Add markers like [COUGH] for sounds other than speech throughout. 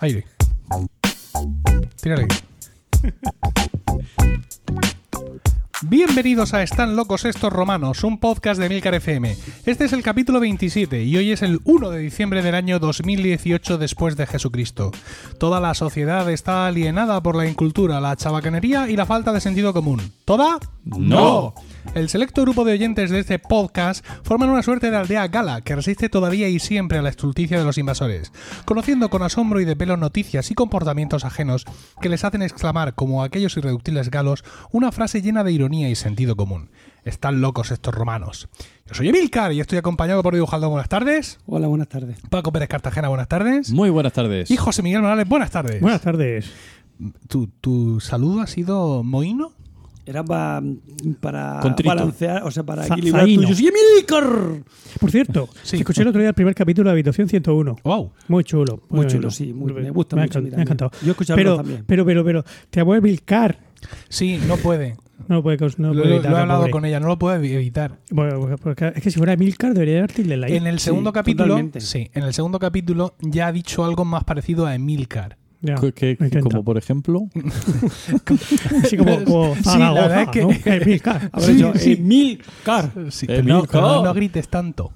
Aire. Tírale. Bienvenidos a Están locos estos romanos, un podcast de Milcar FM. Este es el capítulo 27 y hoy es el 1 de diciembre del año 2018 después de Jesucristo. Toda la sociedad está alienada por la incultura, la chabacanería y la falta de sentido común. ¿Toda? No. El selecto grupo de oyentes de este podcast forman una suerte de aldea gala que resiste todavía y siempre a la estulticia de los invasores, conociendo con asombro y de pelo noticias y comportamientos ajenos que les hacen exclamar, como aquellos irreductibles galos, una frase llena de ironía y sentido común. Están locos estos romanos. Yo soy Emilcar y estoy acompañado por Dibujaldo. Buenas tardes. Hola, buenas tardes. Paco Pérez Cartagena. Buenas tardes. Muy buenas tardes. Y José Miguel Morales. Buenas tardes. Buenas tardes. ¿Tu, tu saludo ha sido mohino? Era pa- para Contrito. balancear, o sea, para equilibrar zaino. tuyos. ¡Y Emilcar! Por cierto, Sí. escuché el otro día el primer capítulo de Habitación 101. ¡Wow! Muy chulo. Muy bueno. chulo, sí, muy- me gusta ha mucho encan- Me ha encantado. Yo escucharlo pero, también. Pero, pero, pero, te amo Vilcar. Sí, no puede. No lo puede, no lo lo, puede lo evitar, he hablado pobre. con ella, no lo puede evitar. Bueno, porque es que si fuera Emilcar debería dar tilde like. En el Sí, segundo capítulo, totalmente. sí, en el segundo capítulo ya ha dicho algo más parecido a Emilcar. Ya, Que- que- me encanta. como por ejemplo, [LAUGHS] Así como, como [LAUGHS] Sí, la verdad es que- ¿no? [LAUGHS] Emilcar. Habrá dicho Emilcar. Sí, Emilcar. no, no grites tanto.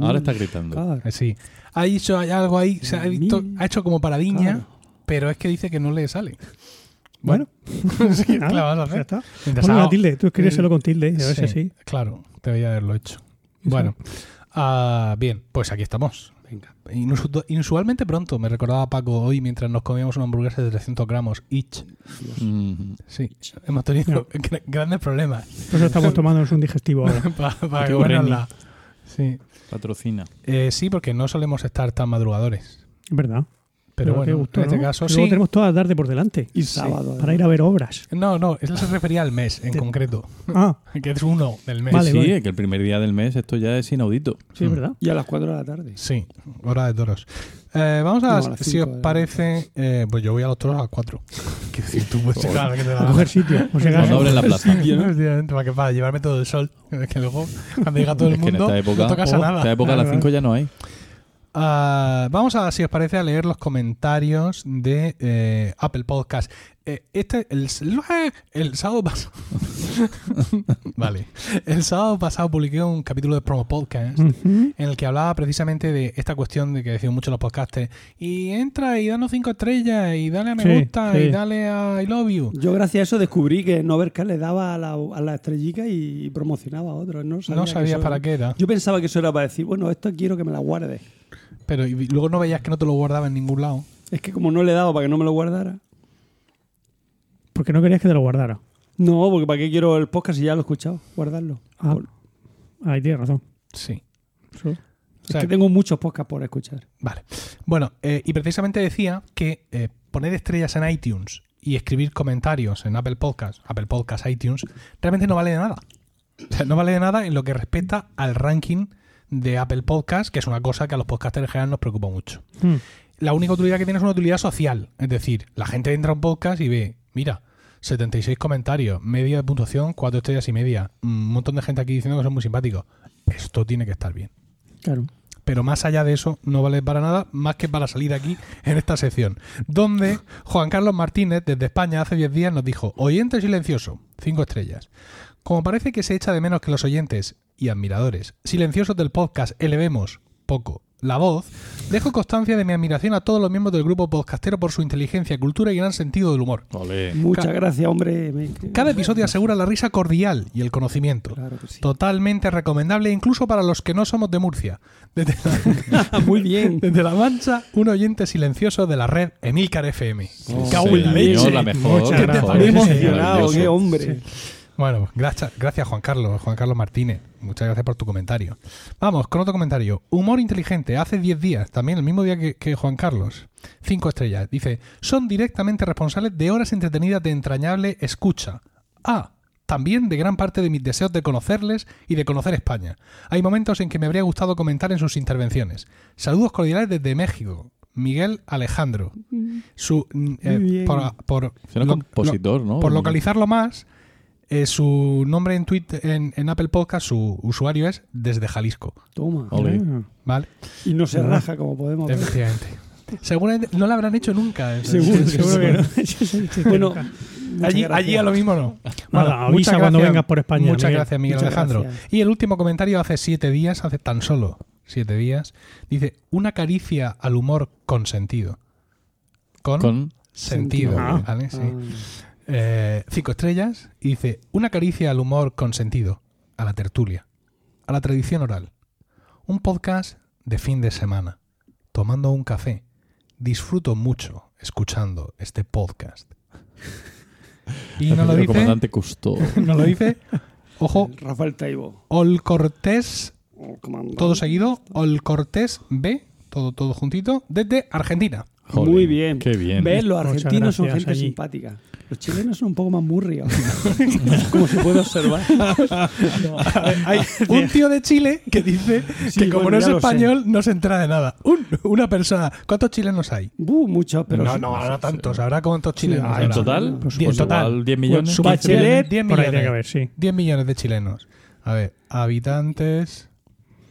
ahora está gritando. Emilcar. Sí. Ha dicho hay algo ahí, se ha, dicho- ha hecho como paradiña, Claro. pero es que dice que no le sale. Bueno, [LAUGHS] sí, ¿qué [LAUGHS] nada, vas a ya hacer? está. Una haga- tilde. Tú escríbeselo con tilde. A ver si Sí, así. Claro, debería haberlo hecho. Bueno, ah, bien, pues aquí estamos. Venga. Inusu- Inusualmente pronto, me recordaba Paco hoy mientras nos comíamos una hamburguesa de 300 gramos each. Mm, Sí, hemos tenido [LAUGHS] gra- grandes problemas eso estamos tomándonos un digestivo ahora. para, para. Sí. patrocina. Eh, sí, porque no solemos estar tan madrugadores. Es verdad. Pero, bueno, gusto, en este ¿no? caso Luego sí. tenemos toda la tarde por delante. Y sábado. Para ir a ver obras. No, no, eso [LAUGHS] se refería al mes en concreto, Ah, [LAUGHS] que es uno del mes. Vale, sí, vale. que el primer día del mes esto ya es inaudito. sí, es verdad. Y a las 4 de la tarde. Sí, hora de toros. Eh, vamos a, No, a si os parece, eh, pues yo voy a los toros a las 4. [LAUGHS] Que decir, tú puedes claro, que te da A coger sitio. Si Cuando acaso. abren la plaza. Efectivamente, para, que, para llevarme todo el sol. Que luego, cuando llega todo el Es que en mundo, esta época, no tocas a nada. esta época a las Claro, 5 ya no hay. Ah, vamos a, si os parece, a leer los comentarios de eh, Apple Podcast. Eh, este, el, el sábado pasado. [LAUGHS] vale. El sábado pasado publiqué un capítulo de Promo Podcast en el que hablaba precisamente de esta cuestión de que decían muchos los podcasters. Y entra y danos cinco estrellas y dale a me Sí, gusta sí. y dale a I love you. Yo gracias a eso descubrí que Novercar le daba a la, a la estrellica y promocionaba a otros. No sabía, No para qué era. Yo pensaba que eso era para decir, bueno, esto quiero que me la guardes. Pero y luego no veías que no te lo guardaba en ningún lado. Es que como no le daba para que no me lo guardara. Porque no querías que te lo guardara. No, porque ¿para qué quiero el podcast si ya lo he escuchado? Guardarlo. Ah. Por- Ahí tienes razón. Sí. Es sea, que tengo muchos podcasts por escuchar. Vale. Bueno, eh, y precisamente decía que eh, poner estrellas en iTunes y escribir comentarios en Apple Podcast, Apple Podcast, iTunes, realmente no vale de nada. O sea, no vale de nada en lo que respecta al ranking de Apple Podcast, que es una cosa que a los podcasters en general nos preocupa mucho. Mm. La única utilidad que tiene es una utilidad social. Es decir, la gente entra a un podcast y ve, mira, 76 comentarios, media de puntuación, 4 estrellas y media. Un montón de gente aquí diciendo que son muy simpáticos. Esto tiene que estar bien Claro. pero más allá de eso no vale para nada más que para salir aquí en esta sección, donde Juan Carlos Martínez desde España hace 10 días nos dijo, oyente silencioso, 5 estrellas. Como parece que se echa de menos que los oyentes y admiradores silenciosos del podcast elevemos poco la voz, dejo constancia de mi admiración a todos los miembros del grupo podcastero por su inteligencia, cultura y gran sentido del humor. Ole. Muchas Ca- gracias, hombre. Cada episodio asegura la risa cordial y el conocimiento. Claro que sí. Totalmente recomendable incluso para los que no somos de Murcia. Desde la- [LAUGHS] Muy bien. Desde La Mancha, un oyente silencioso de la red Emilcar FM. Oh, Cago en señor, leche. la mejor, Muchas gracias. qué hombre. Bueno, gracias, gracias Juan Carlos, Juan Carlos Martínez. Muchas gracias por tu comentario. Vamos, con otro comentario. Humor inteligente, hace 10 días, también el mismo día que, que Juan Carlos. 5 estrellas. Dice, son directamente responsables de horas entretenidas de entrañable escucha. Ah, también de gran parte de mis deseos de conocerles y de conocer España. Hay momentos en que me habría gustado comentar en sus intervenciones. Saludos cordiales desde México. Miguel Alejandro. Su, mm, eh, por, por Será lo- compositor, ¿no? por localizarlo más, Eh, su nombre en, Twitter, en, en Apple Podcast, su usuario es desde Jalisco. Toma. Ah. ¿Vale? Y no se Ah. raja, como podemos ver. Efectivamente. Seguramente no lo habrán hecho nunca. [LAUGHS] Seguro, Seguro que no. [LAUGHS] Bueno, Allí, allí a lo mismo no. Nada, avisa cuando vengas por España, Muchas Miguel. gracias, Miguel Muchas Alejandro. gracias. Y el último comentario hace siete días, hace tan solo siete días, dice una caricia al humor con sentido. Con, Con sentido. Ah. ¿vale? Sí. Ah. Eh, cinco estrellas y dice una caricia al humor con sentido, a la tertulia, a la tradición oral. Un podcast de fin de semana, tomando un café. Disfruto mucho escuchando este podcast. [LAUGHS] Y no lo el dice, comandante Cousteau. [LAUGHS] no lo dice, ojo, [LAUGHS] Rafael Taibo. Ol Cortés, todo seguido, Ol Cortés B, todo, todo juntito, desde Argentina. Joder, Muy bien. Qué bien. ¿Ves? Los argentinos son gente allí. simpática. Los chilenos son un poco más murrios. [LAUGHS] como se puede observar. [LAUGHS] Hay un tío de Chile que dice Sí, que como bueno, no es español no se entera de nada. Un- una persona. ¿Cuántos chilenos hay? Buh, muchos, pero no, sí. no, habrá tantos. ¿Habrá cuántos chilenos? ah, ¿En total? Pues, Pues total. igual 10 millones. Su 15 Bachelet, millones. 10 Por ahí tiene millones. que haber, sí. 10 millones de chilenos. A ver, habitantes.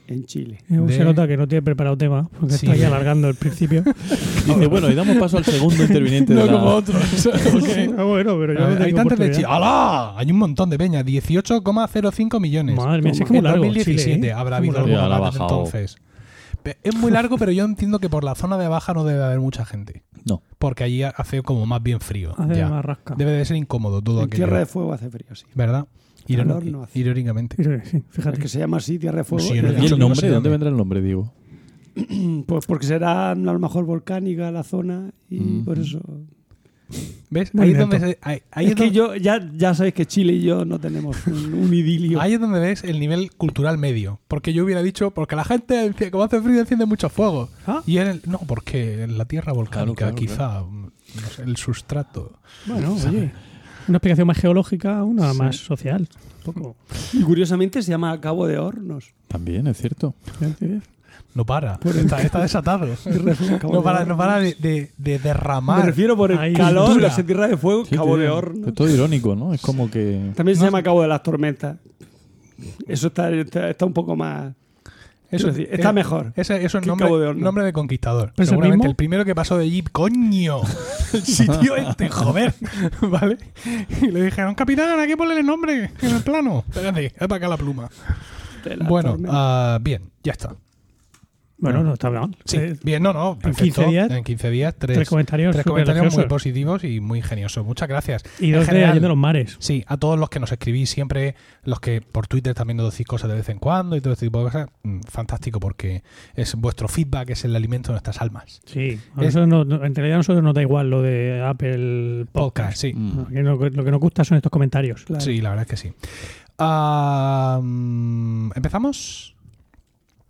En Chile. Eh, de- Se nota que no tiene preparado tema, porque Sí. está ahí alargando el principio. [LAUGHS] Dice, bueno, y damos paso al segundo interviniente de la... otros. [LAUGHS] [LAUGHS] Ah, bueno, pero yo no habitantes de Chile. ¡Hala! Hay un montón de peña. 18,05 millones. Madre mía, es Toma. que muy en largo 2017 Chile, ¿eh? habrá habido largo. Ya, alguno la ha más desde bajado. entonces. Es muy largo, pero yo entiendo que por la zona de abajo no debe haber mucha gente. No. Porque allí hace como más bien frío. Hace ya. más rasca. Debe de ser incómodo todo En aquello. Tierra de Fuego hace frío, sí. ¿Verdad? Irón- Calor no hace. Irónicamente. Sí, fíjate. Es que se llama así Tierra de Fuego. Sí, ¿Y el nombre? ¿De dónde. vendrá el nombre, digo? [CLEARS THROAT] Pues porque será a lo mejor volcánica la zona y Mm. por eso. ¿Ves? Muy Ahí es, donde se- ahí, ahí es es que donde- yo ya, ya sabéis que Chile y yo no tenemos un, un idilio. ahí es donde ves el nivel cultural medio. Porque yo hubiera dicho, porque la gente, como hace frío, enciende mucho fuego. Ah. Y en el- no, porque en la tierra volcánica, claro, quizá, no sé, el sustrato. Bueno, oye. Una explicación más geológica, una más social. Un poco. Y curiosamente se llama Cabo de Hornos. También, es cierto. No para. Está, está [LAUGHS] desatado. [LAUGHS] No de para, no Hornos. para de, de- de derramar. Me refiero por el Ahí. calor, esa Tierra de Fuego, Sí, Cabo tío, de Hornos. Es todo irónico, ¿no? Es como que... También se No llama. Cabo de las Tormentas. Eso está, está, está un poco más. Eso, está eh, mejor Ese, eso es nombre, de nombre de conquistador. ¿Es el Seguramente mismo? el primero que pasó de allí, coño, el [LAUGHS] [LAUGHS] sitio este, joder, [LAUGHS] ¿vale? Y le dijeron, capitán, hay que ponerle nombre en el plano. Espérate, es para acá la pluma. Bueno, ah, bien, ya está. Bueno, no está mal. Sí, Eh, bien, no, no, perfecto. 15 días, en 15 días, tres, Tres comentarios, tres comentarios muy positivos y muy ingeniosos. Muchas gracias. Y dos de general, Allende los Mares. Sí, a todos los que nos escribís siempre, los que por Twitter también nos decís cosas de vez en cuando y todo este tipo de cosas, mm, fantástico porque es vuestro feedback, es el alimento de nuestras almas. Sí. A Es- nosotros no- no- en realidad a nosotros nos da igual lo de Apple Podcast, Podcast. sí. Lo, que- lo que nos gusta son estos comentarios. Claro. Sí, la verdad es que sí. Ah, mm, ¿Empezamos?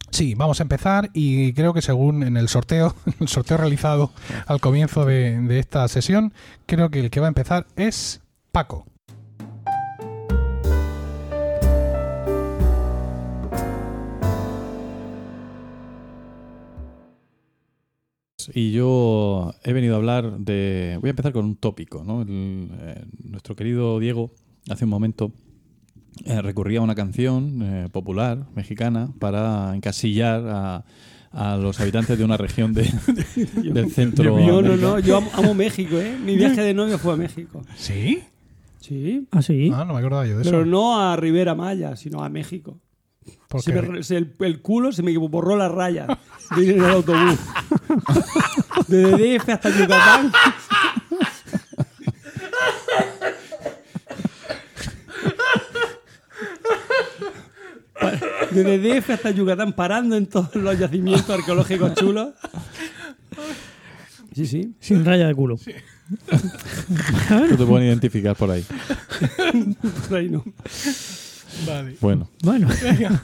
Sí, vamos a empezar y creo que según en el sorteo, [LAUGHS] el sorteo realizado al comienzo de, esta sesión, creo que el que va a empezar es Paco. Y yo he venido a hablar de... Voy a empezar con un tópico, ¿no? Eh, nuestro querido Diego, hace un momento, eh, recurría a una canción eh, popular mexicana para encasillar a, a los habitantes de una región de, [LAUGHS] del centro. Yo no, no, yo amo, amo México, ¿eh? Mi viaje de novio fue a México. ¿Sí? Sí. Ah, sí. Ah, no me acordaba yo de eso. Pero no a Rivera Maya, sino a México. Se me re- se- el, el culo se me borró la raya de ir en el autobús. [LAUGHS] Desde DF hasta Yucatán. Desde DF hasta Yucatán parando en todos los yacimientos arqueológicos chulos. Sí, sí. Sin raya de culo. No te pueden identificar por ahí. Por ahí no. Vale. Bueno, Bueno,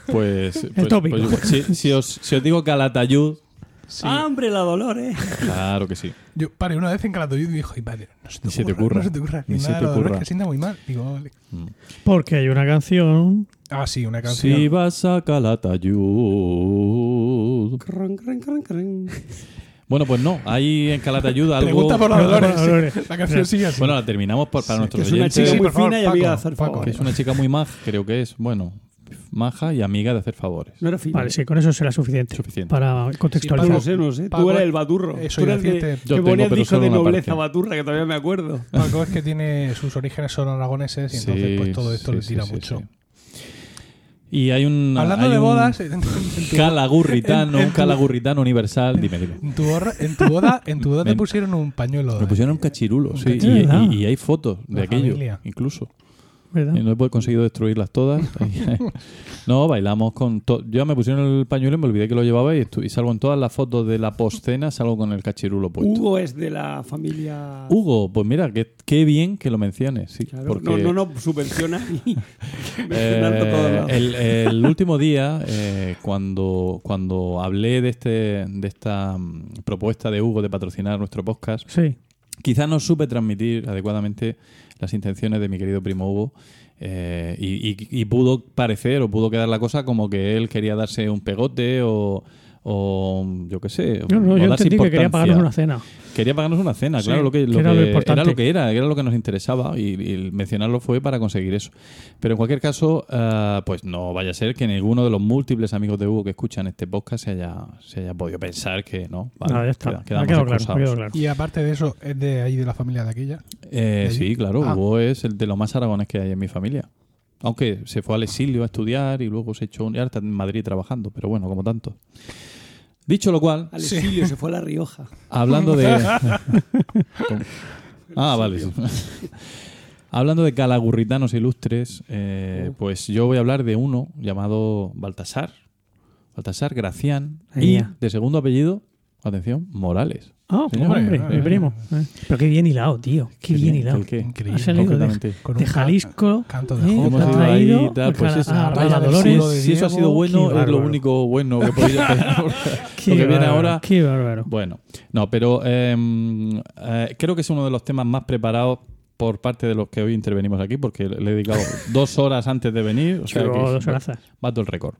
pues... pues- tópico. pues si, si os, si os digo Calatayud, Sí. Ah, hombre, la Dolores. claro que sí. Yo paré una vez en Calatayud y dijo, "Ay, padre, no se te Ni se te ocurra, ocurra. No se te ocurra. Ni se te la Dolores ocurra. que sienta muy mal. Digo, vale. Porque hay una canción. Ah, sí, una canción. Si vas a Calatayud. Cran, cran, cran, cran. Bueno, pues no, hay en Calatayud algo... Pregunta por los dolores. La canción sigue así. Bueno, la terminamos por- para Que nuestros es una chica muy fina y Paco, amiga de hacer que favores. es una chica muy maja, creo que es, bueno, maja y amiga de hacer favores. No era fina. Vale, sí, con eso será suficiente. Suficiente. Para contextualizar. sé, no sé. Paco, Tú eres el baturro. eso Tú eres el que tengo, ponías pero disco de nobleza parte. baturra, que todavía me acuerdo. Paco es que tiene sus orígenes son aragoneses y entonces Sí, pues todo esto sí, le sí, tira sí, mucho. Y hay un... Hablando hay de un bodas, Calagurritano, un calagurritano universal. Dime, dime. en tu borra- en tu boda, en tu boda te Me- pusieron un pañuelo. Me pusieron un cachirulo, sí. cachirulo. Y, y- y hay fotos de La aquello, familia. incluso. ¿Verdad? Y no he conseguido destruirlas todas. [LAUGHS] no, bailamos con... to- Yo ya me pusieron el pañuelo y me olvidé que lo llevaba y, y salgo en todas las fotos de la postcena, salgo con el cachirulo puesto. Hugo es de la familia. Hugo, pues mira, qué, qué bien que lo menciones, sí. Claro, porque, no, no, no subvenciona y [LAUGHS] [LAUGHS] eh, el, el último día, eh, cuando, cuando hablé de, este, de esta mm, propuesta de Hugo de patrocinar nuestro podcast, Sí. Quizás no supe transmitir adecuadamente las intenciones de mi querido primo Hugo. eh, y, y- y pudo parecer o pudo quedar la cosa como que él quería darse un pegote o, o yo qué sé. No, no, yo entendí que quería pagarnos una cena. Quería pagarnos una cena, Sí, claro, lo que, lo que era que- lo importante. era lo que era, era lo que nos interesaba y, y mencionarlo fue para conseguir eso. Pero en cualquier caso, ah, pues no vaya a ser que ninguno de los múltiples amigos de Hugo que escuchan este podcast se haya, se haya podido pensar que no. Vale, Nada, ya está. queda- Ha quedamos quedado claro, ha excusados. quedado claro. Y aparte de eso, es de ahí de la familia de aquella. Eh, sí, claro, Ah. Hugo es el de los más aragones que hay en mi familia. Aunque se fue al exilio a estudiar y luego se echó un... y ahora está en Madrid trabajando, pero bueno, como tanto. Dicho lo cual, Al exilio se fue a La Rioja. Hablando de. [LAUGHS] ah, vale. [LAUGHS] Hablando de calagurritanos ilustres, eh, pues yo voy a hablar de uno llamado Baltasar. Baltasar Gracián. Y ya. de segundo apellido, atención, Morales. Ah, Señor, hombre, mi primo. Eh, Pero qué bien hilado, tío. Qué bien hilado. ¿El qué? Increíble. Ha salido de. Con de Jalisco. canto de eh, ha ido traído ahí y tal, pues a- es- a- a Dolores. Si eso ha sido bueno, qué es lo único bueno que pedir. [LAUGHS] Qué lo que viene ahora. Qué bárbaro. Bueno, no, pero eh, eh, creo que es uno de los temas más preparados por parte de los que hoy intervenimos aquí, porque le he dedicado [LAUGHS] dos horas antes de venir. O sea Chulo, que dos horazas. bato el récord.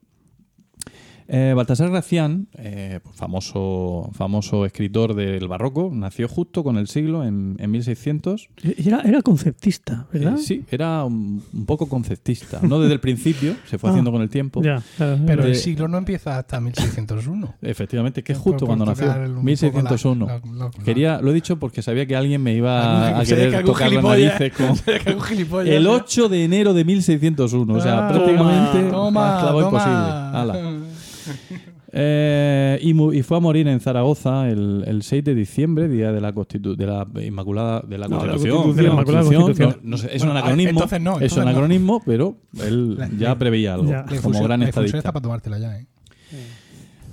Eh, Baltasar Gracián, eh, famoso, famoso escritor del barroco, nació justo con el siglo, en, en 1600. Era, era conceptista, ¿verdad? Eh, sí, era un, un poco conceptista. No desde el principio, [LAUGHS] se fue Ah, haciendo con el tiempo. Ya, claro. Pero De- el siglo no empieza hasta 1601. [LAUGHS] Efectivamente, que es Por- justo por cuando nació, un poco 1601. la- la- la- Quería, lo he dicho porque sabía que alguien me iba Algún- a que querer tocar las gilipollas- narices [LAUGHS] con, El ¿no? 8 de enero de 1601, o sea, Ah, prácticamente Toma, más clavo toma. imposible. Ala. [LAUGHS] Eh, y, fue a morir en Zaragoza el, el 6 de diciembre, día de la Constitu- de la Inmaculada de la Constitución. Es un anacronismo. entonces no, es un no. anacronismo, pero él [LAUGHS] ya preveía algo, Ya. Como gran estadista. está para tomártela ya, ¿eh?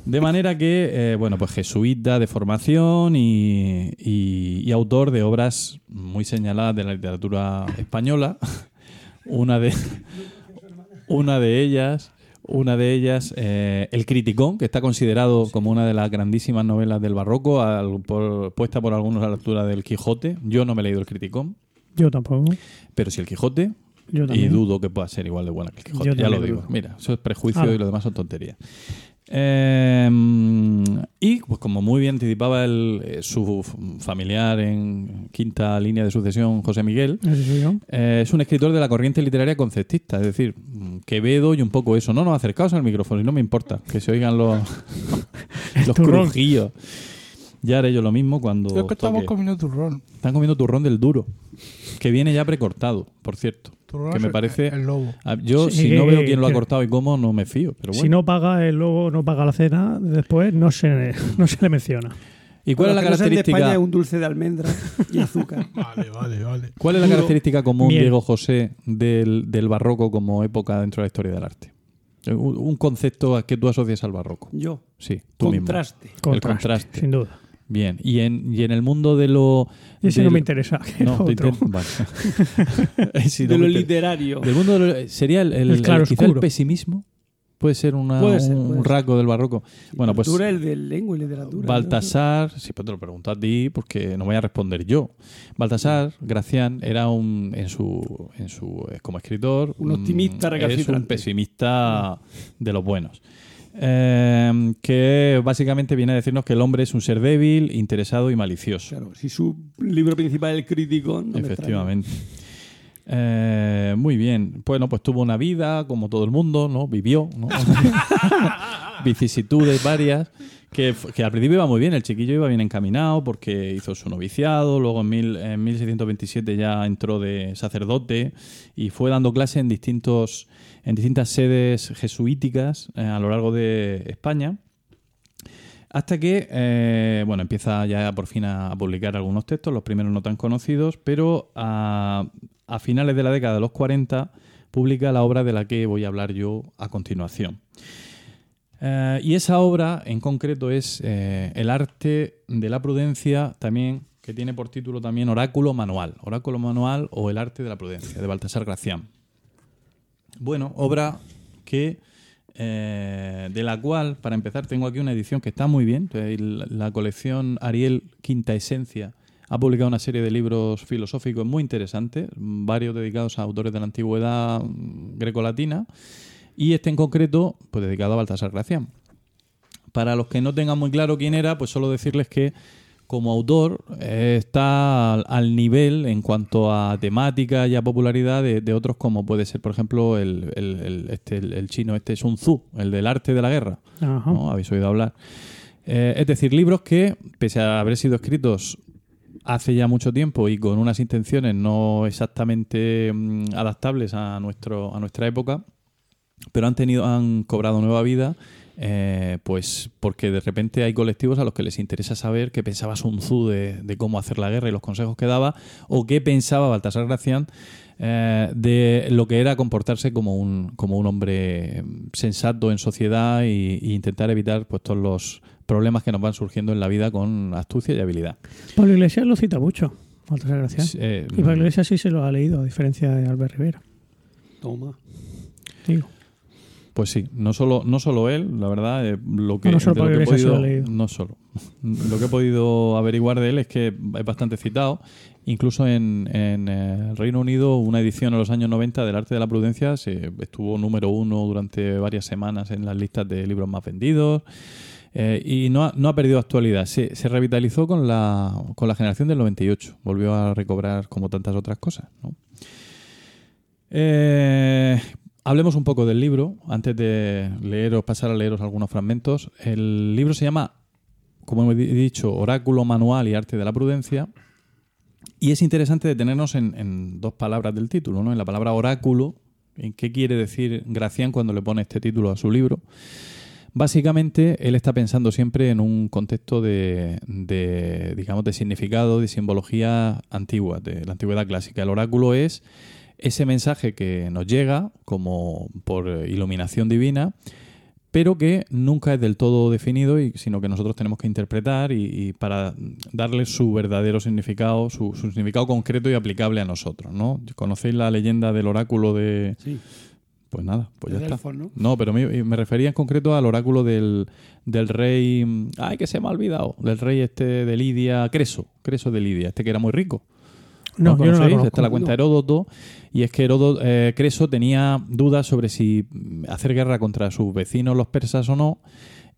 De manera que, eh, bueno, pues jesuita de formación y, y- y autor de obras muy señaladas de la literatura española. [LAUGHS] Una de, una de ellas, una de ellas, eh, El Criticón, que está considerado como una de las grandísimas novelas del barroco, al- por- puesta por algunos a la altura del Quijote. Yo no me he leído El Criticón, Yo tampoco. pero sí El Quijote, Yo y dudo que pueda ser igual de buena que el Quijote. Yo Ya lo digo. Mira, eso es prejuicio Ah. y lo demás son tonterías. Eh, y pues como muy bien anticipaba el, eh, su familiar en quinta línea de sucesión, José Miguel, eh, es un escritor de la corriente literaria conceptista, es decir, mm, Quevedo y un poco eso. No nos acercaos al micrófono y no me importa que se oigan los, [LAUGHS] los crujillos. Ya haré yo lo mismo cuando Creo que estamos toque. comiendo turrón. Están comiendo turrón del duro, que viene ya precortado, por cierto. Que me parece... El lobo. Ah, Yo, Sí, si no veo quién lo ha que- cortado y cómo, no me fío. Pero bueno. Si no paga el logo, no paga la cena, después no se, no se le menciona. ¿Y cuál es la sean de España característica? es un dulce de almendra y azúcar. [LAUGHS] Vale, vale, vale. ¿Cuál es la característica común, Miel. Diego José, del, del barroco como época dentro de la historia del arte? Un, un concepto a que tú asocias al barroco. Yo. Sí, tú mismo. Contraste. contraste. Sin duda. Bien. Y en, y en el mundo de lo. Ese del- no me interesa. [LAUGHS] No, otro. intento- vale. [LAUGHS] Sí, no de me lo inter- literario. Del mundo de lo- sería el, el, El claro el- quizá el pesimismo. Puede ser, una, Puede ser, un, puede un ser. rasgo del barroco. Bueno, pues Literatura, el de lengua y literatura. Baltasar, sí, pues te lo pregunto a ti porque no voy a responder yo. Baltasar Gracián era un en su en su eh, como escritor Un optimista mm, es recalcitrante. un pesimista de los buenos. Eh, que básicamente viene a decirnos que el hombre es un ser débil, interesado y malicioso. Claro, si su libro principal es el crítico, no me Efectivamente. Eh, muy bien. Bueno, pues tuvo una vida, como todo el mundo, ¿no? Vivió, ¿no? [LAUGHS] Vicisitudes varias. Que, al principio iba muy bien, el chiquillo iba bien encaminado porque hizo su noviciado, luego en, mil, en 1627 ya entró de sacerdote y fue dando clase en, distintos, en distintas sedes jesuíticas eh, a lo largo de España. Hasta que, eh, bueno, empieza ya por fin a, publicar algunos textos, los primeros no tan conocidos, pero a, finales de la década de los 40 publica la obra de la que voy a hablar yo a continuación. Eh, y esa obra en concreto es El arte de la prudencia, también que tiene por título también Oráculo Manual, Oráculo Manual o El arte de la prudencia, de Baltasar Gracián. Bueno, obra que eh, de la cual, para empezar, tengo aquí una edición que está muy bien. La, la colección Ariel Quinta Esencia ha publicado una serie de libros filosóficos muy interesantes, varios dedicados a autores de la antigüedad mm, grecolatina, y este en concreto, pues dedicado a Baltasar Gracián. Para los que no tengan muy claro quién era, pues solo decirles que como autor eh, está al, al nivel en cuanto a temática y a popularidad de, de otros como puede ser, por ejemplo, el, el- el- este, el- el chino este Sun Tzu, el del arte de la guerra. Ajá. ¿no? Habéis oído hablar. Eh, es decir, libros que, pese a haber sido escritos hace ya mucho tiempo y con unas intenciones no exactamente mm, adaptables a, nuestro, a nuestra época, pero han tenido, han cobrado nueva vida, eh, pues porque de repente hay colectivos a los que les interesa saber qué pensaba Sun Tzu de, de cómo hacer la guerra y los consejos que daba, o qué pensaba Baltasar Gracián eh, de lo que era comportarse como un, como un hombre sensato en sociedad y, y intentar evitar pues todos los problemas que nos van surgiendo en la vida con astucia y habilidad. Pablo Iglesias lo cita mucho. Baltasar Gracián. Eh, Y Pablo Iglesias sí se lo ha leído, a diferencia de Albert Rivera. Toma. Digo. Pues sí, no solo, no solo él, la verdad, eh, lo que, No, solo lo que he podido, no solo, lo que he podido averiguar de él es que es bastante citado, incluso en, en, eh, el Reino Unido una edición en los años 90 del Arte de la Prudencia se estuvo número uno durante varias semanas en las listas de libros más vendidos eh, y no ha, no ha perdido actualidad, se, se revitalizó con la, con la generación del 98, volvió a recobrar como tantas otras cosas, ¿no? Eh, hablemos un poco del libro, antes de leeros, pasar a leeros algunos fragmentos. El libro se llama, como he di- dicho, Oráculo Manual y Arte de la Prudencia. Y es interesante detenernos en, en dos palabras del título, ¿no? En la palabra oráculo, en qué quiere decir Gracián cuando le pone este título a su libro. Básicamente, él está pensando siempre en un contexto de, de, digamos, de significado, de simbología antigua, de la antigüedad clásica. El oráculo es ese mensaje que nos llega como por iluminación divina, pero que nunca es del todo definido, y, sino que nosotros tenemos que interpretar y, y para darle su verdadero significado, su, su significado concreto y aplicable a nosotros. ¿no? ¿Conocéis la leyenda del oráculo de...? Sí. Pues nada, pues ya está. ¿no? No, pero me, me refería en concreto al oráculo del, del rey. Ay, que se me ha olvidado. Del rey este de Lidia, Creso. Creso de Lidia, este que era muy rico. No, yo no lo conocéis? conozco. Esta la cuenta no. Heródoto. Y es que Heródoto, eh, Creso tenía dudas sobre si hacer guerra contra sus vecinos, los persas, o no.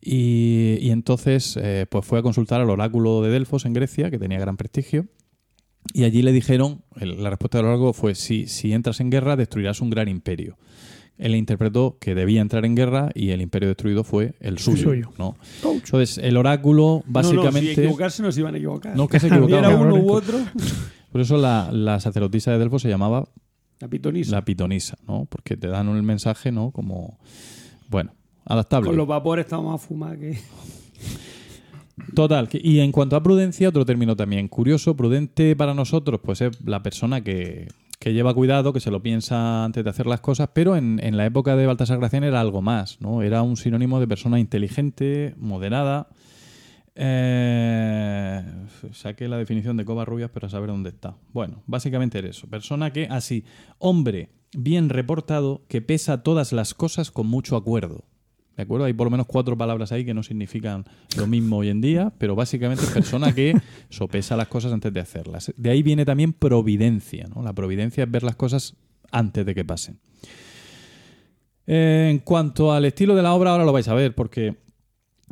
Y, y entonces eh, pues fue a consultar al oráculo de Delfos en Grecia, que tenía gran prestigio. Y allí le dijeron, el- la respuesta del oráculo fue, si, si entras en guerra, destruirás un gran imperio. Él interpretó que debía entrar en guerra y el imperio destruido fue el suyo. suyo. ¿no? Entonces, el oráculo No, no, si básicamente... equivocarse no se iban a equivocar. No, que se [LAUGHS] Hubiera equivocaban. uno u otro. Por eso la, la sacerdotisa de Delfos se llamaba La pitonisa. la pitonisa, ¿no? Porque te dan el mensaje, ¿no? Como, bueno, adaptable. Con los vapores estamos a fumar que... [LAUGHS] Total. Y en cuanto a prudencia, otro término también curioso. Prudente para nosotros, pues es la persona que, que lleva cuidado, que se lo piensa antes de hacer las cosas, pero en, en la época de Baltasar Gracián era algo más, ¿no? Era un sinónimo de persona inteligente, moderada. Eh, saqué la definición de Covarrubias, pero a saber dónde está. Bueno, básicamente era eso. Persona que, así, hombre bien reportado, que pesa todas las cosas con mucho acuerdo. ¿De acuerdo? Hay por lo menos cuatro palabras ahí que no significan lo mismo hoy en día, pero básicamente es persona que [LAUGHS] sopesa las cosas antes de hacerlas. De ahí viene también providencia, ¿no? La providencia es ver las cosas antes de que pasen. Eh, en cuanto al estilo de la obra, ahora lo vais a ver, porque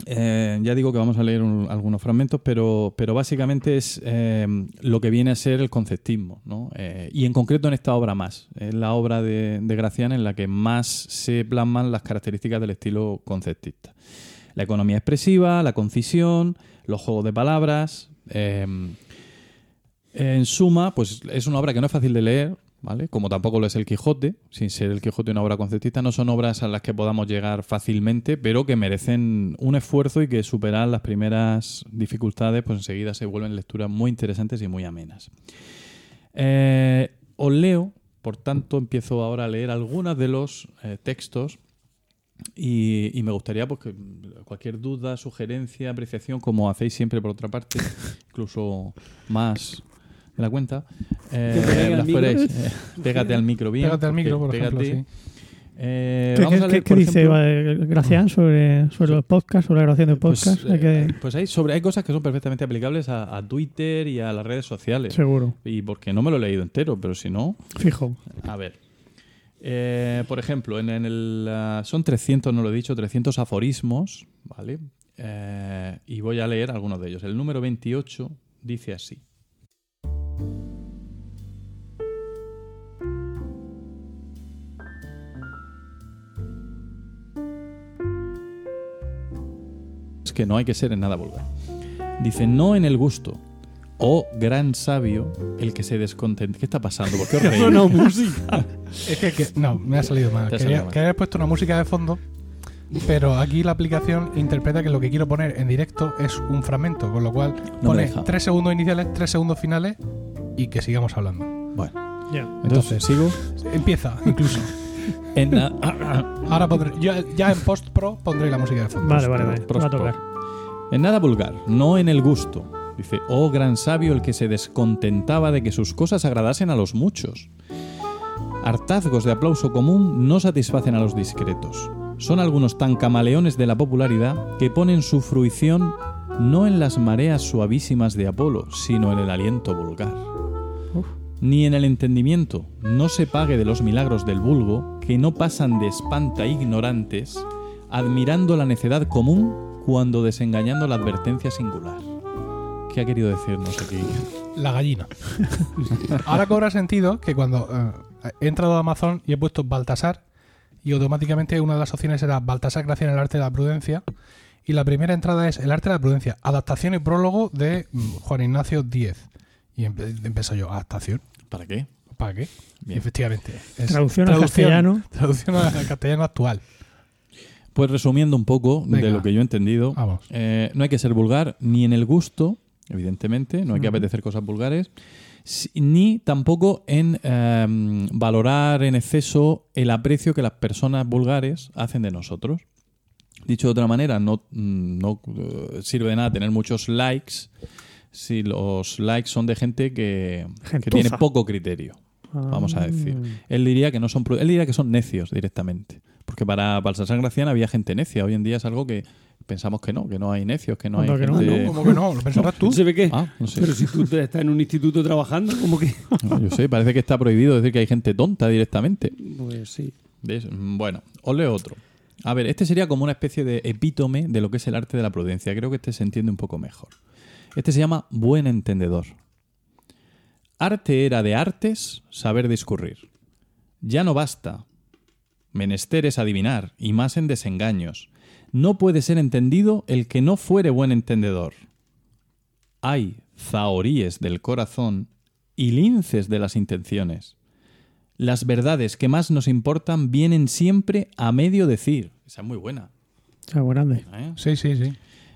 eh, ya digo que vamos a leer un- algunos fragmentos, pero, pero básicamente es eh, lo que viene a ser el conceptismo, ¿no? Eh, y en concreto en esta obra más. Es la obra de, de Gracián en la que más se plasman las características del estilo conceptista. La economía expresiva, la concisión, los juegos de palabras. en suma, pues es una obra que no es fácil de leer, ¿vale? Como tampoco lo es el Quijote, sin ser el Quijote una obra conceptista, no son obras a las que podamos llegar fácilmente, pero que merecen un esfuerzo y que superar las primeras dificultades, pues enseguida se vuelven lecturas muy interesantes y muy amenas. Eh, os leo, por tanto, empiezo ahora a leer algunos de los eh, textos y, me gustaría pues, que cualquier duda, sugerencia, apreciación, como hacéis siempre por otra parte, [LAUGHS] incluso más de la cuenta, eh, las eh, pégate al micro bien. Pégate al micro, por ejemplo, pégate. sí. Eh, ¿Qué, vamos qué- a leer, qué por dice ejemplo, Gracián sobre, sobre los podcasts, sobre la grabación de pues, podcasts? Hay que- pues hay, sobre, hay cosas que son perfectamente aplicables a, a Twitter y a las redes sociales. Seguro, Y porque no me lo he leído entero, pero si no, fijo. A ver. Eh, por ejemplo, en, en el, son 300, no lo he dicho, 300 aforismos, ¿vale? Eh, y voy a leer algunos de ellos. El número 28 dice así. Es que no hay que ser en nada vulgar. Dice, no en el gusto. Oh, gran sabio, el que se descontenta. ¿Qué está pasando? ¿Por qué os [LAUGHS] reís? Suena música. Es que, que- no, me ha salido mal. Quería, quería haber puesto una música de fondo, pero aquí la aplicación interpreta que lo que quiero poner en directo es un fragmento, con lo cual me pone deja. tres segundos iniciales, tres segundos finales y que sigamos hablando. Bueno, Ya. entonces, sigo. Empieza, incluso. [LAUGHS] En la- Ahora pondré, yo ya en post pro pondré la música de fondo. Vale, vale, vale. Va a tocar. En nada vulgar, no en el gusto. Dice, oh gran sabio el que se descontentaba de que sus cosas agradasen a los muchos. Hartazgos de aplauso común no satisfacen a los discretos. Son algunos tan camaleones de la popularidad que ponen su fruición no en las mareas suavísimas de Apolo, sino en el aliento vulgar. Ni en el entendimiento no se pague de los milagros del vulgo, que no pasan de espanta ignorantes, admirando la necedad común cuando desengañando la advertencia singular. ¿Qué ha querido decirnos aquí? La gallina. Ahora cobra sentido que cuando eh, he entrado a Amazon y he puesto Baltasar y automáticamente una de las opciones era Baltasar Gracia en el arte de la prudencia y la primera entrada es el arte de la prudencia, adaptación y prólogo de mm, Juan Ignacio Díez. Y empe- empezó yo, adaptación, ¿Para qué? ¿para qué? Bien. Efectivamente. es Traducción al castellano. Traducción al castellano actual. Pues resumiendo un poco de lo que yo he entendido, Vamos. eh, no hay que ser vulgar ni en el gusto, evidentemente, no hay que apetecer cosas vulgares, ni tampoco en em, valorar en exceso el aprecio que las personas vulgares hacen de nosotros. Dicho de otra manera, no, no eh, sirve de nada tener muchos likes si los likes son de gente que, tiene poco criterio. vamos a decir. Ah. Él diría que no son él diría que son necios directamente. Porque para Balsasar Gracián había gente necia. Hoy en día es algo que pensamos que no, que no hay necios, que no hay que no. ¿Cómo que no? ¿Lo pensarás tú? ¿Se ve qué? Ah, no sé. Pero si tú te- estás en un instituto trabajando, como que. [LAUGHS] No, yo sé, parece que está prohibido decir que hay gente tonta directamente. Pues sí. ¿Ves? Mm, Bueno, os leo otro. A ver, este sería como una especie de epítome de lo que es el arte de la prudencia. Creo que este se entiende un poco mejor. Este se llama buen entendedor. Arte era de artes saber discurrir. Ya no basta. Menester es adivinar, y más en desengaños. No puede ser entendido el que no fuere buen entendedor. Hay zahoríes del corazón y linces de las intenciones. Las verdades que más nos importan vienen siempre a medio decir. Esa es muy buena. Grande. ¿eh? Sí, sí, sí.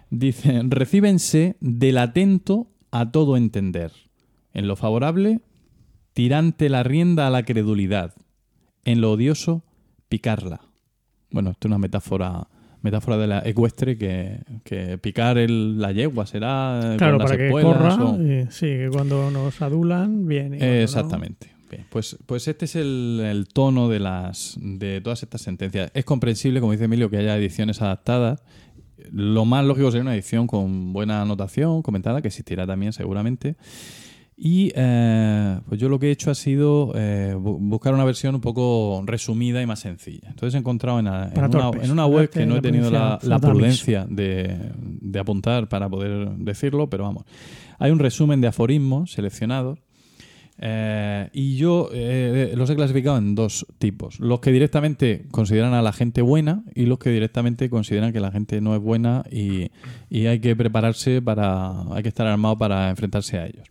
Dice, recíbense del atento a todo entender. En lo favorable, tirante la rienda a la credulidad. En lo odioso, picarla. Bueno, esto es una metáfora metáfora de la ecuestre que, que picar el- la yegua será eh, Claro, para que corra. o- y sí, que cuando nos adulan, bien. no- Exactamente. Bien, pues, pues este es el, el tono de las de todas estas sentencias. Es comprensible, como dice Emilio, que haya ediciones adaptadas. Lo más lógico sería una edición con buena anotación, comentada, que existirá también seguramente. Y eh, pues yo lo que he hecho ha sido eh, bu- buscar una versión un poco resumida y más sencilla. Entonces he encontrado en, una, torpes. en una web que no he tenido la, prudencia la prudencia de, de apuntar para poder decirlo, pero vamos. Hay un resumen de aforismos seleccionados eh, y yo eh, los he clasificado en dos tipos. Los que directamente consideran a la gente buena y los que directamente consideran que la gente no es buena y, hay que prepararse para, hay que estar armado para enfrentarse a ellos.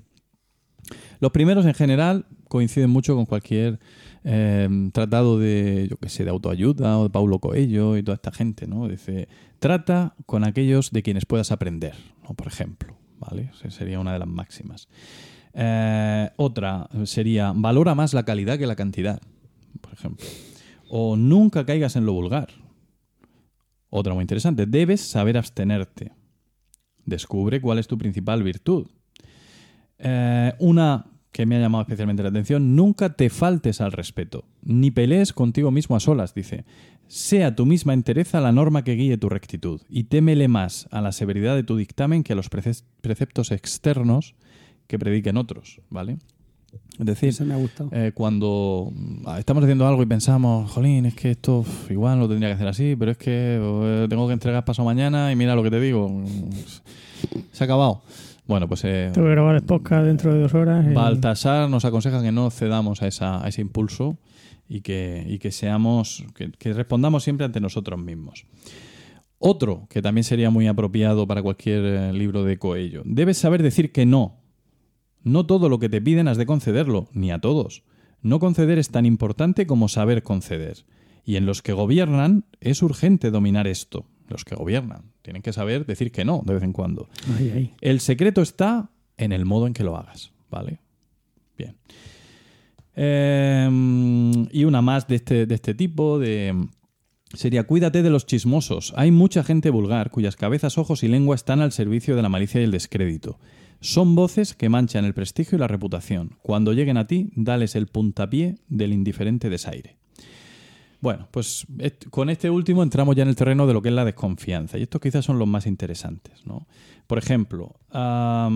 Los primeros en general coinciden mucho con cualquier eh, tratado de, yo qué sé, de autoayuda o de Paulo Coelho y toda esta gente, ¿no? Dice, trata con aquellos de quienes puedas aprender. Por ejemplo, ¿vale? Esa sería una de las máximas. Eh, otra sería, valora más la calidad que la cantidad, por ejemplo. O nunca caigas en lo vulgar. Otra muy interesante, debes saber abstenerte. Descubre cuál es tu principal virtud. Eh, una que me ha llamado especialmente la atención, nunca te faltes al respeto, ni pelees contigo mismo a solas, dice. Sea tu misma entereza la norma que guíe tu rectitud, y témele más a la severidad de tu dictamen que a los prece- preceptos externos que prediquen otros, ¿vale? Es decir, Ese me ha gustado. eh, cuando mm, estamos haciendo algo y pensamos, jolín, es que esto uf, igual lo tendría que hacer así, pero es que eh, tengo que entregar paso mañana y mira lo que te digo, se ha acabado. Bueno, pues eh, Tengo que grabar el podcast dentro de dos horas. y- Baltasar nos aconseja que no cedamos a, esa, a ese impulso y que, y que seamos, que, que respondamos siempre ante nosotros mismos. Otro que también sería muy apropiado para cualquier eh, libro de Coello. Debes saber decir que no. No todo lo que te piden has de concederlo, ni a todos. No conceder es tan importante como saber conceder. Y en los que gobiernan es urgente dominar esto. Los que gobiernan tienen que saber decir que no de vez en cuando. El secreto está en el modo en que lo hagas, ¿vale? Bien. Eh, y una más de este, de este tipo, de... Sería, cuídate de los chismosos. Hay mucha gente vulgar cuyas cabezas, ojos y lengua están al servicio de la malicia y el descrédito. Son voces que manchan el prestigio y la reputación. Cuando lleguen a ti, dales el puntapié del indiferente desaire. Bueno, pues con este último entramos ya en el terreno de lo que es la desconfianza. Y estos quizás son los más interesantes. ¿no? Por ejemplo, ah,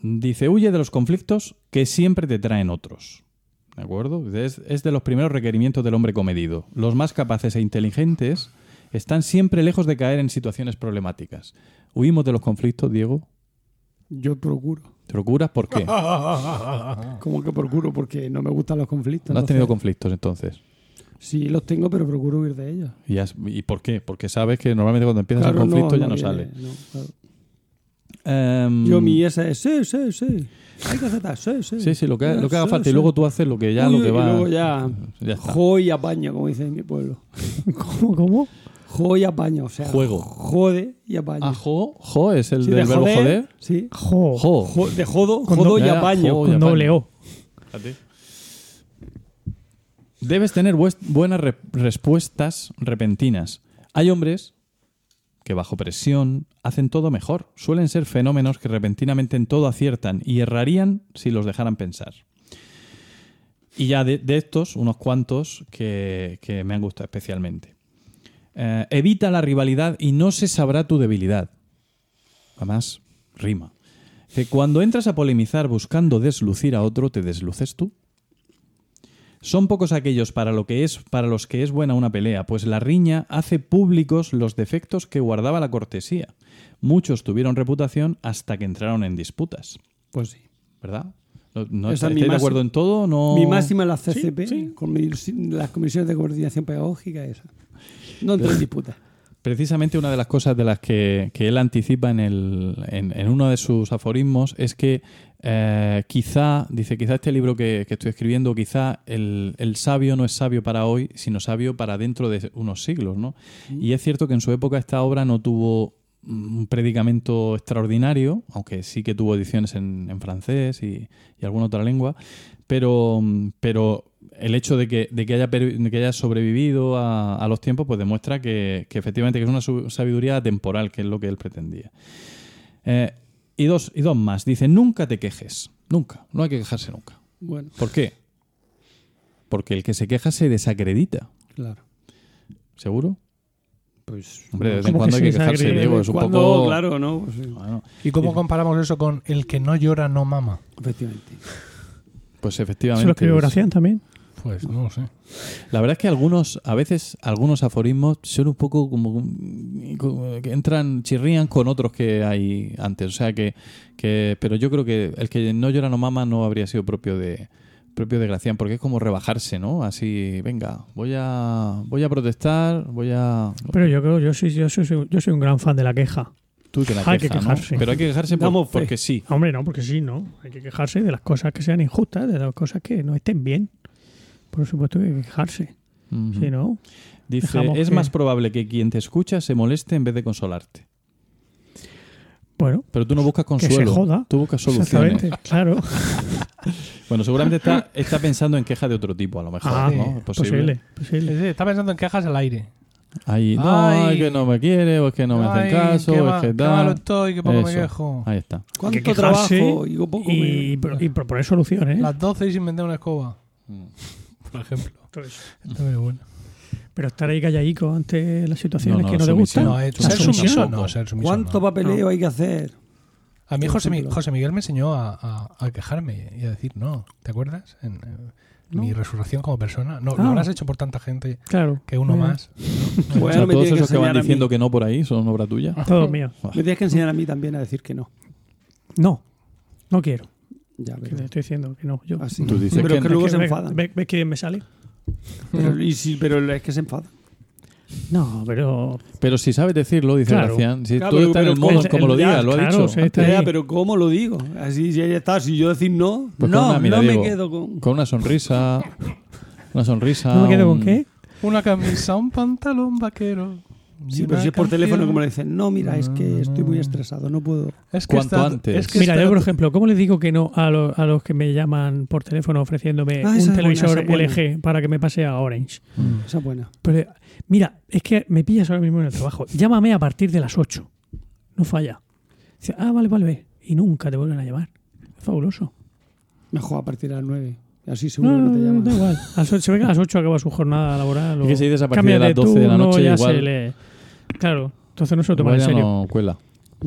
dice, huye de los conflictos que siempre te traen otros. ¿De acuerdo? Es de los primeros requerimientos del hombre comedido. Los más capaces e inteligentes están siempre lejos de caer en situaciones problemáticas. ¿Huimos de los conflictos, Diego? Yo procuro. ¿Te procuras? ¿Por qué? [LAUGHS] ¿Cómo que procuro? Porque no me gustan los conflictos. ¿No has tenido conflictos entonces? Sí, los tengo, pero procuro huir de ellos. ¿Y, has- y por qué? Porque sabes que normalmente cuando empiezas Claro, el conflicto ya no sale. no, claro. Em, Yo mi esa es, sí, sí, sí. Hay que aceptar, sí, sí. Sí, sí, lo que, lo que haga Sí, falta. Y luego tú haces lo que ya Uy, lo que y va. luego ya, Ya está. jo y apaño, como dicen en mi pueblo. [LAUGHS] ¿Cómo? ¿Cómo? Jo y apaño, o sea, Juego. jode y apaño. Ah, jo, jo es el Sí, del de verbo joder. Sí. Jo. Jo. Jo- de jodo, Con jodo do- y apaño. jo. Con apaño. doble O. Debes tener buenas re- respuestas repentinas. Hay hombres que bajo presión hacen todo mejor. Suelen ser fenómenos que repentinamente en todo aciertan y errarían si los dejaran pensar. Y ya de, de estos, unos cuantos que, que me han gustado especialmente. Eh, evita la rivalidad y no se sabrá tu debilidad. Además, rima. Que cuando entras a polemizar buscando deslucir a otro, te desluces tú. Son pocos aquellos para, lo que es, para los que es buena una pelea, pues la riña hace públicos los defectos que guardaba la cortesía. Muchos tuvieron reputación hasta que entraron en disputas, Pues sí. ¿verdad? ¿No, no Esa es mi ¿Estáis de máxima- acuerdo en todo? No... Mi máxima en la CCP, sí. con mi- las comisiones de coordinación pedagógica, esa. No entré en disputa. Precisamente una de las cosas de las que, que él anticipa en, el, en, en uno de sus aforismos es que eh, quizá, dice, quizá este libro que, que estoy escribiendo, quizá el, el sabio no es sabio para hoy, sino sabio para dentro de unos siglos, ¿no? Y es cierto que en su época esta obra no tuvo mm, un predicamento extraordinario, aunque sí que tuvo ediciones en, en francés y, y alguna otra lengua, pero, mm, pero el hecho de que, de que, haya, de que haya sobrevivido a, a los tiempos, pues demuestra que, que efectivamente que es una sabiduría temporal, que es lo que él pretendía. Eh, y, dos, y dos más. Dice, nunca te quejes. Nunca. No hay que quejarse nunca. Bueno, ¿Por qué? Porque el que se queja se desacredita. claro. ¿Seguro? Pues. Hombre, de vez en ¿Cómo cuando que hay que quejarse? Diego. Es un Cuando, poco. claro, ¿no? Pues, sí, Bueno, ¿Y cómo comparamos eso con el que no llora no mama? efectivamente. pues ¿Se efectivamente. lo escribió es- Gracián también? Pues no lo sé. La verdad es que algunos, a veces, algunos aforismos son un poco como, como que entran, chirrían con otros que hay antes. O sea que, que, pero yo creo que el que no llora no mama no habría sido propio de propio de Gracián, porque es como rebajarse, ¿no? Así, venga, voy a, voy a protestar, voy a. Pero yo creo, yo soy, yo soy, yo soy un gran fan de la queja. Tú te la Hay que quejarse. Pero hay que quejarse por- porque sí. Hombre, no, porque sí, ¿no? Hay que quejarse de las cosas que sean injustas, de las cosas que no estén bien. Por supuesto que hay que quejarse. Si no, Dice, es que- más probable que quien te escucha se moleste en vez de consolarte. bueno, Pero tú no buscas que se consuelo. joda. Tú buscas soluciones. Exactamente, claro. [LAUGHS] Bueno, seguramente está, está pensando en quejas de otro tipo, a lo mejor, Ah, ¿no? Es posible, posible. Sí, Está pensando en quejas al aire. Ahí, no, Ay. es que no me quiere, o es que no me hacen Ay, caso, qué, o ma- es que qué tal. malo estoy, que poco me Eso. quejo. Ahí está. ¿Cuánto que trabajo? Y poco me- Y, proponer soluciones. Las 12 y sin vender una escoba, por ejemplo. Entonces, Está muy bueno. Pero estar ahí calladico ante las situaciones No, no, que no te gustan. No, es La ser sumiso no, ser sumiso ¿Cuánto no. papeleo hay que hacer? A mí José, Mi-? José Miguel me enseñó a, a- a quejarme y a decir no. ¿Te acuerdas? En, eh, No. mi resurrección como persona. No, Ah. lo habrás hecho por tanta gente Claro. que uno Mira, más. [LAUGHS] O Bueno, sea, me todos tiene que esos que van diciendo que no por ahí son obra tuya. Todo [LAUGHS] mío. Me tienes que enseñar a mí también a decir que no. No, no quiero. Ya, Que pero, te estoy diciendo que no. Yo. así. Tú dices pero que que, luego se que ve- enfadan. ve- ¿Ves quién me sale? Pero, y sí, pero es que se enfadan. No, pero. Pero si sabes decirlo, dice Claro. Gracián. Si Claro, todo pero- está en el modo como el- lo diga, ya, lo ha claro, dicho. sí. Está Ya, pero ¿cómo lo digo? Así ya está. Si yo decir no, Pues con no, una- mira, no me Diego, quedo con. Con una sonrisa. Una sonrisa. ¿No me quedo con un- qué? Una camisa, un pantalón vaquero. Sí, pero si es por canción. teléfono, como le dicen, no, mira, es No, que no, estoy no. muy estresado, no puedo. Es que Cuanto está- antes. es que Mira, está- yo por ejemplo, ¿cómo les digo que no a, lo- a los que me llaman por teléfono ofreciéndome Ah, un buena, televisor buena. LG para que me pase a Orange? Mm. Esa es buena. Pero mira, es que me pillas ahora mismo en el trabajo. Llámame a partir de las 8. No falla. Dice, ah, vale, vale. Y nunca te vuelven a llamar. Es fabuloso. Mejor a partir de las 9. Así seguro No, que no te no, llaman. da igual. Se ve que a las 8 acaba su jornada laboral. Es o que si dices a partir de cambia las 12 de la noche, ya igual- se lee. Claro, entonces no se lo toman en serio. no cuela.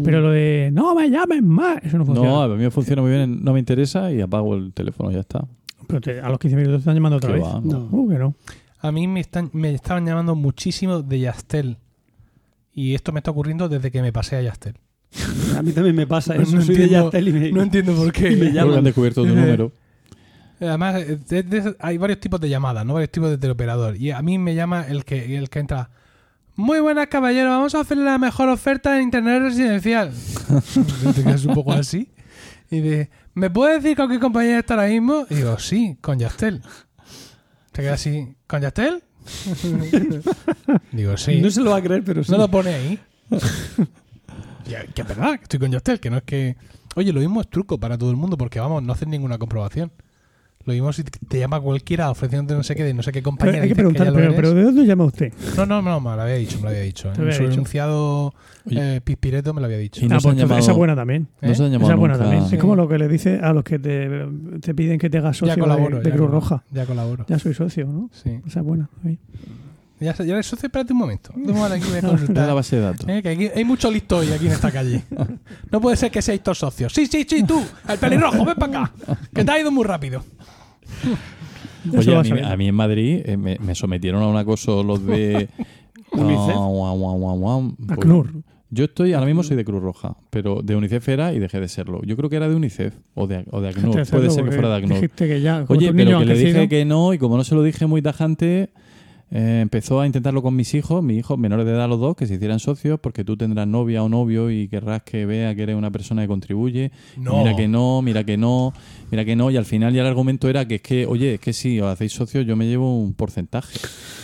Pero lo de no me llames más, eso no funciona. No, a mí me funciona muy bien, no me interesa y apago el teléfono, ya está. Pero te- a los 15 minutos te están llamando otra ¿Qué vez. va? No. Uh, que no. A mí me, están, me estaban llamando muchísimo de Yastel. Y esto me está ocurriendo desde que me pasé a Yastel. A mí también me pasa No eso. Soy de entiendo- Yastel y me, No entiendo por qué. Y me Creo que llaman. han descubierto tu Eh, número. Además, eh, de- de- hay varios tipos de llamadas, ¿no? Varios tipos de teleoperador. Y a mí me llama el que, el que entra. Muy buenas, caballero. Vamos a hacerle la mejor oferta en internet residencial. [LAUGHS] Te quedas un poco así. Y dice, ¿me puedes decir con qué compañía está ahora mismo? Y digo, sí, con Yastel. Te queda así, ¿con Yastel? digo, sí. No se lo va a creer, pero sí. No lo pone ahí. [LAUGHS] Que es verdad, estoy con Yastel, que no es que. Oye, lo mismo es truco para todo el mundo, porque vamos, no hacen ninguna comprobación. Lo mismo si te llama cualquiera ofreciéndote no sé qué de no sé qué Pero compañía. hay que preguntar, lo pero, pero ¿de dónde llama usted? No, no, no, me lo había dicho, me lo había dicho. En su enunciado eh, pispireto me lo había dicho. Y no Ah, pues llamado- esa es buena también. No se han ¿Eh? llamado Esa es buena también. Sí. Es como lo que le dice a los que te, te piden que te hagas socio ya colaboro. de, de ya Cruz Roja. Ya colaboro. Ya soy socio, ¿no? Sí. Esa es buena. sí. Ya, ya eres socio, espérate un momento. Vamos aquí voy a [LAUGHS] Era la consultar. base de datos. Eh, que aquí hay mucho listo hoy aquí en esta calle. [LAUGHS] No puede ser que seáis todos socios. Sí, sí, sí, tú, el pelirrojo, ven para acá. Que te ha ido muy rápido. Oye, a mí, sabiendo. a mí en Madrid eh, me, me sometieron a un acoso los de... [LAUGHS] Unicef. Ah. A Pues-. Yo estoy, ahora mismo soy de Cruz Roja, pero de UNICEF era y dejé de serlo. Yo creo que era de UNICEF o de, o de ACNUR. Puede ser que fuera de ACNUR. Dijiste que ya, como Oye, pero que le dije que no y como no se lo dije muy tajante, eh, empezó a intentarlo con mis hijos, mis hijos menores de edad los dos, que se hicieran socios porque tú tendrás novia o novio y querrás que vea que eres una persona que contribuye. No. Mira que no, mira que no, mira que no. Y al final ya el argumento era que es que, oye, es que si os hacéis socios yo me llevo un porcentaje.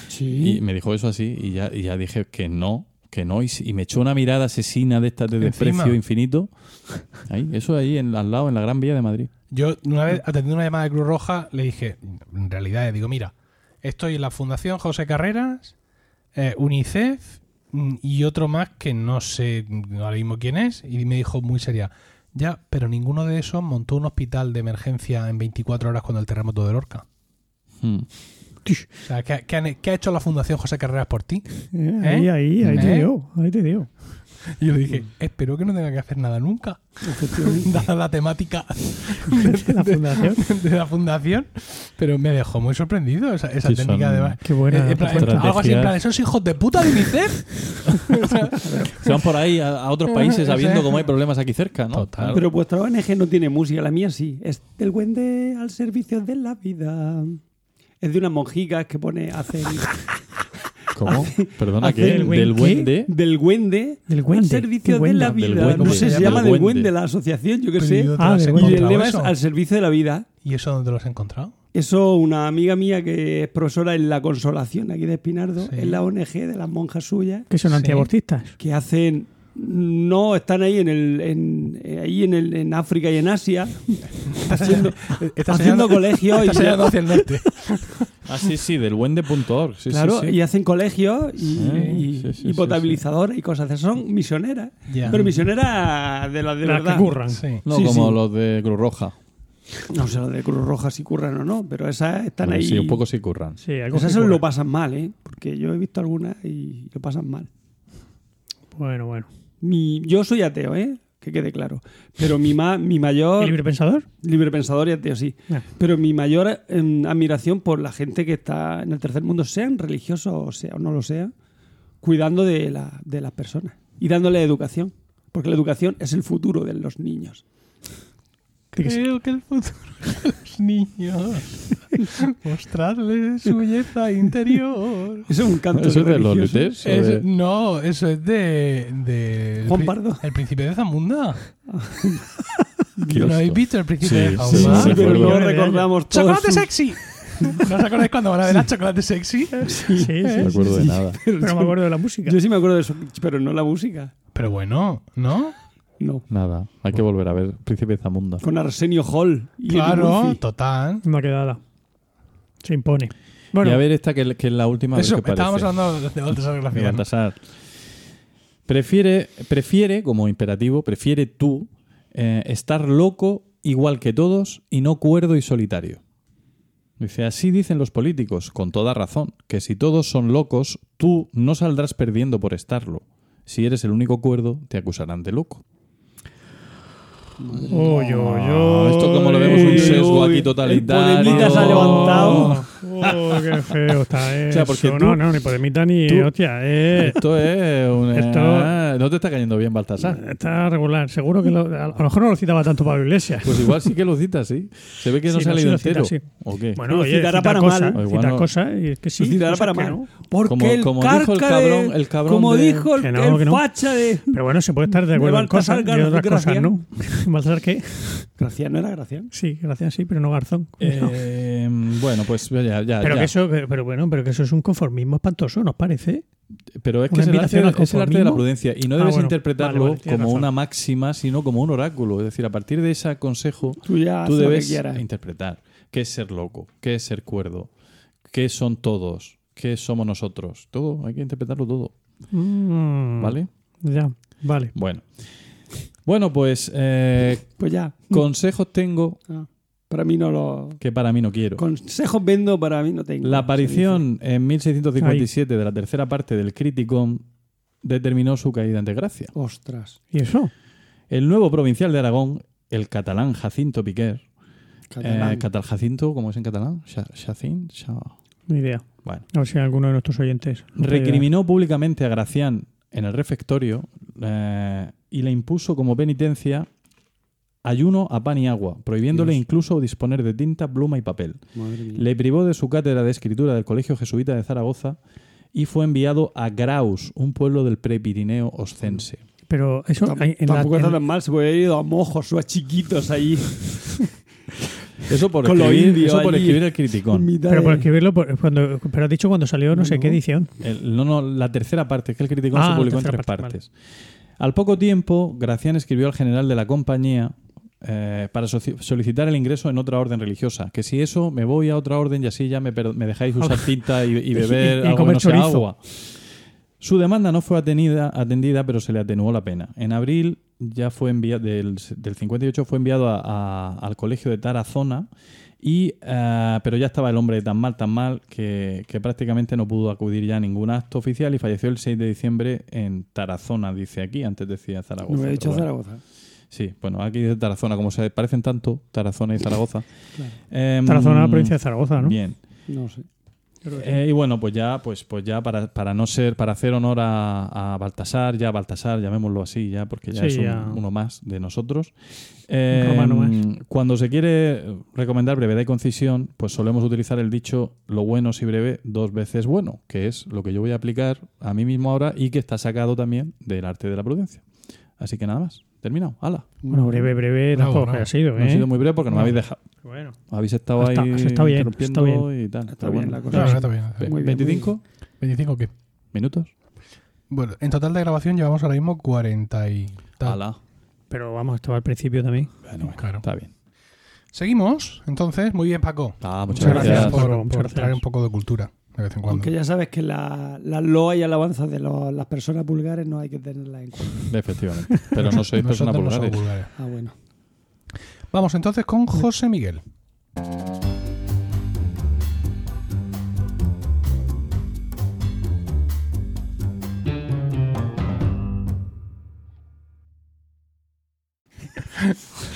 Sí. Y me dijo eso así y ya, y ya dije que no, que no. Y, me echó una mirada asesina de estas de Encima. desprecio infinito. Ahí, eso ahí en, al lado, en la Gran Vía de Madrid. Yo una vez atendiendo una llamada de Cruz Roja le dije, en realidad, digo, mira, estoy en la Fundación José Carreras, eh, UNICEF mm, y otro más que no sé ahora mismo quién es. Y me dijo muy seria, ya, pero ninguno de esos montó un hospital de emergencia en 24 horas cuando el terremoto de Lorca. Hmm. O sea, ¿qué, qué han- qué ha hecho la Fundación José Carreras por ti? Eh, Ahí, ahí, ahí te ¿Eh? digo. Ahí te digo. Y yo dije, espero que no tenga que hacer nada nunca, [LAUGHS] dada la temática [LAUGHS] De la fundación. [LAUGHS] de la fundación. Pero me dejó muy sorprendido esa, esa Sí, técnica son- de... Qué buena Eh, plan, algo así en Estrategias. plan, esos hijos de puta de UNICEF. O sea, Se van por ahí a, a otros países sabiendo cómo hay problemas aquí cerca, ¿no? Total. Pero vuestra ONG no tiene música, la mía sí. Es del Wende al servicio de la vida. Es de unas monjicas que pone hacen ¿Cómo? Perdona, buen del qué? buen de... del Wende Del al Wende. servicio ¿Qué de la Wende? Del vida. Wende. No sé, se Del llama del Wende. Wende la asociación, yo qué pero ¿y sé. Ah, del Y Wende. el lema es eso? al servicio de la vida. ¿Y eso dónde lo has encontrado? Eso, una amiga mía que es profesora en La Consolación, aquí de Espinardo, Sí. es la ONG de las monjas suyas, Que son Sí. antiabortistas. que hacen. No están ahí en el, en, eh, ahí en, el, en África y en Asia, haciendo, [LAUGHS] Está haciendo colegios y, hacia el norte. [LAUGHS] Ah, sí, sí, del buende.org. Sí, claro, sí, sí. y hacen colegios y, Sí, y- sí, sí, y sí, potabilizadoras y cosas. así. Son misioneras, Ya. pero misioneras de las de Las verdad. que curran. Sí. No Sí, como sí. los de Cruz Roja. No sé, los de Cruz Roja si curran o no, pero esas están Bueno, ahí. Sí, un poco sí curran. Sí, algo Esas lo pasan mal, ¿eh? Porque yo he visto algunas y lo pasan mal. Bueno, bueno. Mi, yo soy ateo, ¿eh? Que quede claro. Pero mi, ma- mi mayor... ¿Y libre pensador? libre pensador y ateo, sí. Ah. Pero mi mayor em, admiración por la gente que está en el tercer mundo, sean religiosos o sea o no lo sea, cuidando de, la- de las personas y dándole educación. Porque la educación es el futuro de los niños. Creo que el futuro [LAUGHS] de los niños mostrarles su belleza interior. Eso es un canto ¿Eso es de los religioso. Luters? o Es- de- no, eso es de, de Juan el Pardo. El príncipe de Zamunda. [LAUGHS] ¿No habéis visto el príncipe Sí, de Zamunda? sí, Sí, pero no recordamos ¡Chocolate sus- sexy! ¿No os acordáis cuando van a ver a chocolate sexy? Sí, sí, No me sí, acuerdo de nada. Pero me acuerdo de la música. Yo sí me acuerdo de eso, pero no la música. Pero bueno, ¿no? No. Nada. Hay que volver a ver Príncipe Zamunda. Con Arsenio Hall. Y Eddie Claro, Murphy. total. Una quedada. Se impone. Bueno, y a ver esta que, que es la última. Eso, qué parece. estábamos hablando de Baltasar [LAUGHS] de. Baltasar. Prefiere, prefiere, como imperativo, prefiere tú eh, estar loco igual que todos y no cuerdo y solitario. Dice, así dicen los políticos, con toda razón, que si todos son locos, tú no saldrás perdiendo por estarlo. Si eres el único cuerdo, te acusarán de loco. Ah, esto como lo vemos un sesgo aquí totalitario. el Podemita se ha levantado. Oh, qué feo está [LAUGHS] eso. sea, porque tú- no, no, ni Podemita ni tú- hostia. Eh, Esto es un... Esto- ah, no te está cayendo bien, Baltasar. está regular. Seguro que lo- a lo mejor no lo citaba tanto Pablo Iglesias. Pues igual sí que lo cita, sí. Se ve que no Sí, se ha no, sí leído lo cita, entero. sí. ¿O qué? Bueno, Lo oye, citará cita para cosas, mal. O cita no. cosas y es que sí. Lo citará para mal. no. Porque Como- el como dijo el cabrón- de- el cabrón como de- dijo el, Que no, el que no. facha de... Pero bueno, se puede estar de acuerdo en cosas y otras cosas no. [LAUGHS] ¿Baltasar qué? Graciano era Graciano. Sí, gracias, sí, pero no Garzón. Eh, bueno, pues ya, ya. pero ya. que eso, pero bueno, pero que eso es un conformismo espantoso, ¿nos parece? Pero es que es el, arte, es el arte de la prudencia y no Ah, debes bueno. interpretarlo Vale, vale, tienes como razón. una máxima, sino como un oráculo. Es decir, a partir de ese consejo, Tú ya tú haz lo que debes interpretar qué es ser loco, qué es ser cuerdo, qué son todos, qué somos nosotros. Todo, hay que interpretarlo todo. Mm, ¿Vale? Ya, vale. Bueno. Bueno, pues eh, Pues ya. consejos tengo [LAUGHS] Ah, para mí no lo... que para mí no quiero. Consejos vendo, para mí no tengo. La aparición en 1657 de la tercera parte del Criticón determinó su caída en desgracia. Ostras. ¿Y eso? El nuevo provincial de Aragón, el catalán Jacinto Piquer, Catalán. eh, catal Jacinto, ¿cómo es en catalán? Cha- Chacín, Cha- Ni idea. Bueno. A ver si alguno de nuestros oyentes. Recriminó públicamente a Gracián en el refectorio eh, y le impuso como penitencia ayuno a pan y agua, prohibiéndole Dios. incluso disponer de tinta, pluma y papel. Le privó de su cátedra de escritura del Colegio Jesuita de Zaragoza y fue enviado a Graus, un pueblo del Prepirineo oscense. Pero eso en la- Tampoco está en- tan mal, se puede haber ido a mojos o a chiquitos ahí. [LAUGHS] Eso por, Con escribir, eso por allí. escribir el criticón. Pero por escribirlo, por- cuando, pero has dicho cuando salió no sé No. qué edición. El- no, no, la tercera parte, es que el criticón Ah, se publicó en tres parte, partes. Al poco tiempo, Gracián escribió al general de la compañía eh, para solicitar el ingreso en otra orden religiosa. Que si eso, me voy a otra orden y así ya me, me dejáis usar [LAUGHS] tinta y, y beber Y- y algo que no sea agua. Su demanda no fue atenida, atendida, pero se le atenuó la pena. En abril ya fue enviado, del, del 58 fue enviado a- a- al colegio de Tarazona Y, eh, pero ya estaba el hombre tan mal, tan mal, que, que prácticamente no pudo acudir ya a ningún acto oficial y falleció el 6 de diciembre en Tarazona, dice aquí. Antes decía Zaragoza. No me he dicho bueno. Zaragoza. Sí, bueno, aquí dice Tarazona, como se parecen tanto, Tarazona y Zaragoza. [LAUGHS] Claro. Em, Tarazona, la provincia de Zaragoza, ¿no? Bien. No sé. Eh, y bueno, pues ya, pues, pues ya para, para no ser, para hacer honor a, a Baltasar, ya Baltasar, llamémoslo así, ya, porque ya Sí, es un- ya. uno más de nosotros. Eh, romano más. Cuando se quiere recomendar brevedad y concisión, pues solemos utilizar el dicho lo bueno si breve, dos veces bueno, que es lo que yo voy a aplicar a mí mismo ahora y que está sacado también del arte de la prudencia. Así que nada más, terminado, hala. Bueno, breve, breve Bravo, tampoco bravo. ha sido, No ¿eh? he sido muy breve porque no, me habéis dejado. Bueno. Habéis estado Ha ahí estado bien, interrumpiendo está bien. y tal. Está bien bueno. la cosa. Sí. está bien, está bien. Muy bien, muy 25 ¿25 qué? minutos. Bueno, en total de grabación llevamos ahora mismo 40 y tal. Hala. Pero vamos, estaba al principio también. Bueno, bueno, Claro. está bien. Seguimos, entonces. Muy bien, Paco. Ah, Muchas muchas gracias, gracias. por, por traer un poco de cultura de vez en cuando. Aunque ya sabes que la, la loa y alabanza de los- las personas vulgares no hay que tenerlas en cuenta. [LAUGHS] Efectivamente. Pero no sois personas no vulgares. vulgares. Ah, bueno. Vamos entonces con José Miguel. [LAUGHS]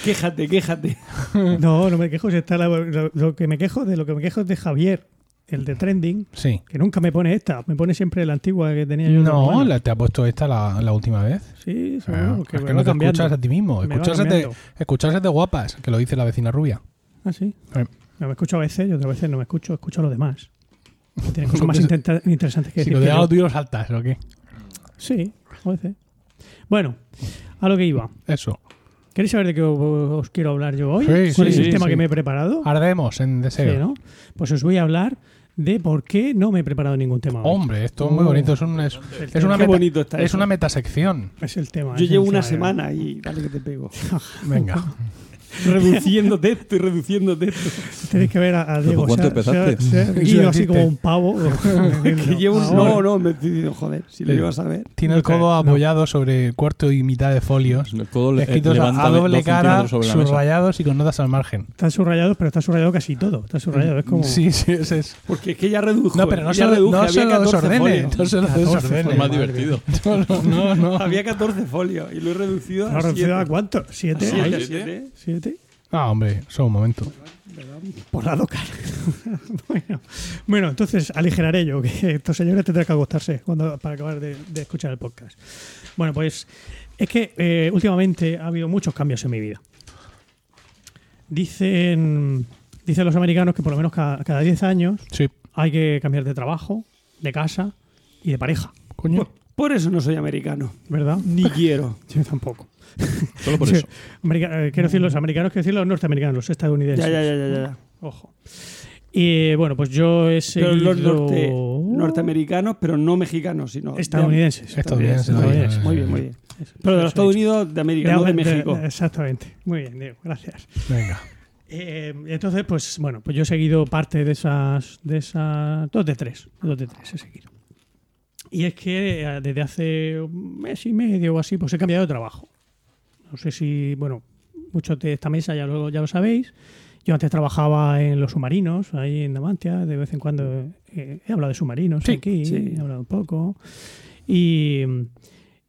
Quéjate, quéjate. [LAUGHS] No, no me quejo. Si está la- lo, lo que me quejo de lo que me quejo es de Javier, el de trending, Sí. que nunca me pone esta, me pone siempre la antigua que tenía yo. No, la- te ha puesto esta la, la última vez. Sí, Ah, seguro, que es que no te cambiando. escuchas a ti mismo. Escucharse de, guapas, que lo dice la vecina rubia. Ah, sí. Eh. No, me escucho a veces y otras veces no me escucho, escucho a los demás. Tienen cosas [LAUGHS] más interesantes que Si decir. lo que de yo. algo tuyo lo saltas, ¿o qué? Sí, a veces. Bueno, a lo que iba. Eso. ¿Queréis saber de qué os, quiero hablar yo hoy? Sí, ¿Cuál sí, es el sí, tema que me he preparado? Ardemos en deseo. Sí, ¿no? Pues os voy a hablar de por qué no me he preparado ningún tema hoy. Hombre, esto es muy Oh. bonito. Es, un- es, una, Qué meta, bonito está es eso. una metasección. Es el tema. Yo llevo una semana y dale que te pego. Venga. [LAUGHS] reduciendo texto y reduciendo texto. Tenéis que ver a, a Diego. ¿Cuánto se ha- se ha- empezaste? se ha Eso erguido así como un pavo. [LAUGHS] que llevo un... No, no, me estoy diciendo, joder, si lo ibas a ver. Tiene el codo no. apoyado sobre cuarto y mitad de folios. El codo le- Escritos a, levanta a doble dos cara, centímetros sobre la mesa. subrayados y con notas al margen. Están subrayados, pero está subrayado casi todo. Está subrayado. Es como. Sí, sí, ese es. Porque es que ya redujo. No, pero no se, ya reduje, no se había lo 14 desordene. folios. No se lo 14 desordene. Es más Madre divertido. [LAUGHS] No, no, no. Había 14 folios y lo he reducido ¿Lo a has reducido a 7. cuánto? ¿Siete? Siete, siete. Ah, hombre, solo un momento. Por la loca. [LAUGHS] bueno, bueno, entonces aligeraré yo, que estos señores tendrán que acostarse cuando, para acabar de, de escuchar el podcast. Bueno, pues es que eh, últimamente ha habido muchos cambios en mi vida. Dicen, dicen los americanos que por lo menos cada, cada 10 años Sí. hay que cambiar de trabajo, de casa y de pareja, Coño. Por, por eso no soy americano. ¿verdad? Ni [LAUGHS] quiero. Yo tampoco. [LAUGHS] Solo por Sí, eso. America- eh, quiero decir los americanos, quiero decir los norteamericanos, los estadounidenses. Ya, ya, ya, ya, ya. Ojo. Y bueno, pues yo he Pero seguido... los norte, norteamericanos, pero no mexicanos, sino de- Estadounidenses. Estadounidenses, Estadounidenses. Muy bien, muy bien. Eso, Pero de los Estados. Unidos de América, no de México. exactamente. Muy bien, Diego, gracias. Venga. Eh, entonces, pues bueno, pues yo he seguido parte de esas, de esas, dos de tres, dos de tres he seguido. Y es que eh, desde hace un mes y medio o así, pues he cambiado de trabajo. No sé si, bueno, muchos de esta mesa ya lo, ya lo sabéis. Yo antes trabajaba en los submarinos, ahí en Damantia, de vez en cuando eh, he hablado de submarinos Sí, aquí, sí. he hablado un poco. Y,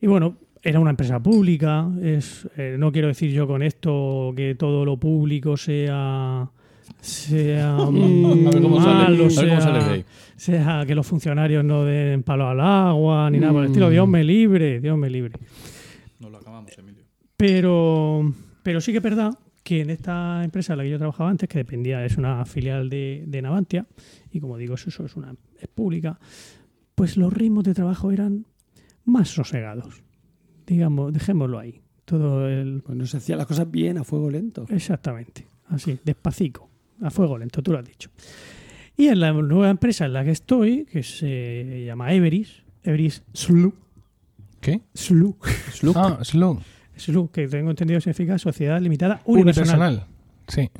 y bueno, era una empresa pública. Es, eh, no quiero decir yo con esto que todo lo público sea sea [LAUGHS] malo, sea, sea que los funcionarios no den palo al agua ni nada por el estilo. Dios me libre, Dios me libre. No lo acabamos, Emilio. Pero, pero sí que es verdad que en esta empresa en la que yo trabajaba antes, que dependía, es una filial de, de Navantia, y como digo, eso, eso es una es pública, pues los ritmos de trabajo eran más sosegados. Digamos, dejémoslo ahí. Todo el. Pues no se hacían las cosas bien a fuego lento. Exactamente. Así, despacito, a fuego lento, tú lo has dicho. Y en la nueva empresa en la que estoy, que se llama Everis, Everis SLU, ¿Qué? SLU, [LAUGHS] Ah, Slug. SLU, que tengo entendido significa Sociedad Limitada Unipersonal. Unipersonal. Sí.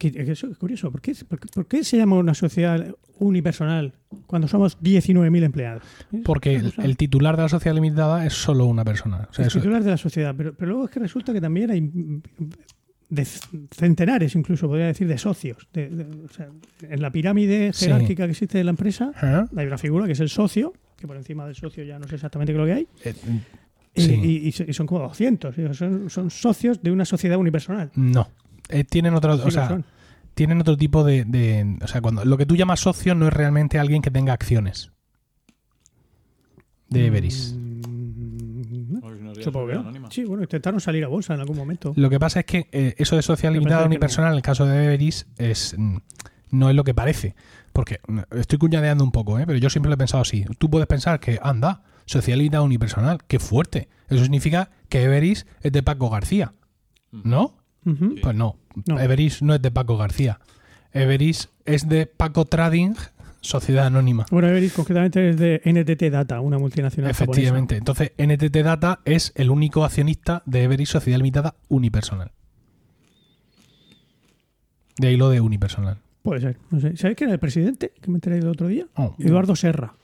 Eso es curioso. ¿Por qué, por qué- por qué se llama una sociedad unipersonal cuando somos 19.000 empleados? Porque el, titular de la sociedad limitada es solo una persona. O sea, el eso- titular de la sociedad. Pero, pero luego es que resulta que también hay mm, de centenares, incluso podría decir, de socios. De- de- o sea, en la pirámide Sí. jerárquica que existe de la empresa, hay una figura que es el socio, que por encima del socio ya no sé exactamente qué es lo que hay, Eh, Sí. y- y so- y son como 200. y Son, son socios de una sociedad unipersonal. no. Eh, tienen otro, Sí o sea, son. tienen otro tipo de, de- o sea, cuando lo que tú llamas socio no es realmente alguien que tenga acciones de Everis. Mm, no sería Supongo que no. Sí, bueno, intentaron salir a bolsa en algún momento. Lo que pasa es que eh, eso de sociedad limitada unipersonal en el caso de Everis es mm, no es lo que parece. Porque mm, estoy cuñadeando un poco, ¿eh? pero yo siempre lo he pensado así. Tú puedes pensar que, anda, sociedad limitada unipersonal, qué fuerte. Eso significa que Everis es de Paco García, ¿no? Pues no, No. Everis no es de Paco García. Everis es de Paco Trading, sociedad anónima. Bueno, Everis concretamente es de NTT Data, una multinacional Efectivamente. Entonces, NTT Data es el único accionista de Everis Sociedad Limitada unipersonal. De ahí lo de unipersonal. Puede ser. No sé. ¿Sabes quién era el presidente? Que me enteré el otro día. Oh. Eduardo Serra.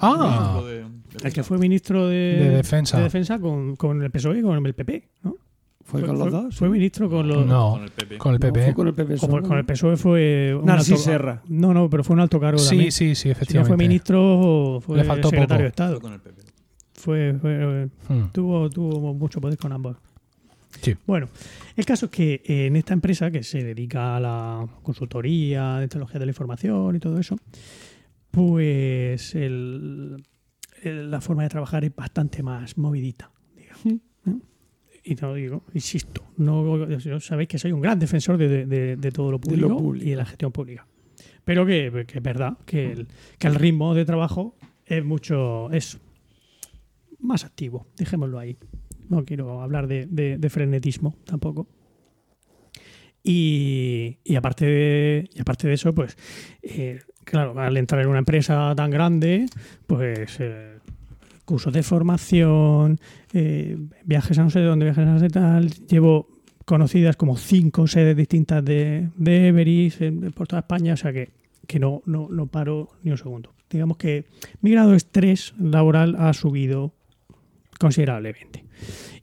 Ah, Lo de- El que fue ministro de, De defensa. de defensa con, con el PSOE y con el PP. ¿no? ¿Fue con los dos? Fue ministro con los. no, Con el PP. con el No, PP. fue con el PP. o solo. con el PSOE fue. un Narcis alto- Serra. No, no, pero fue un alto cargo Sí, también. sí, sí, Si no efectivamente. fue ministro, fue Le faltó secretario poco. de Estado. Fue con el PP. Fue, fue- Hmm. tuvo, tuvo mucho poder con ambos. Sí. Bueno, el caso es que eh, en esta empresa que se dedica a la consultoría de tecnología de la información y todo eso, pues el- el- la forma de trabajar es bastante más movidita. digamos, ¿no? Y no digo, insisto, no, sabéis que soy un gran defensor de, de- de- de todo lo De lo público, público. y de la gestión pública. Pero que, que es verdad que el, que el ritmo de trabajo es mucho, es más activo, dejémoslo ahí. No quiero hablar de, de- de frenetismo tampoco. Y, y aparte de, y aparte de eso, pues, eh, claro, al entrar en una empresa tan grande, pues eh, cursos de formación, eh, viajes a no sé dónde, viajes a no sé tal. Llevo conocidas como cinco sedes distintas de, de Everis en- por toda España, o sea que, que no, no, no paro ni un segundo. Digamos que mi grado de estrés laboral ha subido considerablemente.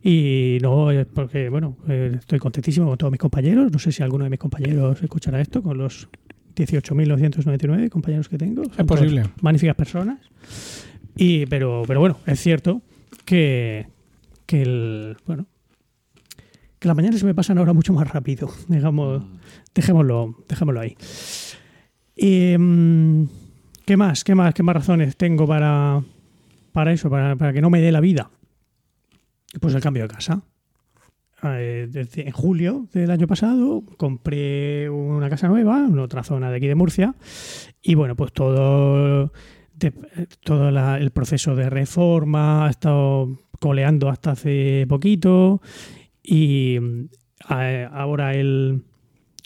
Y no es porque, bueno, eh, estoy contentísimo con todos mis compañeros. No sé si alguno de mis compañeros escuchará esto, con los 18.999 compañeros que tengo. Son Es posible. Magníficas personas. Y, pero, pero bueno, es cierto que, que el, bueno, que las mañanas se me pasan ahora mucho más rápido. [LAUGHS] Digamos, dejémoslo, dejémoslo ahí. Y, mm, ¿Qué más? ¿Qué más? ¿Qué más razones tengo para, para eso? Para, para que no me dé la vida. Pues el cambio de casa. Eh, desde- en julio del año pasado compré una casa nueva en otra zona de aquí de Murcia y bueno pues todo todo el proceso de reforma ha estado coleando hasta hace poquito y a- ahora el,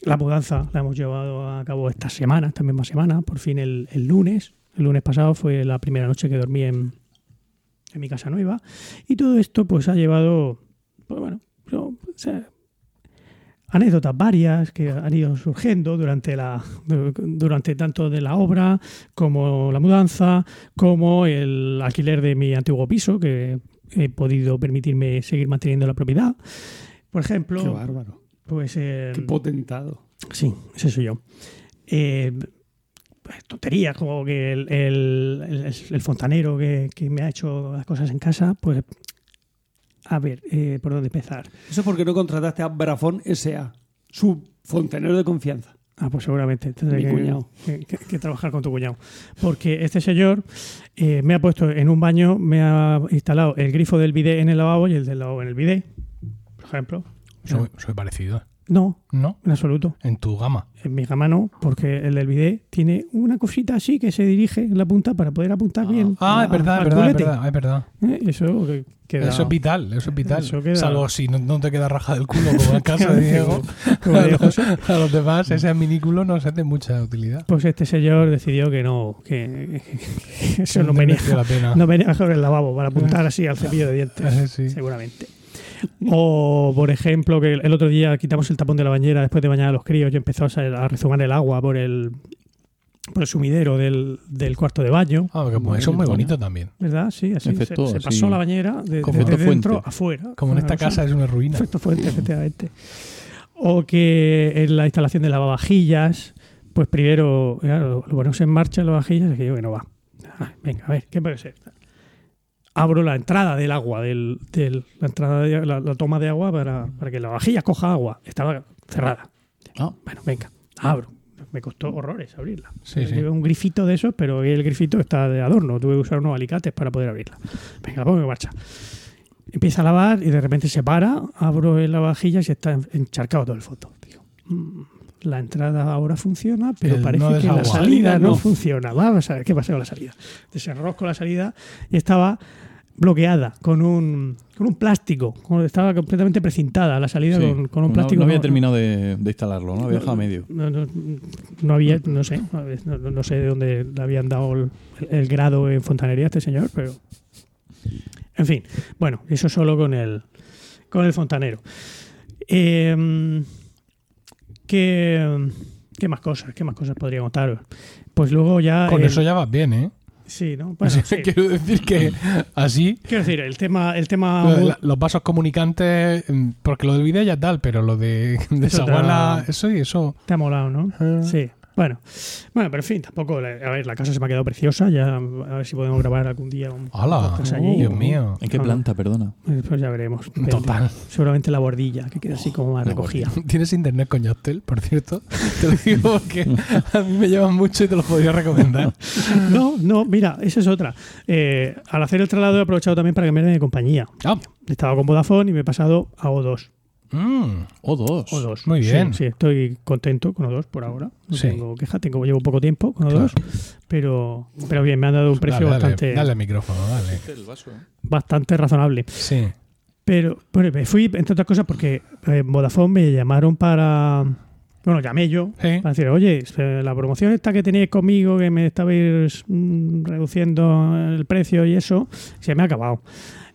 la mudanza la hemos llevado a cabo esta semana, esta misma semana, por fin el, el lunes. El lunes pasado fue la primera noche que dormí en, en mi casa nueva. Y todo esto pues ha llevado, pues bueno, o sea, anécdotas varias que han ido surgiendo durante la durante tanto de la obra como la mudanza como el alquiler de mi antiguo piso que he podido permitirme seguir manteniendo la propiedad por ejemplo Qué bárbaro. pues eh, Qué potentado. Sí, ese soy yo. Eh, pues, tonterías como que el, el- el- el fontanero que, que me ha hecho las cosas en casa, pues a ver, eh, ¿por dónde empezar? Eso porque no contrataste a Brafón S.A., su fontanero de confianza. Ah, pues seguramente tendré Mi que, cuñado. que- que- que trabajar con tu cuñado. Porque este señor eh, me ha puesto en un baño, me ha instalado el grifo del bidet en el lavabo y el del lavabo en el bidet, por ejemplo. Soy, soy parecido. No, ¿No? en absoluto. En tu gama. En mi gama no, porque el del bidet tiene una cosita así que se dirige en la punta para poder apuntar bien. Ah, a- es verdad, es verdad, es verdad, es verdad. Eh, Eso que- queda. Eso es vital, eso es vital. Eso queda- Salvo si no, no te queda raja del culo como en el [LAUGHS] caso de Diego. Como [LAUGHS] a, los, José. a los demás ese minículo no se hace mucha utilidad. Pues este señor decidió que no, que, que [LAUGHS] eso no venía, mereció la pena. no venía mejor el lavabo para apuntar así al cepillo de dientes. Eh, sí. Seguramente. O, por ejemplo, que el otro día quitamos el tapón de la bañera después de bañar a los críos y empezó a, rezumar el agua por el, por el sumidero del, del cuarto de baño. Ah, porque, pues, eso es muy bonito también. ¿Verdad? Sí, así se, Efecto se así. pasó la bañera de, Como desde dentro fuente. afuera. Como en esta cosa- casa es una ruina. Efecto fuente, efectivamente. O que en la instalación de lavavajillas, pues primero claro, lo ponemos en marcha en lavavajillas y que yo que no va. Ah, venga, a ver, ¿qué puede ser? Abro la entrada del agua, del, del- la entrada de- la, la toma de agua para, para que la vajilla coja agua. Estaba cerrada. Ah, Bueno, venga, abro. Me costó horrores abrirla. Sí, sí. Llevé un grifito de esos, pero el grifito está de adorno. Tuve que usar unos alicates para poder abrirla. Venga, la pongo en marcha. Empieza a lavar y de repente se para, abro la vajilla y se está encharcado todo el fondo. Digo, "Mm, la entrada ahora funciona, pero El parece no que la salida [LAUGHS] no, no. funciona. Vamos a ver qué pasa con la salida. Desenrosco la salida y estaba bloqueada con un, con un plástico. Estaba completamente precintada la salida sí. con, con un No- plástico. No, había no- terminado de, de instalarlo, ¿no? Había dejado a medio. no, no, no había, no sé, no, no- no sé de dónde le habían dado el, el grado en fontanería a este señor, pero. En fin, bueno, eso solo con el, con el fontanero. Eh, ¿qué, ¿Qué más cosas? ¿Qué más cosas podría contaros? Pues luego ya. Con el- eso ya vas bien, ¿eh? Sí, ¿no? [LAUGHS] Bueno, sí. Quiero decir que así Quiero decir, el tema. El tema lo- la- los vasos comunicantes, mm, porque lo del vídeo ya tal, pero lo de [LAUGHS] te ha- eso y eso. te ha molado, ¿no? eh, Sí. Bueno, bueno, pero en fin, tampoco. la- A ver, la casa se me ha quedado preciosa. Ya a ver si podemos grabar algún día un ¡Hala! podcast allí. Dios mío. ¿En qué planta, perdona? Eh, Pues ya veremos. Total. Seguramente la bordilla, que queda así como más recogida. [LAUGHS] ¿Tienes internet con Yachtel, por cierto? Te lo digo porque a mí me llevan mucho y te lo podría recomendar. [LAUGHS] No, no, mira, esa es otra. Eh, al hacer el traslado he aprovechado también para cambiarme de compañía. Ah, Estaba con Vodafone y me he pasado a O2. Mm, O dos. O2. Muy bien. Sí, estoy contento con O2 por ahora. No Sí. tengo queja, tengo, llevo poco tiempo con O2, Claro. pero, pero bien, me han dado un precio dale, dale, bastante, dale al micrófono, dale. El vaso, ¿eh? bastante razonable. Sí. Pero bueno, me fui, entre otras cosas, porque eh, Vodafone me llamaron para. Bueno, llamé yo para decir, oye, eh, la promoción esta que teníais conmigo, que me estabais mm, reduciendo el precio y eso, se me ha acabado.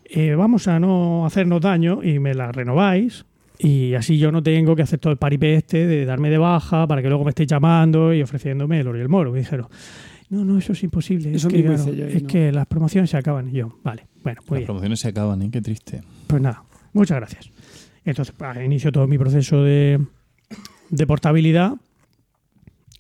Eh, vamos a no hacernos daño y me la renováis. Y así yo no tengo que hacer todo el paripé este de darme de baja para que luego me estéis llamando y ofreciéndome el oro y el moro. Me dijeron, no, no, eso es imposible. Eso es que, mismo claro, hice yo y es no. que las promociones se acaban. Y yo, vale, bueno, pues Las bien. promociones se acaban, ¿eh? Qué triste. Pues nada, muchas gracias. Entonces, pues, inicio todo mi proceso de, de portabilidad.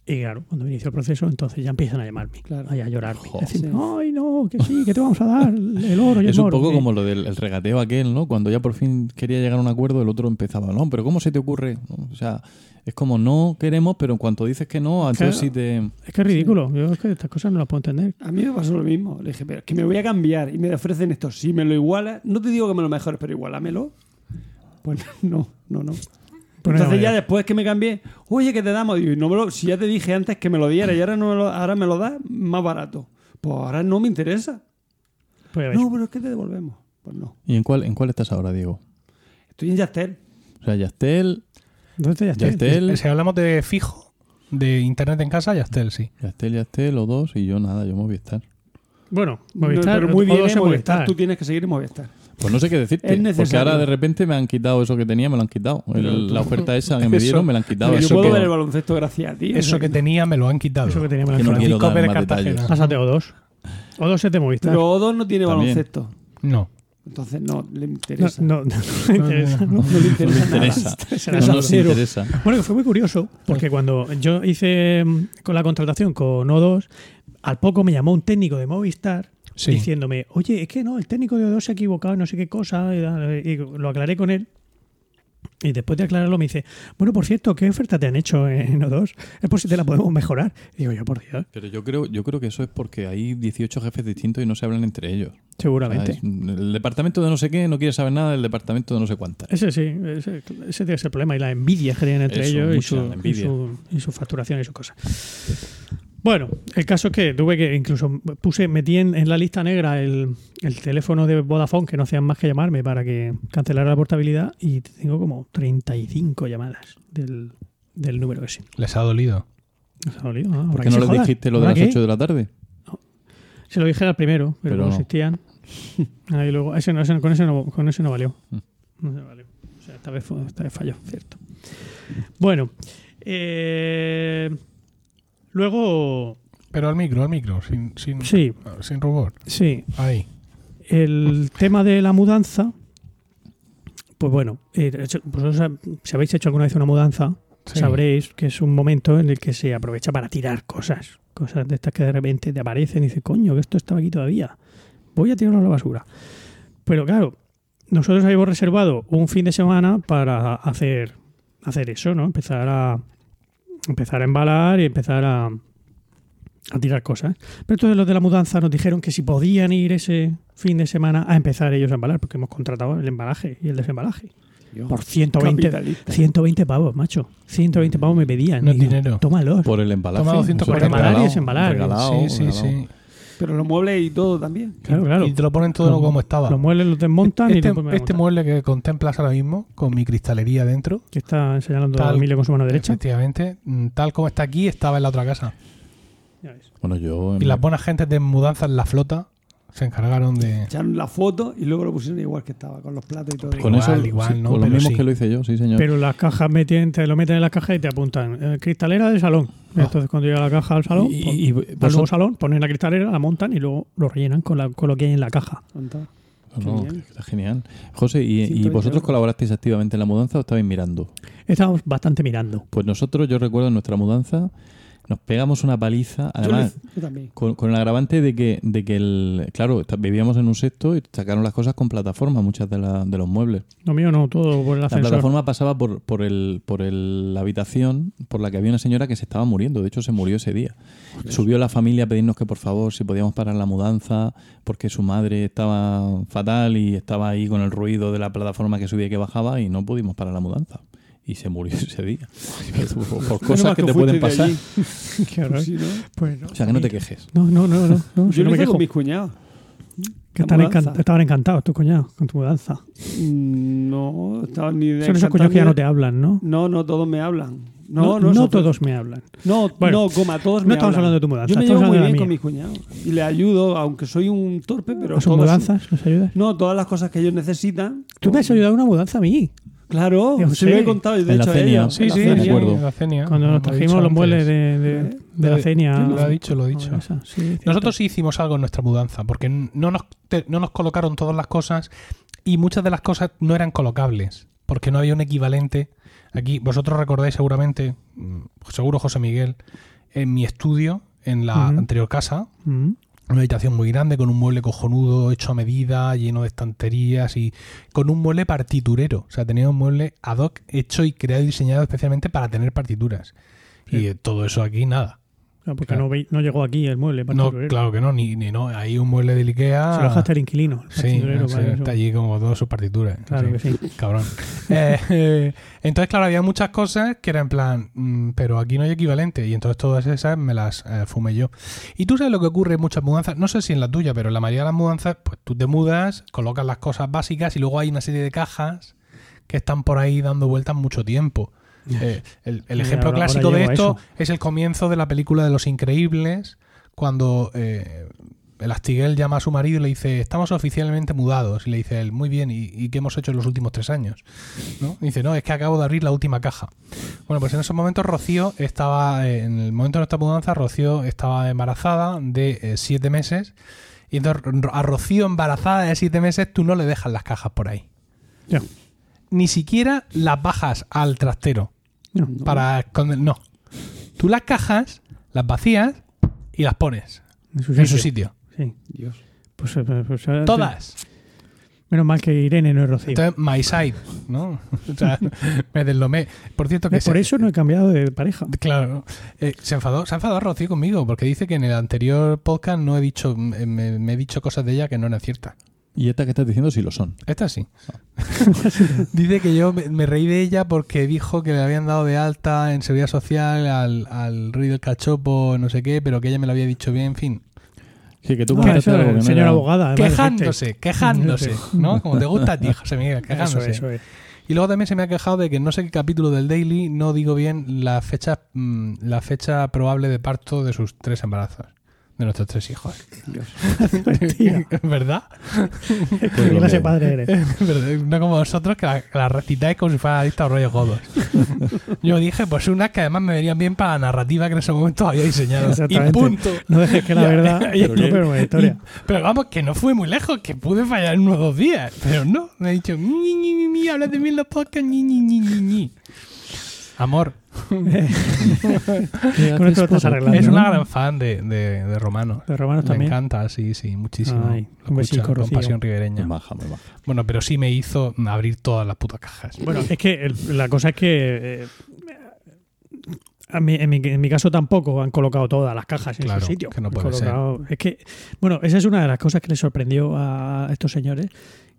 Y claro, cuando inicio el proceso, entonces ya empiezan a llamarme, Claro. a llorarme. Decirme, ay, no, que sí, que te vamos a dar el oro y el Es un moro". poco como lo del el regateo aquel, ¿no? Cuando ya por fin quería llegar a un acuerdo, el otro empezaba, no, pero ¿cómo se te ocurre? ¿No? O sea, es como no queremos, pero en cuanto dices que no, entonces Claro. sí te... Es que es ridículo. Yo es que estas cosas no las puedo entender. A mí me pasó lo mismo. Le dije, pero es que me voy a cambiar y me ofrecen esto. Si me lo igualas, no te digo que me lo mejores, pero igualámelo. Pues [LAUGHS] no, no, no. Entonces no, ya después que me cambié, oye, que te damos. Digo, y no me lo- si ya te dije antes que me lo diera y ahora, no me lo, ahora me lo das más barato. Pues ahora no me interesa. Pues. No, pero es que te devolvemos. Pues no. ¿Y en cuál, en cuál estás ahora, Diego? Estoy en Yastel. O sea, Yastel, ya está. Yastel, Si hablamos de fijo, de internet en casa, Yachtel, sí. Yastel, Yastel o dos y yo nada, yo Movistar. Bueno, Movistar, No, pero muy bien, eh, en Movistar. Movistar. Tú tienes que seguir en Movistar. Pues no sé qué decirte, Es porque ahora de repente me han quitado eso que tenía, me lo han quitado. El- la oferta esa que me Eso- dieron me la han quitado. Yo puedo que- ver el baloncesto gracias a ti. Eso que tenía me lo han quitado. Eso que en Que no el quiero Francisco Pérez Cartagena. Pásate O2. O2 es de Movistar. Pero O2 no tiene También. baloncesto. No. Entonces no le no, interesa. no, no, me interesa, ¿no? No le interesa. No me nada. interesa. [LAUGHS] Será No nos cero. interesa. Bueno, que fue muy curioso, porque cuando yo hice mm, con la contratación con O2, al poco me llamó un técnico de Movistar Sí. diciéndome, oye, es que no, el técnico de O2 se ha equivocado, no sé qué cosa, y, y lo aclaré con él. Y después de aclararlo me dice, bueno, por cierto, ¿qué oferta te han hecho en O2? Es por si te la podemos mejorar. Y digo yo, por Dios, Pero yo creo, yo creo que eso es porque hay 18 jefes distintos y no se hablan entre ellos. O sea, seguramente. es- el departamento de no sé qué no quiere saber nada del departamento de no sé cuántas. Ese sí, ese, ese tiene que ser el problema. Y la envidia que tienen entre Eso, ellos y su, y, su, y su facturación y sus cosas. Bueno, el caso es que tuve que, incluso puse, metí en, en la lista negra el, el teléfono de Vodafone, que no hacían más que llamarme para que cancelara la portabilidad, y tengo como 35 llamadas del, del número ese. Les ha dolido. ¿Nos ha dolido? Ah, ¿Por ¿habrá qué que no se les jodan? dijiste lo de ¿Habrá las que? 8 de la tarde? Se lo dije al primero, pero, Pero no no. existían. [LAUGHS] Ahí luego, ese no, ese- con, ese no, con ese no valió. Mm. No se valió. O sea, esta vez, fue- esta vez falló, cierto. Bueno, eh, luego, Pero al micro, al micro, sin, sin, sí, sin rubor. sí, Ahí. el tema de la mudanza, Pues bueno, eh, si habéis hecho alguna vez una mudanza, Sí. sabréis que es un momento en el que se aprovecha para tirar cosas. Cosas de estas que de repente te aparecen y dices, coño, que esto estaba aquí todavía. Voy a tirarlo a la basura. Pero claro, nosotros habíamos reservado un fin de semana para hacer, hacer eso, ¿no? Empezar a empezar a embalar y empezar a, a tirar cosas. Pero entonces los de la mudanza nos dijeron que si podían ir ese fin de semana a empezar ellos a embalar, porque hemos contratado el embalaje y el desembalaje. Por 120, Capitalista. 120 pavos, macho. 120 pavos me pedían. No es dinero. Tómalos. Por el embalaje. Toma 240 Eso es Embalar y desembalar. regalado, sí, sí, regalado. sí. Pero los muebles y todo también. Claro, claro. Y te lo ponen todo Los- como estaba. Los muebles los desmontan y este después me este mueble que contemplas ahora mismo, con mi cristalería dentro, que está señalando a Tal- Emilio con su mano derecha. efectivamente, mm, tal como está aquí, estaba en la otra casa. Ya ves. Bueno, yo. Y las buenas gentes de mudanzas, la flota, se encargaron de... Echaron la foto y luego lo pusieron igual que estaba, con los platos y todo. Con Igual, eso, igual, sí, ¿no? con lo Pero mismo sí. que lo hice yo, sí, señor. Pero las cajas meten, te lo meten en la caja y te apuntan. eh, cristalera del salón. Entonces cuando llega la caja al salón, Y- pon- y- y al nuevo salón, ponen la cristalera, la montan y luego lo rellenan con, la, con lo que hay en la caja. No, bien. está genial. José, ¿y, y 120 vosotros colaborasteis activamente en la mudanza o estabais mirando? Estamos bastante mirando. Pues nosotros, yo recuerdo en nuestra mudanza, nos pegamos una paliza, Yo, además, yo con, con el agravante de que, de que el, claro, vivíamos en un sexto y sacaron las cosas con plataforma, muchas de, la- de los muebles. Lo mío no, todo por el La ascensor. plataforma pasaba por, por, el, por el- la habitación por la que había una señora que se estaba muriendo. De hecho, se murió ese día. Subió la familia a pedirnos que por favor, si podíamos parar la mudanza, porque su madre estaba fatal y estaba ahí con el ruido de la plataforma que subía y que bajaba y no pudimos parar la mudanza. Y se murió [LAUGHS] ese día. [LAUGHS] Por, cosas que te pueden de pasar. Qué. [LAUGHS] Sí, ¿no? Pues no. O sea, que no te quejes. No, no, no, no. no, si Yo no me quejo. con mis cuñados. Que encan- estaban encantados tus cuñados con tu mudanza. Mm, No, estaban ni de Son esos cuñados que ya no te hablan, ¿no? No, no, todos me hablan. No, no, eso- todos me hablan. No, Bueno, no, goma, todos no me estamos hablan. hablando de tu mudanza, Yo me estamos llevo muy bien con mis cuñados. Y les ayudo, aunque soy un torpe, pero ¿A sus mudanzas nos ayudas? No, todas las cosas que ellos necesitan. Tú me has ayudado a una mudanza a mí. Claro, se sé. lo he contado. y De En la hecho, Sí, en la sí, cenia. me acuerdo. La cenia, Cuando nos he trajimos los muebles de, de- de la Lo- cenia. Lo ha dicho, lo ha dicho. Sí. Nosotros sí hicimos algo en nuestra mudanza, porque no nos, te- no nos colocaron todas las cosas y muchas de las cosas no eran colocables, porque no había un equivalente. Aquí, vosotros recordáis seguramente, mm, seguro José Miguel, en mi estudio, en la anterior casa. Una habitación muy grande con un mueble cojonudo, hecho a medida, lleno de estanterías y con un mueble partiturero. O sea, tenía un mueble ad hoc hecho y creado y diseñado especialmente para tener partituras. Sí. Y todo eso aquí, nada. Claro, porque Claro. no, no llegó aquí el mueble. No, partiturero. claro que no, ni, ni no. Hay un mueble del Ikea. Se lo dejaste al inquilino. el Sí, para está allí como todas sus partituras. Claro que sí. Cabrón. [LAUGHS] Eh, eh, entonces, claro, había muchas cosas que eran en plan, mm, pero aquí no hay equivalente. Y entonces todas esas me las eh, fumé yo. Y tú sabes lo que ocurre en muchas mudanzas, no sé si en la tuya, pero en la mayoría de las mudanzas, pues tú te mudas, colocas las cosas básicas y luego hay una serie de cajas que están por ahí dando vueltas mucho tiempo. [LAUGHS] Eh, el ejemplo ahora- clásico ahora de esto es el comienzo de la película de Los Increíbles, cuando eh, el Astiguel llama a su marido y le dice, estamos oficialmente mudados. Y le dice él, muy bien, ¿y, y qué hemos hecho en los últimos tres años? ¿No? Y dice, no, es que acabo de abrir la última caja. Bueno, pues en esos momentos Rocío estaba, eh, en el momento de nuestra mudanza, Rocío estaba embarazada de eh, siete meses. Y entonces a Rocío embarazada de siete meses tú no le dejas las cajas por ahí. Ya. Ni siquiera las bajas al trastero No. para esconder. No. Tú las cajas, las vacías y las pones En su en su sitio. sitio. Sí. Dios. Pues, eh, pues, eh, Todas. Menos mal que Irene no es Rocío. Entonces, my side, ¿no? [LAUGHS] O sea, me deslomé. Por cierto que Eh, Por se- eso no he cambiado de pareja. Claro. Eh, se enfadó, se ha enfadado Rocío conmigo porque dice que en el anterior podcast no he dicho, me, me- me he dicho cosas de ella que no eran ciertas. Y estas que estás diciendo sí lo son. Esta sí. [LAUGHS] Dice que yo me, me reí de ella porque dijo que le habían dado de alta en seguridad social al, al rey del cachopo, no sé qué, pero que ella me lo había dicho bien, en fin. Sí, que tú Ah, eso, algo que no señora era- abogada. Quejándose, quejándose. [LAUGHS] ¿no? Como te gusta a ti, José Miguel, Eso, quejándose. eso es. Y luego también se me ha quejado de que en no sé qué capítulo del Daily no digo bien la fecha, mm, la fecha probable de parto de sus tres embarazos. De nuestros tres hijos. Mentira. [LAUGHS] ¿Verdad? ¿Qué clase de padre eres? [LAUGHS] ¿Verdad? No como vosotros que la, que la recitáis como si fuera adicta a rollos godos. [LAUGHS] Yo dije, pues unas que además me venían bien para la narrativa que en ese momento había diseñado. Y punto. No dejes que la verdad pero una historia. Y- pero vamos, que no fue muy lejos, que pude fallar en unos dos días. Pero no, me ha dicho, ni, ni, ni, ni, hablas de mí en los podcasts, ni, ni, ni, ni, ni. Amor, [LAUGHS] Con esto lo estás arreglando. es una gran fan de, de, de Romano. De romanos Me también. encanta, sí, sí, muchísimo. Ay, Lo un besico, escucha con Rocío. pasión ribereña. baja, muy baja. Bueno, pero sí me hizo abrir todas las putas cajas. Bueno, es que el- la cosa es que eh, a mí- en, mi, en mi caso tampoco han colocado todas las cajas en Claro, su sitio. que no puede ser. Es que, bueno, esa es una de las cosas que les sorprendió a estos señores.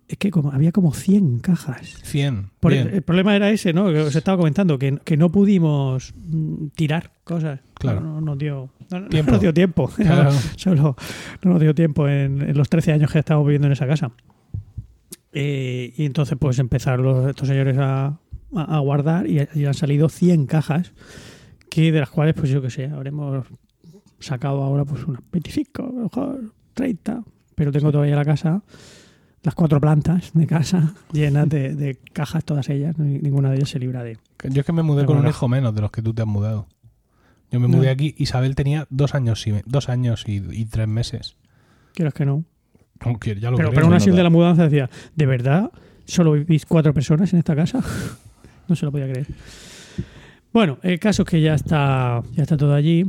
Es que como, había como 100 cajas. 100. Por- el problema era ese, ¿no? Que os estaba comentando, que, que no pudimos mm, tirar cosas. Claro. No, no nos dio, no, no Tiempo. nos dio tiempo. [LAUGHS] Claro. Solo no nos dio tiempo en, en los 13 años que estamos viviendo en esa casa. Eh, y entonces, pues empezaron los- estos señores a, a- a guardar y, y han salido 100 cajas, que de las cuales, pues yo qué sé, habremos sacado ahora pues unas 25, a lo mejor 30, pero tengo todavía la casa, las cuatro plantas de casa [LAUGHS] llenas de, de cajas, todas ellas, ni- ninguna de ellas se libra de... Yo es que me mudé con un hijo menos de los que tú te has mudado. Yo me mudé No. aquí, Isabel tenía dos años y, dos años y, y tres meses. Quieras que no. Aunque ya lo Pero, pero aún así el nota. de la mudanza decía, ¿de verdad solo vivís cuatro personas en esta casa? [LAUGHS] no se lo podía creer. Bueno, el caso es que ya está, ya está todo allí.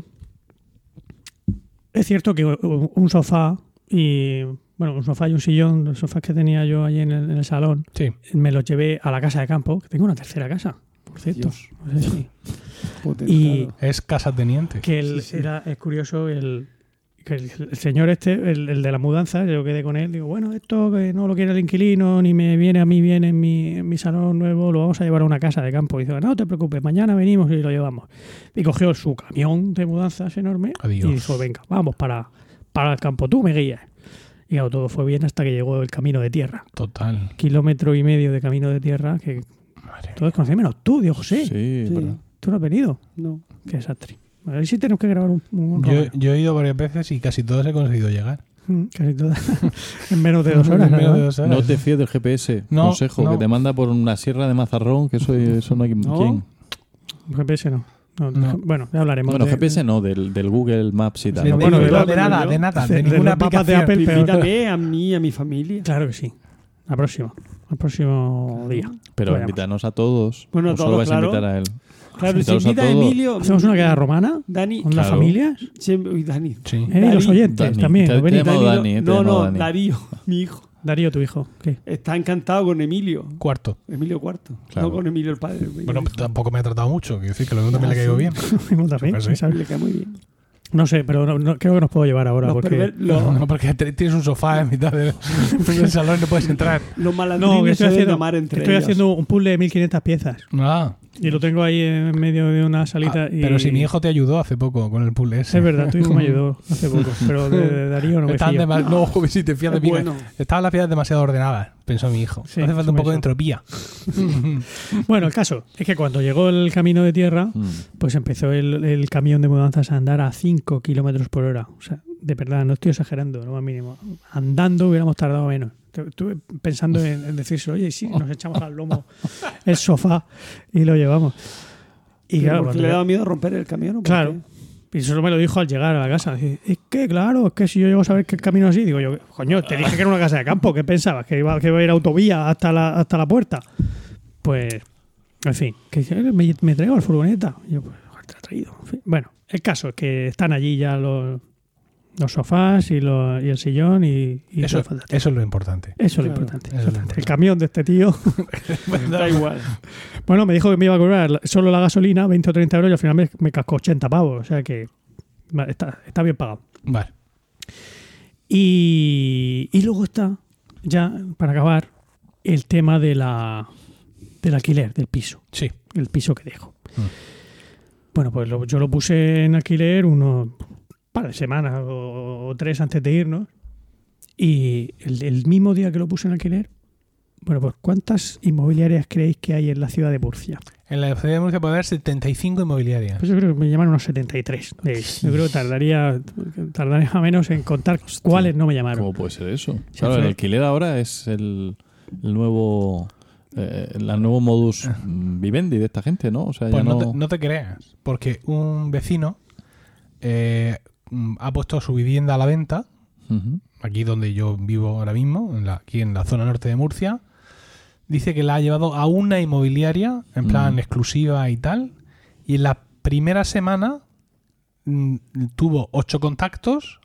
Es cierto que un sofá y bueno, un sofá y un sillón, los sofás que tenía yo allí en el, en el salón, Sí, me los llevé a la casa de campo, que tengo una tercera casa, por cierto. Dios. No sé si- Potentado. Y es casa teniente. que el- Sí, sí. era es curioso el que el, el señor este el, el de la mudanza yo quedé con él digo bueno esto que no lo quiere el inquilino ni me viene a mí bien en mi, en mi salón nuevo lo vamos a llevar a una casa de campo y dice no te preocupes mañana venimos y lo llevamos y cogió su camión de mudanzas enorme Adiós. y dijo venga vamos para para el campo tú me guías y claro, todo fue bien hasta que llegó el camino de tierra Total. kilómetro y medio de camino de tierra que Madre todos conocen menos tú Dios José Sí, tú no has venido No. qué desastre a ver si tenemos que grabar un, un Yo, he ido varias veces y casi todas he conseguido llegar. Mm, Casi todas. [LAUGHS] en menos de dos horas. En menos ¿no? de dos horas. No te fíes del GPS. No, Consejo, no. que te manda por una sierra de mazarrón, que eso, eso no hay No. quien. GPS no. No, No. Bueno, ya hablaremos. Bueno, de- GPS no, del, del Google Maps y tal. De, ¿no? bueno, de- de- nada, de- nada, de- ninguna mapas de aplicación. Apple, pero- Invítame a mí y a mi familia. Claro que sí. Al próximo. Al próximo día. Pero invítanos a todos. Bueno, todos, solo vais claro. a invitar a él. Claro, si invita a. Emilio. ¿Hacemos una queda romana? Dani. ¿Con las Claro. familias? siempre- uy, Dani. Sí. ¿Eh? ¿Y los Dani. oyentes Dani. también? Te- te Dani, Dani, te no, no, Dani. Darío, mi hijo. Darío, tu hijo. ¿Qué? Está encantado con Emilio. Cuarto. Emilio cuarto. Claro. No con Emilio el padre. Bueno, tampoco me ha tratado mucho. Quiero decir que lo mismo también Ah, le ha caído sí. bien. [LAUGHS] Mismo también. ¿sabes? le cae muy bien. No sé, pero no, no- creo que nos puedo llevar ahora. Los, porque... los- No, porque tienes un sofá en mitad [LAUGHS] del, salón y no puedes entrar. los No, que estoy haciendo, entre estoy ellos. haciendo un puzzle de 1500 piezas. Ah, Y lo tengo ahí en medio de una salita. ah, y... pero si mi hijo te ayudó hace poco con el puzzle ese. Es verdad, tu hijo me [LAUGHS] ayudó hace poco. Pero de, de Darío no me fío. No, joder, si te fías de Es [LAUGHS] mí. bueno. Estaban las piezas demasiado ordenadas, pensó mi hijo. Sí, Hace falta un eso poco de entropía. [LAUGHS] Bueno, el caso es que cuando llegó el camino de tierra, Mm. pues empezó el, el camión de mudanzas a andar a 5 kilómetros por hora. O sea, de verdad, no estoy exagerando, lo más mínimo. Andando hubiéramos tardado menos. Estuve pensando en, en decirse, oye, sí, nos echamos al lomo [LAUGHS] el sofá y lo llevamos. Y claro, porque le daba miedo romper el camión. ¿o por Claro. Y eso me lo dijo al llegar a la casa. Dice, Es que, claro, es que si yo llego a saber que el camino es así, digo yo, coño, te dije que era una casa de campo, ¿qué pensabas? ¿Que iba, que iba a ir autovía hasta la, hasta la puerta? Pues, en fin, que dice, "Eh, me, me traigo la furgoneta. Y yo, pues, te he traído. En fin, bueno, el caso es que están allí ya los, los sofás y, y el sillón y, y Eso, eso es lo importante. Eso es lo importante. eso es lo exactamente. El camión de este tío. [LAUGHS] Da igual. Bueno, me dijo que me iba a cobrar solo la gasolina 20 o 30 euros y al final me, me cascó 80 pavos. O sea que está, está bien pagado. Vale. Y, y luego está, ya para acabar, el tema de la, del alquiler del piso. Sí. El piso que dejo. Mm. Bueno, pues lo- yo lo puse en alquiler unos par de semanas o, o tres antes de irnos. Y el, el mismo día que lo puse en alquiler, bueno, pues ¿cuántas inmobiliarias creéis que hay en la ciudad de Murcia? En la ciudad de Murcia puede haber 75 inmobiliarias. Pues yo creo que me llaman unos 73. de ellas. Yo creo que tardaría, tardaría menos en contar cuáles no me llamaron. ¿Cómo puede ser eso? Sí, Claro, el alquiler ahora es el, el nuevo eh, el nuevo modus mm, vivendi de esta gente, ¿no? O sea, Pues ya no, no... te, no te creas, porque un vecino eh, ha puesto su vivienda a la venta, aquí donde yo vivo ahora mismo, en la- aquí en la zona norte de Murcia. Dice que la ha llevado a una inmobiliaria, en plan Mm. exclusiva y tal, y en la primera semana mm, tuvo ocho contactos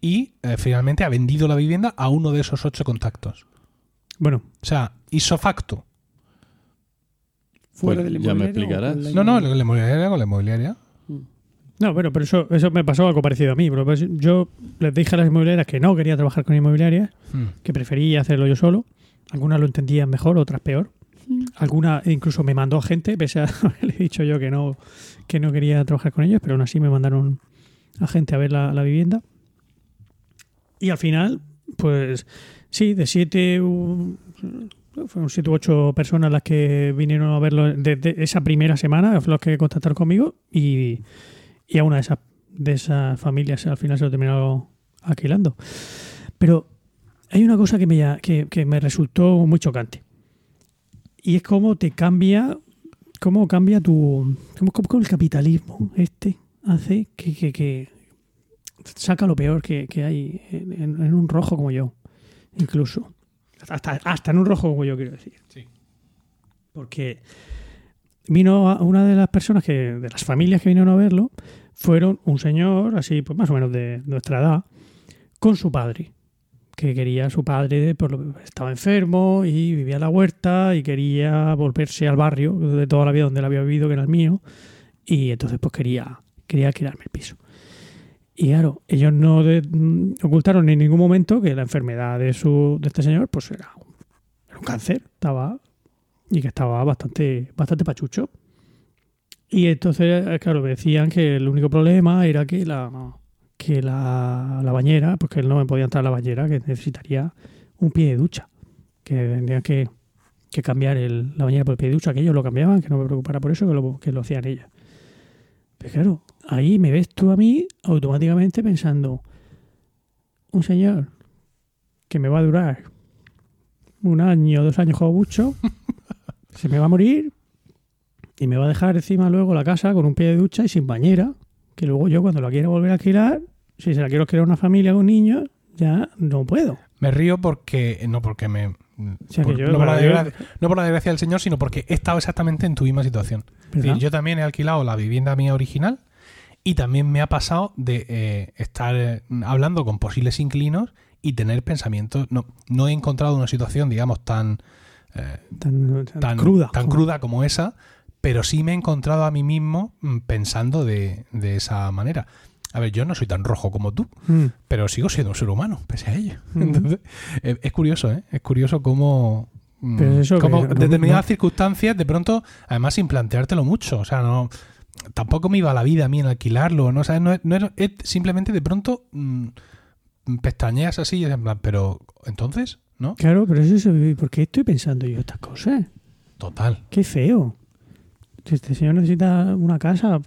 y eh, finalmente ha vendido la vivienda a uno de esos ocho contactos. Bueno, O sea, hizo facto. Fuera Pues del ya me explicarás. No, no, la inmobiliaria con la inmobiliaria. No, bueno, pero eso, eso me pasó algo parecido a mí. pero pues yo les dije a las inmobiliarias que no quería trabajar con inmobiliarias, Mm. que prefería hacerlo yo solo. Algunas lo entendían mejor, otras peor. Algunas incluso me mandó gente, pese a [LAUGHS] haberle dicho yo que no, que no quería trabajar con ellos, pero aún así me mandaron a gente a ver la, la vivienda. Y al final, pues sí, de siete, u- fueron siete u ocho personas las que vinieron a verlo desde esa primera semana, los que contactaron conmigo, y, y a una de esas, de esas familias al final se lo terminaron alquilando. Pero hay una cosa que me, ya- que, que me resultó muy chocante. Y es cómo te cambia, cómo cambia tu. cómo, cómo- el capitalismo este hace que, que- que saca lo peor que, que hay en un rojo como yo. Incluso. Hasta, hasta en un rojo como yo, quiero decir. Sí. Porque vino a- una de las personas que, de las familias que vinieron a verlo, fueron un señor, así, pues más o menos de nuestra edad, con su padre que quería su padre, lo- estaba enfermo y vivía en la huerta y quería volverse al barrio de toda la vida donde él había vivido, que era el mío, y entonces pues quería, quería alquilarme el piso. Y claro, ellos no de- mm, ocultaron en ningún momento que la enfermedad de, su, de este señor pues era un, era un cáncer, estaba y que estaba bastante, bastante pachucho. Y entonces, eh, claro, me decían que el único problema era que la, que la, la bañera, pues que él no me podía entrar a la bañera, que necesitaría un pie de ducha, que tendría que, que cambiar el- la bañera por el pie de ducha, que ellos lo cambiaban, que no me preocupara por eso, que lo, que lo hacían ellas. Pero claro, ahí me ves tú a mí automáticamente pensando, un señor que me va a durar un año, dos años como mucho, se me va a morir y me va a dejar encima luego la casa con un pie de ducha y sin bañera, que luego yo cuando la quiera volver a alquilar, si se la quiero alquilar a una familia con niños, ya no puedo. Me río porque, no porque me... sea, por- que yo- no, por la desgracia, no por la desgracia del Señor, sino porque he estado exactamente en tu misma situación. Es decir, yo también he alquilado la vivienda mía original y también me ha pasado de eh, estar eh, hablando con posibles inquilinos y tener pensamientos. No, no he encontrado una situación, digamos, tan, eh, tan, cruda. tan cruda como esa, pero sí me he encontrado a mí mismo mm, pensando de, de esa manera. A ver, yo no soy tan rojo como tú, Mm. pero sigo siendo un ser humano, pese a ello. [LAUGHS] Entonces, eh, es curioso, ¿eh? Es curioso cómo, mm, Pero eso cómo que no- determinadas no- circunstancias, de pronto, además sin planteártelo mucho, o sea, no tampoco me iba la vida a mí en alquilarlo, ¿no? O sea, no, es- no es, es simplemente de pronto mm, pestañeas así y en plan, pero entonces, ¿no? Claro, pero eso es ¿por qué estoy pensando yo estas cosas? Total. Qué feo. Si este señor necesita una casa,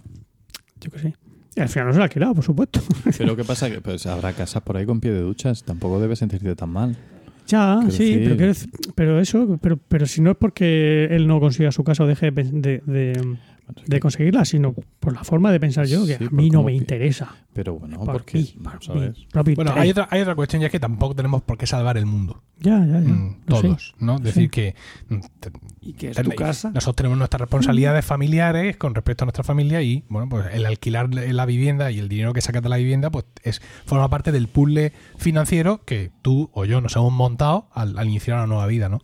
yo qué sé. Y al final no se la ha alquilado, por supuesto. [LAUGHS] Pero ¿qué pasa? Que pues habrá casas por ahí con pie de duchas. Tampoco debes sentirte tan mal. Ya, Quiero sí, decir- pero, quiero decir- pero eso, pero, pero si no es porque él no consiga su casa o deje de, de, de- de conseguirla, sino por la forma de pensar yo, que Sí, a mí no me pi- interesa. Pero bueno, por porque mí, por Bueno, hay otra, hay otra cuestión ya es que tampoco tenemos por qué salvar el mundo. Ya, ya, ya. mm, todos, ¿no? Es decir, Sí. que mm, te- Y que es Ten- tu casa. Nosotros tenemos nuestras responsabilidades familiares con respecto a nuestra familia y, bueno, pues el alquilar la vivienda y el dinero que sacas de la vivienda, pues es forma parte del puzzle financiero que tú o yo nos hemos montado al, al iniciar una nueva vida, ¿no?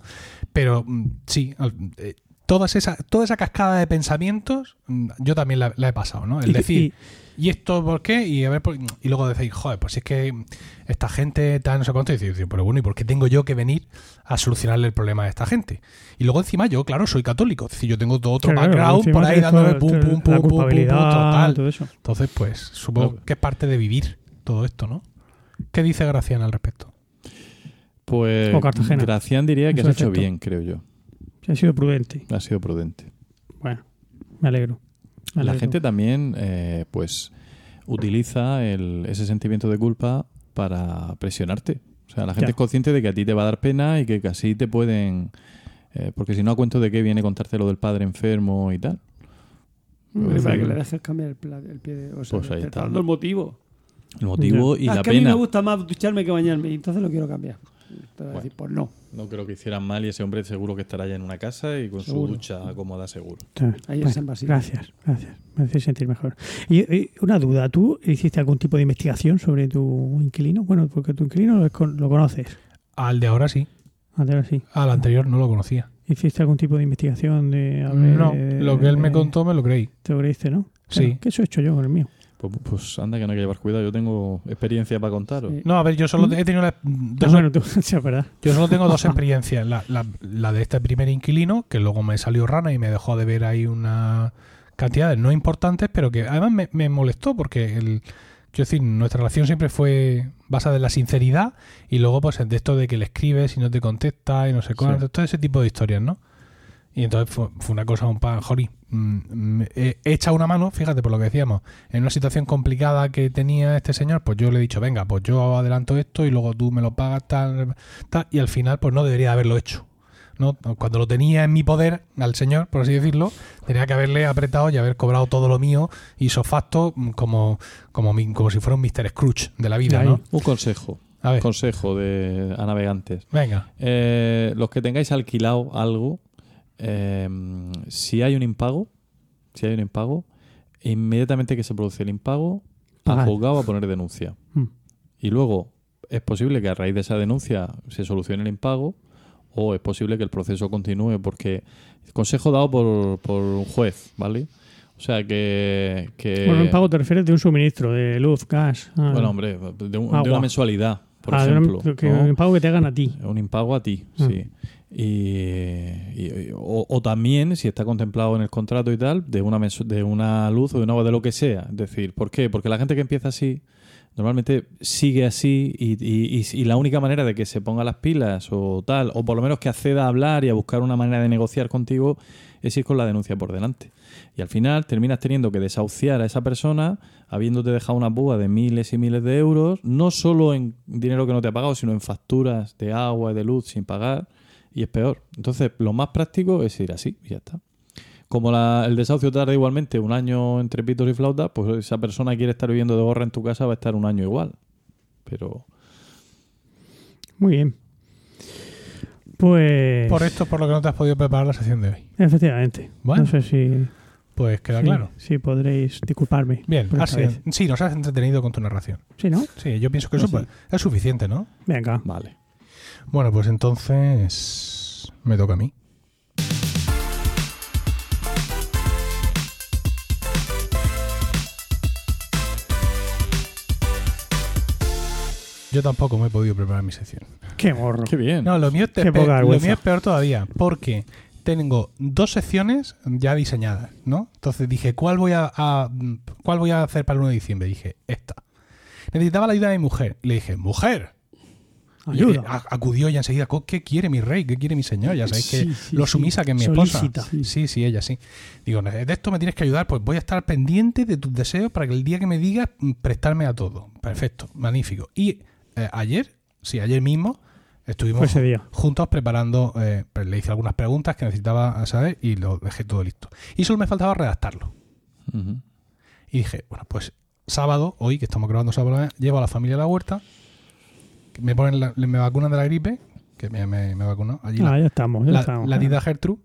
Pero mm, sí, al- eh, todas esa, toda esa cascada de pensamientos, mm, yo también la, la he pasado, ¿no? El Y- decir, y- ¿y esto por qué? Y a ver por- y luego decir, joder, pues si es que esta gente tal, no sé cuánto, y decir, pero bueno, ¿y por qué tengo yo que venir a solucionarle el problema a esta gente? Y luego encima yo, claro, soy católico, es decir, yo tengo todo otro claro, background por ahí dándome pum, pum, pum, pum, pum, pum, total. todo eso. Entonces, pues supongo Claro. que es parte de vivir todo esto, ¿no? ¿Qué dice Gracián al respecto? Pues. Gracián diría que has hecho efecto. bien, creo yo. Ha sido prudente. Ha sido prudente. Bueno, me alegro. Me La alegro. gente también, eh, pues, utiliza el- ese sentimiento de culpa para presionarte. O sea, la gente Ya. es consciente de que a ti te va a dar pena y que casi te pueden... eh, porque si no, a cuento de qué viene contarte lo del padre enfermo y tal. Pues, para que le dejes cambiar el, pla- el pie de. O sea, Pues ahí está. dando el motivo. El motivo y Ah, la es que a mí pena. me gusta más ducharme que bañarme y entonces lo quiero cambiar. Te voy a decir, pues no. No creo que hicieran mal y ese hombre seguro que estará ya en una casa y con Seguro. su ducha cómoda seguro. Ahí en Bueno, San Basilio. Gracias, gracias. Me hace sentir mejor. Y, y una duda, ¿tú hiciste algún tipo de investigación sobre tu inquilino? Bueno, porque tu inquilino lo, con- lo conoces. Al de ahora sí. Ahora sí. Al anterior no lo conocía. ¿Hiciste algún tipo de investigación de... a ver, No, de- lo que él me de- contó me lo creí. Te lo creíste, ¿no? Sí. Claro, que eso he hecho yo con el mío. Pues, pues anda que no hay que llevar cuidado. Yo tengo experiencia para contaros. Sí. No, a ver, yo solo he tenido la- dos, Ah, bueno, tú, [LAUGHS] sí, yo solo tengo dos experiencias. La, la- la de este primer inquilino, que luego me salió rana y me dejó de ver ahí una cantidades no importantes, pero que además me, me molestó porque el, quiero decir, nuestra relación siempre fue basada en la sinceridad y luego pues de esto de que le escribes y no te contesta y no sé cuánto, todo ese tipo de historias, ¿no? Y entonces fue, fue una cosa un pan, Jori, mm, he echado una mano, fíjate por lo que decíamos, en una situación complicada que tenía este señor, pues yo le he dicho, venga, pues yo adelanto esto y luego tú me lo pagas, tal, tal, y al final pues no debería haberlo hecho. ¿no? Cuando lo tenía en mi poder, al señor, por así decirlo, tenía que haberle apretado y haber cobrado todo lo mío y facto mm, como, como, mi- como si fuera un Mr. Scrooge de la vida. ¿no? Un consejo. A ver, Consejo de, a navegantes. venga. Eh, los que tengáis alquilado algo, eh, si hay un impago, si hay un impago, inmediatamente que se produce el impago, al Pagar. juzgado a poner denuncia. Mm. Y luego es posible que a raíz de esa denuncia se solucione el impago o es posible que el proceso continúe porque consejo dado por, por un juez, ¿vale? O sea que... que Bueno, un pago te refieres de un suministro, de luz, gas. ah, bueno, hombre, de, un- una mensualidad, por ah, de ejemplo. que ¿no? Un pago que te hagan a ti. Un impago a ti, Ah. sí. Y, o, también, si está contemplado en el contrato y tal, de una, de una luz o de un agua, de lo que sea. Es decir, ¿por qué? Porque la gente que empieza así, normalmente sigue así y- y- y la única manera de que se ponga las pilas o tal, o por lo menos que acceda a hablar y a buscar una manera de negociar contigo, es ir con la denuncia por delante. Y al final terminas teniendo que desahuciar a esa persona, habiéndote dejado una púa de miles y miles de euros, no solo en dinero que no te ha pagado, sino en facturas de agua y de luz sin pagar, y es peor. Entonces, lo más práctico es ir así y ya está. Como la- el desahucio tarda igualmente un año entre pitos y flautas, pues esa persona quiere estar viviendo de gorra en tu casa va a estar un año igual. Pero Muy bien. Pues. Por esto es por lo que no te has podido preparar la sesión de hoy. Efectivamente. Bueno. No sé si. Pues queda sí, claro. Sí, podréis disculparme. Bien, has sí, nos has entretenido con tu narración. Sí, ¿no? Sí, yo pienso que eso Pues pues, es suficiente, ¿no? Venga. vale. Bueno, pues entonces me toca a mí. Yo tampoco me he podido preparar mi sección. Qué morro. Qué bien. No, lo mío, es Qué poca lo mío es peor todavía, porque tengo dos secciones ya diseñadas, ¿no? Entonces dije, ¿cuál voy a, a- cuál voy a hacer para el 1 de diciembre? Dije, esta. Necesitaba la ayuda de mi mujer. Le dije, mujer. Ayuda. eh, acudió ella enseguida, "Co- ¿qué quiere mi rey? ¿Qué quiere mi señor? Ya sabéis que Sí, sí, lo sí. sumisa que es mi esposa. Solícita. Sí. sí, ella sí. Digo, de esto me tienes que ayudar, pues voy a estar pendiente de tus deseos para que el día que me digas, mm, prestarme a todo. Perfecto, magnífico. Y eh, ayer, sí, ayer mismo, estuvimos día. juntos preparando, eh, pues le hice algunas preguntas que necesitaba saber y lo dejé todo listo. Y solo me faltaba redactarlo. Y dije, bueno, pues sábado, hoy que estamos grabando sábado, llevo a la familia a la huerta, me ponen la- me vacunan de la gripe, que me, me, me vacunó allí la, Ah, ya estamos. Ya la, estamos. la tita Gertrude,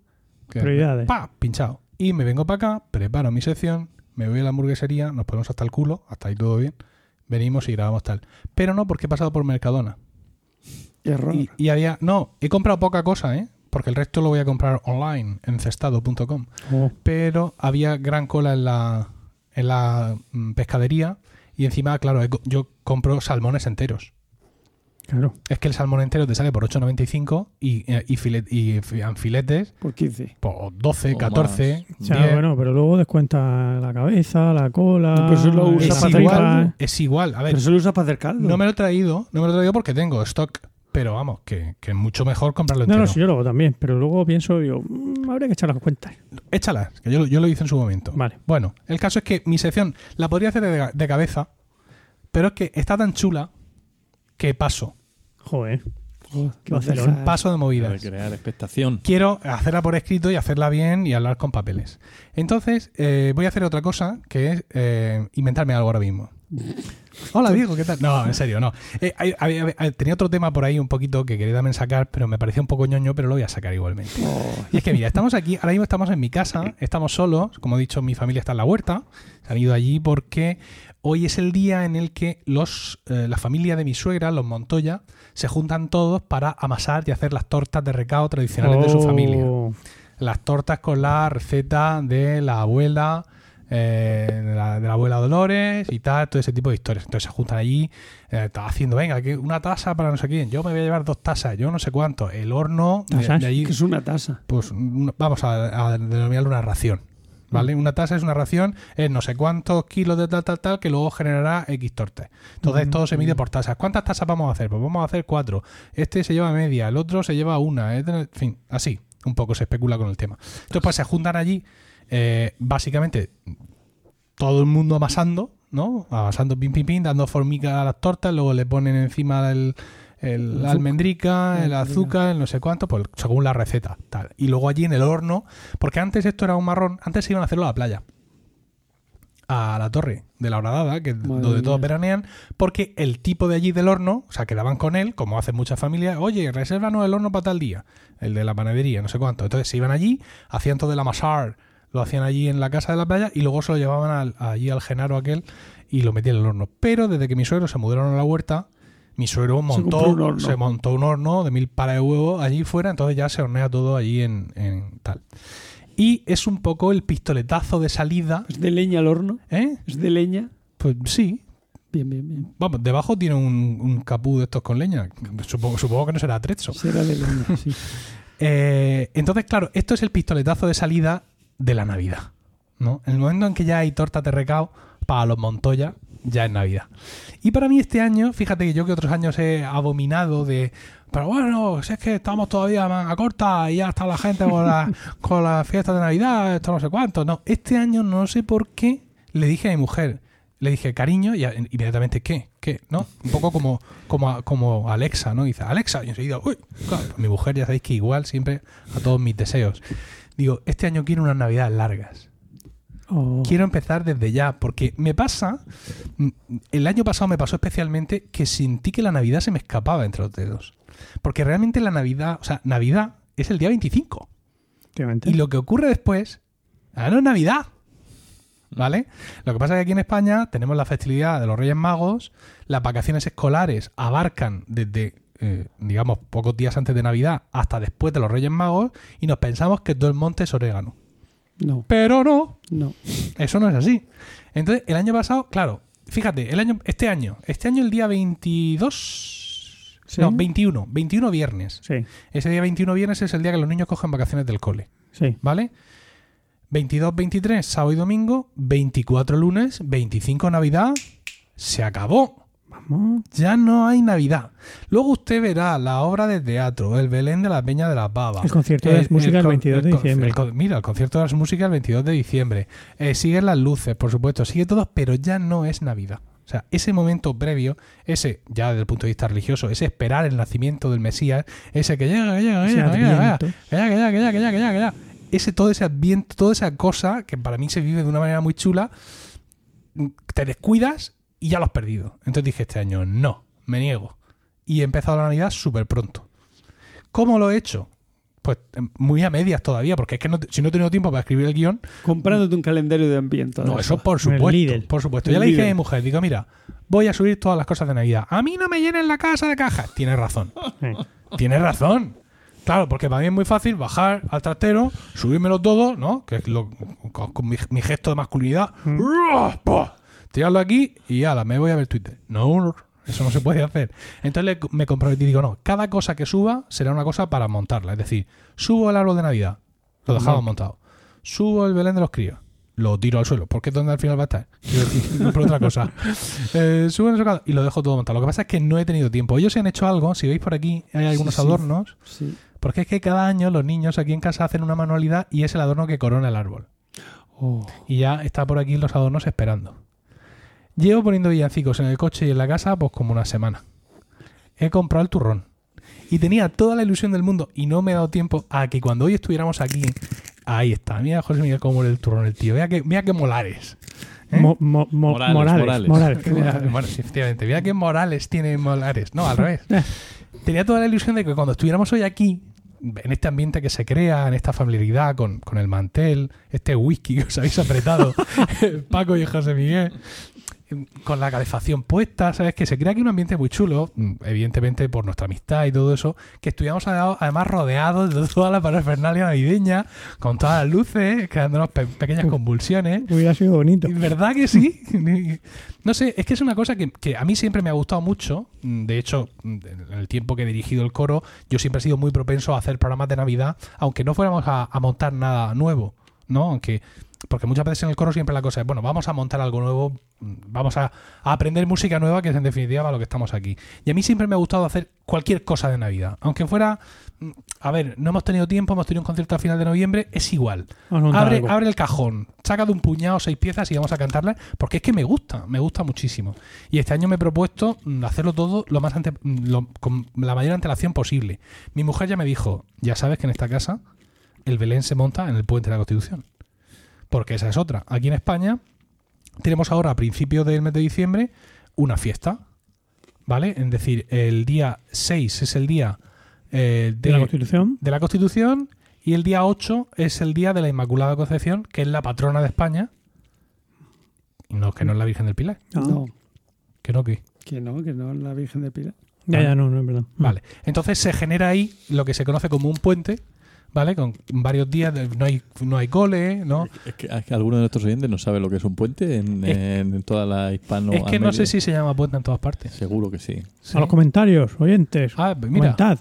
que Prioridades. pa, pinchado. Y me vengo para acá, preparo mi sección, me voy a la hamburguesería, nos ponemos hasta el culo, hasta ahí todo bien, venimos y grabamos tal. Pero no porque he pasado por Mercadona. Error. Y, y había, no, he comprado poca cosa, ¿eh? Porque el resto lo voy a comprar online en cestado.com Oh, pero había gran cola en la, en la mm, pescadería y encima, claro, yo compro salmones enteros. Claro. Es que el salmón entero te sale por 8,95 y, eh, y, filet- y fi- filetes Por 15. por 12, O 14, más. O sea, 10. bueno, pero luego descuenta la cabeza, la cola. Pero eso lo usa es para igual, es igual. A ver, Pero eso lo usas para hacer caldo. no me lo he traído, no me lo he traído porque tengo stock. pero vamos, que, que es mucho mejor comprarlo No, entero. no, sí, yo lo hago también, pero luego pienso, digo, mm, habría que echar las cuentas. Échalas, que yo, yo lo hice en su momento. Vale. Bueno, el caso es que mi sección la podría hacer de, de cabeza, pero es que está tan chula que paso. Joder. Joder, Qué dejas- Paso de Para movidas. crear expectación. Quiero hacerla por escrito y hacerla bien y hablar con papeles. Entonces, eh, voy a hacer otra cosa, que es eh, inventarme algo ahora mismo. [LAUGHS] Hola Diego, ¿qué tal? No, en serio, no. Eh, hay- hay- hay- tenía otro tema por ahí un poquito que quería también sacar, pero me parecía un poco ñoño, pero lo voy a sacar igualmente. Oh, Y es que mira, estamos aquí, ahora mismo estamos en mi casa, estamos solos, como he dicho, mi familia está en la huerta, se han ido allí porque hoy es el día en el que los, eh, la familia de mi suegra, los Montoya, se juntan todos para amasar y hacer las tortas de recao tradicionales de su Oh, familia. Las tortas con la receta de la abuela, eh, de, la, de la abuela Dolores y tal, todo ese tipo de historias. Entonces se juntan allí, eh, está haciendo, venga, que una taza para no sé quién, yo me voy a llevar dos tazas, yo no sé cuánto, el horno de- allí que es una tasa. pues una- vamos a, a denominarlo una ración. ¿Vale? Una tasa es una ración, es no sé cuántos kilos de tal, tal, tal, que luego generará X tortes. Entonces todo se mide por tasas. ¿Cuántas tasas vamos a hacer? Pues vamos a hacer cuatro. Este se lleva media, el otro se lleva una. en fin, así, un poco se especula con el tema. Entonces, pues se juntan allí, eh, básicamente, todo el mundo amasando, ¿no? Amasando pim, pim, pim, dando formica a las tortas, luego le ponen encima el, el- la almendrica, el azúcar, el no sé cuánto, pues según la receta. Tal. Y luego allí en el horno, porque antes esto era un marrón, antes se iban a hacerlo a la playa. A la torre de la horadada, que Madre donde todos veranean, porque el tipo de allí del horno, o sea, quedaban con él, como hacen muchas familias, oye, resérvanos el horno para tal día, el de la panadería, no sé cuánto. Entonces se iban allí, hacían todo el amasar, lo hacían allí en la casa de la playa y luego se lo llevaban al- allí al Genaro aquel y lo metían en el horno. Pero desde que mis suegros se mudaron a la huerta, mi suegro montó, se montó un horno de mil pares de huevos allí fuera, entonces ya se hornea todo allí en, en tal. Y es un poco el pistoletazo de salida, ¿Es de leña el horno? ¿eh? ¿Es de leña? Pues sí. Bien, bien, bien. Vamos, debajo tiene un, un capú de estos con leña. Supongo, supongo que no será atrezo. Será de leña, sí. [LAUGHS] Eh, entonces, claro, esto es el pistoletazo de salida de la Navidad. ¿no? En el momento en que ya hay torta de recao para los Montoya, ya es Navidad. Y para mí este año, fíjate que yo que otros años he abominado de... Pero bueno, si es que estamos todavía manga corta y ya está la gente con la, [LAUGHS] con la fiesta de Navidad, esto no sé cuánto. No, este año no sé por qué le dije a mi mujer, le dije cariño y a- inmediatamente ¿qué? ¿Qué? ¿No? Un poco como, como, a- como Alexa, ¿no? Dice Alexa y enseguida, uy, claro, mi mujer ya sabéis que igual siempre a todos mis deseos. Digo, este año quiero unas navidades largas. Oh. Quiero empezar desde ya, porque me pasa, mm, el año pasado me pasó especialmente que sentí que la Navidad se me escapaba entre los dedos. Porque realmente la Navidad, o sea, Navidad es el día 25. Efectivamente. Y lo que ocurre después, ah, no es Navidad. ¿Vale? Lo que pasa es que aquí en España tenemos la festividad de los Reyes Magos, las vacaciones escolares abarcan desde, eh, digamos, pocos días antes de Navidad hasta después de los Reyes Magos y nos pensamos que todo el monte es orégano. No, Pero no, no. eso no es así. Entonces, el año pasado, claro, fíjate, el año, este año, este año el día 22, Sí. no, 21, 21 viernes. Sí, Ese día 21 viernes es el día que los niños cogen vacaciones del cole. sí. ¿Vale? 22, 23, sábado y domingo, 24 lunes, 25 Navidad, se acabó. Ya no hay Navidad. Luego usted verá la obra de teatro, el Belén de la Peña de las Babas. El concierto de las músicas el con- 22 de el diciembre. mira, el concierto de las músicas el 22 de diciembre. Eh, siguen las luces, por supuesto, sigue todo, pero ya no es Navidad. O sea, ese momento previo, ese, ya desde el punto de vista religioso, ese esperar el nacimiento del Mesías, ese que llega, que llega, que llega, que llega, que llega, adviento. que ya, que ya, que ya. Ese, todo ese ambiente, toda esa cosa que para mí se vive de una manera muy chula, te descuidas y ya lo has perdido. Entonces dije este año, no, me niego. Y he empezado la Navidad súper pronto. ¿Cómo lo he hecho? Pues em, muy a medias todavía, porque es que no te- si no he tenido tiempo para escribir el guion, Comprándote un calendario de ambiente. no, eso por supuesto. Lidl. Por supuesto. Ya le dije a mi mujer, digo, mira, voy a subir todas las cosas de Navidad. A mí no me llenen la casa de cajas. Tienes razón. Tienes razón. Claro, porque para mí es muy fácil bajar al trastero, subírmelo todo, ¿no? Que es lo, con, con mi, mi gesto de masculinidad. ¡Ruah! Tirarlo aquí y ala, me voy a ver Twitter. No, eso no se puede hacer. Entonces le- me comprometí y digo, no, cada cosa que suba será una cosa para montarla. Es decir, subo el árbol de Navidad, lo dejamos montado. Subo el Belén de los críos, lo tiro al suelo, porque es donde al final va a estar. Quiero decir, [LAUGHS] no por otra cosa. Eh, subo en el y lo dejo todo montado. Lo que pasa es que no he tenido tiempo. Ellos se han hecho algo, si veis por aquí, hay algunos sí. adornos, Sí. porque es que cada año los niños aquí en casa hacen una manualidad y es el adorno que corona el árbol. Oh. Y ya está por aquí los adornos esperando. Llevo poniendo villancicos en el coche y en la casa pues como una semana. He comprado el turrón. Y tenía toda la ilusión del mundo y no me he dado tiempo a que cuando hoy estuviéramos aquí... Ahí está. Mira José Miguel cómo el turrón el tío. Mira que, mira que molares. ¿eh? Mo- mo- mo- Morales, Morales. Morales. Morales. [LAUGHS] bueno, sí, efectivamente. Mira que Morales tiene Molares. No, al revés. [LAUGHS] Tenía toda la ilusión de que cuando estuviéramos hoy aquí, en este ambiente que se crea, en esta familiaridad con, con el mantel, este whisky que os habéis apretado, [LAUGHS] Paco y José Miguel, con la calefacción puesta, ¿sabes? Que se crea aquí un ambiente muy chulo, mm, evidentemente por nuestra amistad y todo eso, que estuviéramos a- además rodeados de toda la parafernalia navideña, con todas las luces, creándonos pe- pequeñas convulsiones. Hubiera sido bonito. ¿Verdad que sí? [LAUGHS] No sé, es que es una cosa que, que a mí siempre me ha gustado mucho. Mm, De hecho, mm, en el tiempo que he dirigido el coro, yo siempre he sido muy propenso a hacer programas de Navidad, aunque no fuéramos a, a montar nada nuevo, ¿no? Aunque, porque muchas veces en el coro siempre la cosa es, bueno, vamos a montar algo nuevo, vamos a, a aprender música nueva, que es en definitiva para lo que estamos aquí. Y a mí siempre me ha gustado hacer cualquier cosa de Navidad, aunque fuera, mm, a ver, no hemos tenido tiempo, hemos tenido un concierto a final de noviembre, es igual. Abre, abre el cajón, saca de un puñado seis piezas y vamos a cantarlas, porque es que me gusta, me gusta muchísimo. Y este año me he propuesto mm, hacerlo todo lo más ante- mm, lo- con la mayor antelación posible. Mi mujer ya me dijo, ya sabes que en esta casa el Belén se monta en el puente de la Constitución. Porque esa es otra. Aquí en España tenemos ahora, a principios del mes de diciembre, una fiesta. ¿Vale? Es decir, el día 6 es el día eh, de la Constitución. de la Constitución y el día 8 es el día de la Inmaculada Concepción, que es la patrona de España. No, que no es la Virgen del Pilar. No, Que no, que. que no, que no es la Virgen del Pilar. Ya, ya, no, no es verdad. Vale. Entonces se genera ahí lo que se conoce como un puente, ¿vale? Con varios días, de- no hay, no hay cole, ¿no? Es que, es que alguno de nuestros oyentes no sabe lo que es un puente en, Es- en toda la hispano es que no sé si se llama puente en todas partes. Seguro que sí. Sí. A los comentarios, oyentes. Ah, mira, comentad.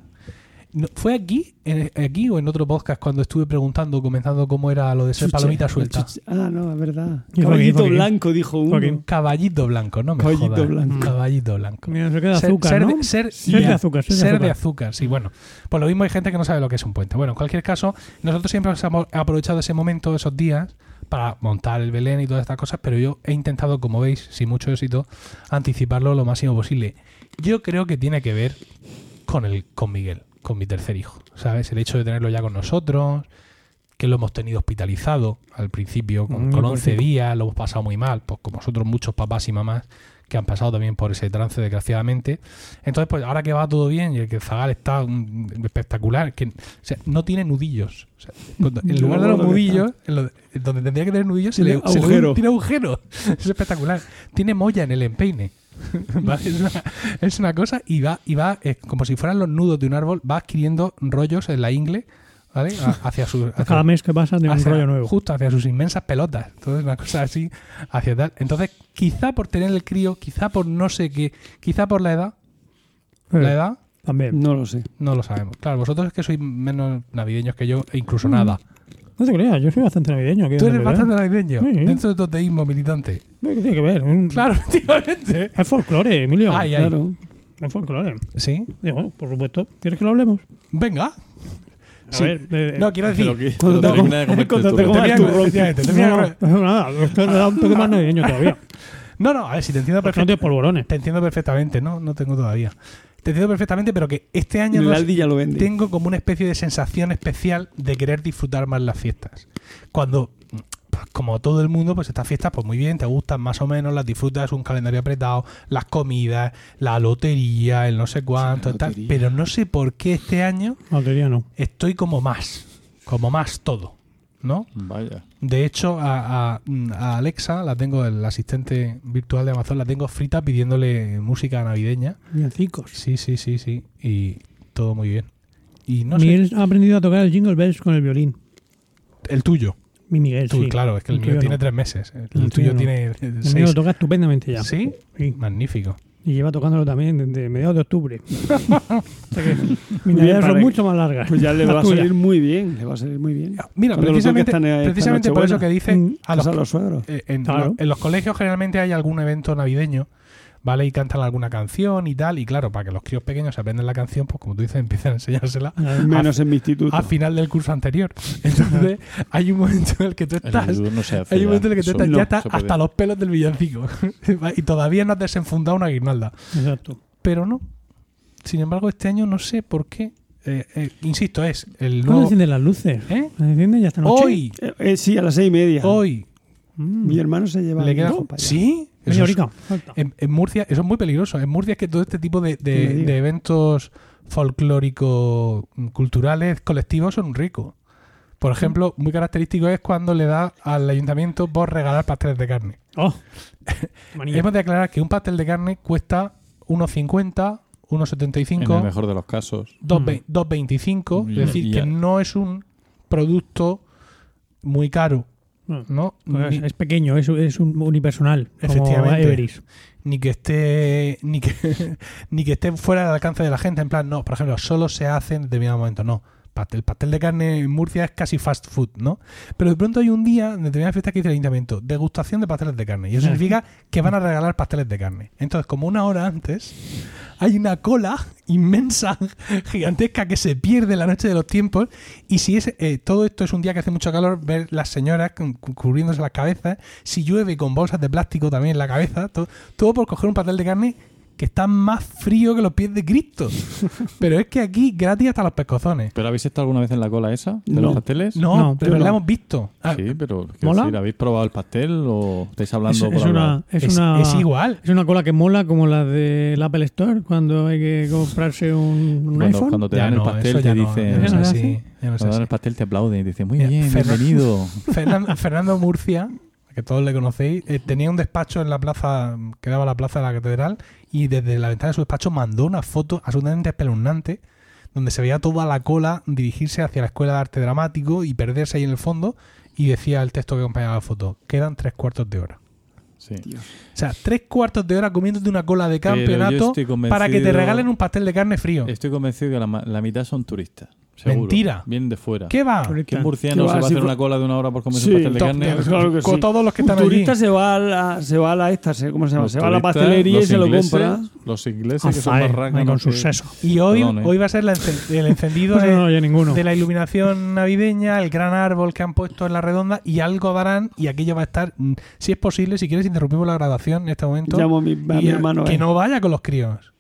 No- ¿fue aquí, en- aquí o en otro podcast cuando estuve preguntando, comentando cómo era lo de ser Chuche. palomita suelta? Chuche. Ah, no, es verdad. Caballito blanco, dijo uno. Caballito blanco, no me Caballito jodas. blanco. Caballito blanco. Mira, se queda Ser- azúcar, ser, ¿no? de, ser, de azúcar, ser de azúcar. azúcar, sí, bueno. Pues lo mismo hay gente que no sabe lo que es un puente. Bueno, en cualquier caso, nosotros siempre hemos aprovechado ese momento, esos días, para montar el Belén y todas estas cosas, pero yo he intentado, como veis, sin mucho éxito, anticiparlo lo máximo posible. Yo creo que tiene que ver con el con Miguel, con mi tercer hijo, ¿sabes? El hecho de tenerlo ya con nosotros, que lo hemos tenido hospitalizado al principio con, Mm, con pues 11 sí. días, lo hemos pasado muy mal, pues como nosotros muchos papás y mamás que han pasado también por ese trance desgraciadamente. Entonces, pues ahora que va todo bien y el que Zagal está mm, espectacular, que o sea, no tiene nudillos. O sea, cuando- en lugar de lo los nudillos, en lo- en donde tendría que tener nudillos, se le, se le- agujero. tiene agujero. [LAUGHS] Es espectacular. Tiene molla en el empeine. [LAUGHS] ¿Vale? Es, una, es una cosa y va, y va eh, como si fueran los nudos de un árbol, va adquiriendo rollos en la ingle, ¿vale? Hacia su [LAUGHS] hacia- Cada mes que pasa tiene un hacia- rollo nuevo. Justo hacia sus inmensas pelotas. Entonces, una cosa así, hacia tal. Entonces, quizá por tener el crío, quizá por no sé qué, quizá por la edad, Eh, la edad, También. No lo sé. no lo sabemos. Claro, vosotros es que sois menos navideños que yo, e incluso Mm. nada. No te creas, yo soy bastante navideño. aquí Tú eres bastante navideño, Sí. dentro de tu teísmo militante. ¿Qué tiene que ver? Un- Claro, [LAUGHS] efectivamente. Es folclore, Emilio. Ay, ay. Claro. Es folclore. Sí, Digo, por supuesto. ¿Quieres que lo hablemos? venga. A Sí. ver, eh, No, quiero decir, nada, esto le da un toque más navideño todavía. No, no, a ver, si te entiendo no perfectamente. tienes polvorones. Te entiendo perfectamente, no, no tengo todavía. Te entiendo perfectamente, pero que este año ya lo vende. tengo como una especie de sensación especial de querer disfrutar más las fiestas. Cuando, pues, como todo el mundo, pues estas fiestas, pues muy bien, te gustan más o menos, las disfrutas, un calendario apretado, las comidas, la lotería, el no sé cuánto, la tal, pero no sé por qué este año Lotería no. estoy como más, como más todo, ¿no? Vaya. De hecho, a, a- a Alexa, la tengo, el asistente virtual de Amazon, la tengo frita pidiéndole música navideña. Villancicos. Sí, sí, sí, sí. Y todo muy bien. Y no sé, Miguel ha aprendido a tocar el Jingle Bells con el violín. el tuyo. Mi Miguel, Tú, sí. claro, es que el, El mío tiene no. tres meses. El, El tuyo tuyo no. tiene eh, El mío seis. lo toca estupendamente ya. ¿Sí? Sí. Magnífico. Y lleva tocándolo también desde mediados de octubre. [LAUGHS] [LAUGHS] o sea que mis navidades para son mucho más largas. Pues ya le [LAUGHS] va a salir muy bien. Le va a salir muy bien. Mira, Cuando precisamente, toque esta- esta precisamente por eso que Nochebuena. dice Mm, a los, a los suegros. eh, en, Claro. lo- en los colegios generalmente hay algún evento navideño, ¿vale? Y cantan alguna canción y tal. Y claro, para que los críos pequeños aprendan la canción, pues como tú dices, empiezan a enseñársela [LAUGHS] Menos en mi instituto. a final del curso anterior. [LAUGHS] Entonces, hay un momento en el que tú estás. instituto no se hace Hay un momento en el que tú estás, no ya estás hasta los pelos del villancico. [LAUGHS] y todavía no has desenfundado una guirnalda. Exacto. Pero no. Sin embargo, este año no sé por qué. eh, eh, insisto, es el ¿Cuándo nuevo. encienden las luces? ¿Eh? ¿Las encienden ya esta noche? Hoy, Eh, eh, sí, a las seis y media. hoy. Mm. Mi hermano se lleva. Le queda. hijo para allá. ¿Sí? Eso es-. En, en Murcia, eso es muy peligroso. En Murcia es que todo este tipo de, eventos folclóricos, mm, culturales, colectivos son ricos. Por ejemplo, muy característico es cuando le da al ayuntamiento por regalar pasteles de carne. Oh. [LAUGHS] Hemos de aclarar que un pastel de carne cuesta 1,50, En el 1,75, mejor de los casos. 2,ve- 2,25. Y- Es decir, y que ya. no es un producto muy caro, No, ¿no? pues Ni- es pequeño, es, es un unipersonal. Como Efectivamente. Everest. ni que esté ni que [LAUGHS] ni que esté fuera del alcance de la gente en plan no por ejemplo solo se hace en determinado momento no el pastel de carne en Murcia es casi fast food no pero de pronto hay un día en determinada fiesta que dice el ayuntamiento degustación de pasteles de carne. Y eso Ah. significa que van a regalar pasteles de carne. Entonces como una hora antes hay una cola inmensa [LAUGHS] gigantesca que se pierde en la noche de los tiempos. Y si es eh, todo esto es un día que hace mucho calor ver las señoras cu- cu- cubriéndose las cabezas si llueve con bolsas de plástico también en la cabeza to- todo por coger un pastel de carne que está más frío que los pies de Cristo [LAUGHS] pero es que aquí gratis hasta los pescozones ¿Pero habéis estado alguna vez en la cola esa de No. los pasteles? no, No, pero la no. hemos visto Ah, Sí, pero ¿Mola? decir, ¿habéis probado el pastel o estáis hablando Es, por es una, es, es, una, es igual es una cola que mola como la del Apple Store cuando hay que comprarse un, un Cuando, iPhone. cuando te Ya dan no, el pastel te dicen... ya no es ¿Ya no se así, Cuando dan el pastel te aplauden y dicen, muy Mira, bien, bienvenido. [LAUGHS] Fernan- Fernando Murcia, que todos le conocéis, eh, tenía un despacho en la plaza, que daba a la plaza de la catedral, y desde la ventana de su despacho mandó una foto absolutamente espeluznante, donde se veía toda la cola dirigirse hacia la escuela de arte dramático y perderse ahí en el fondo, y decía el texto que acompañaba la foto, quedan tres cuartos de hora. Sí. O sea, tres cuartos de hora comiéndote una cola de campeonato para que te regalen un pastel de carne frío. Estoy convencido que la, ma- la mitad son turistas. Seguro. Mentira. Vienen de fuera. ¿Qué va? ¿Qué ¿Qué murciano va? se va a hacer una cola de una hora por comerse Sí, un pastel de carne? pues claro que Con sí. todos los que Un están allí. turista se va a la, se va a la esta, ¿cómo se llama? Los se va a la pastelería y se lo compra. Los ingleses A que son más con sus sesos. Y hoy, Perdón, ¿eh? hoy va a ser la el encendido Pues de, no la iluminación navideña, el gran árbol que han puesto en la redonda y algo darán y aquello va a estar, mm, si es posible, si quieres interrumpimos la grabación en este momento. Llamo a mi, a a- hermano. que eh. no vaya con los críos.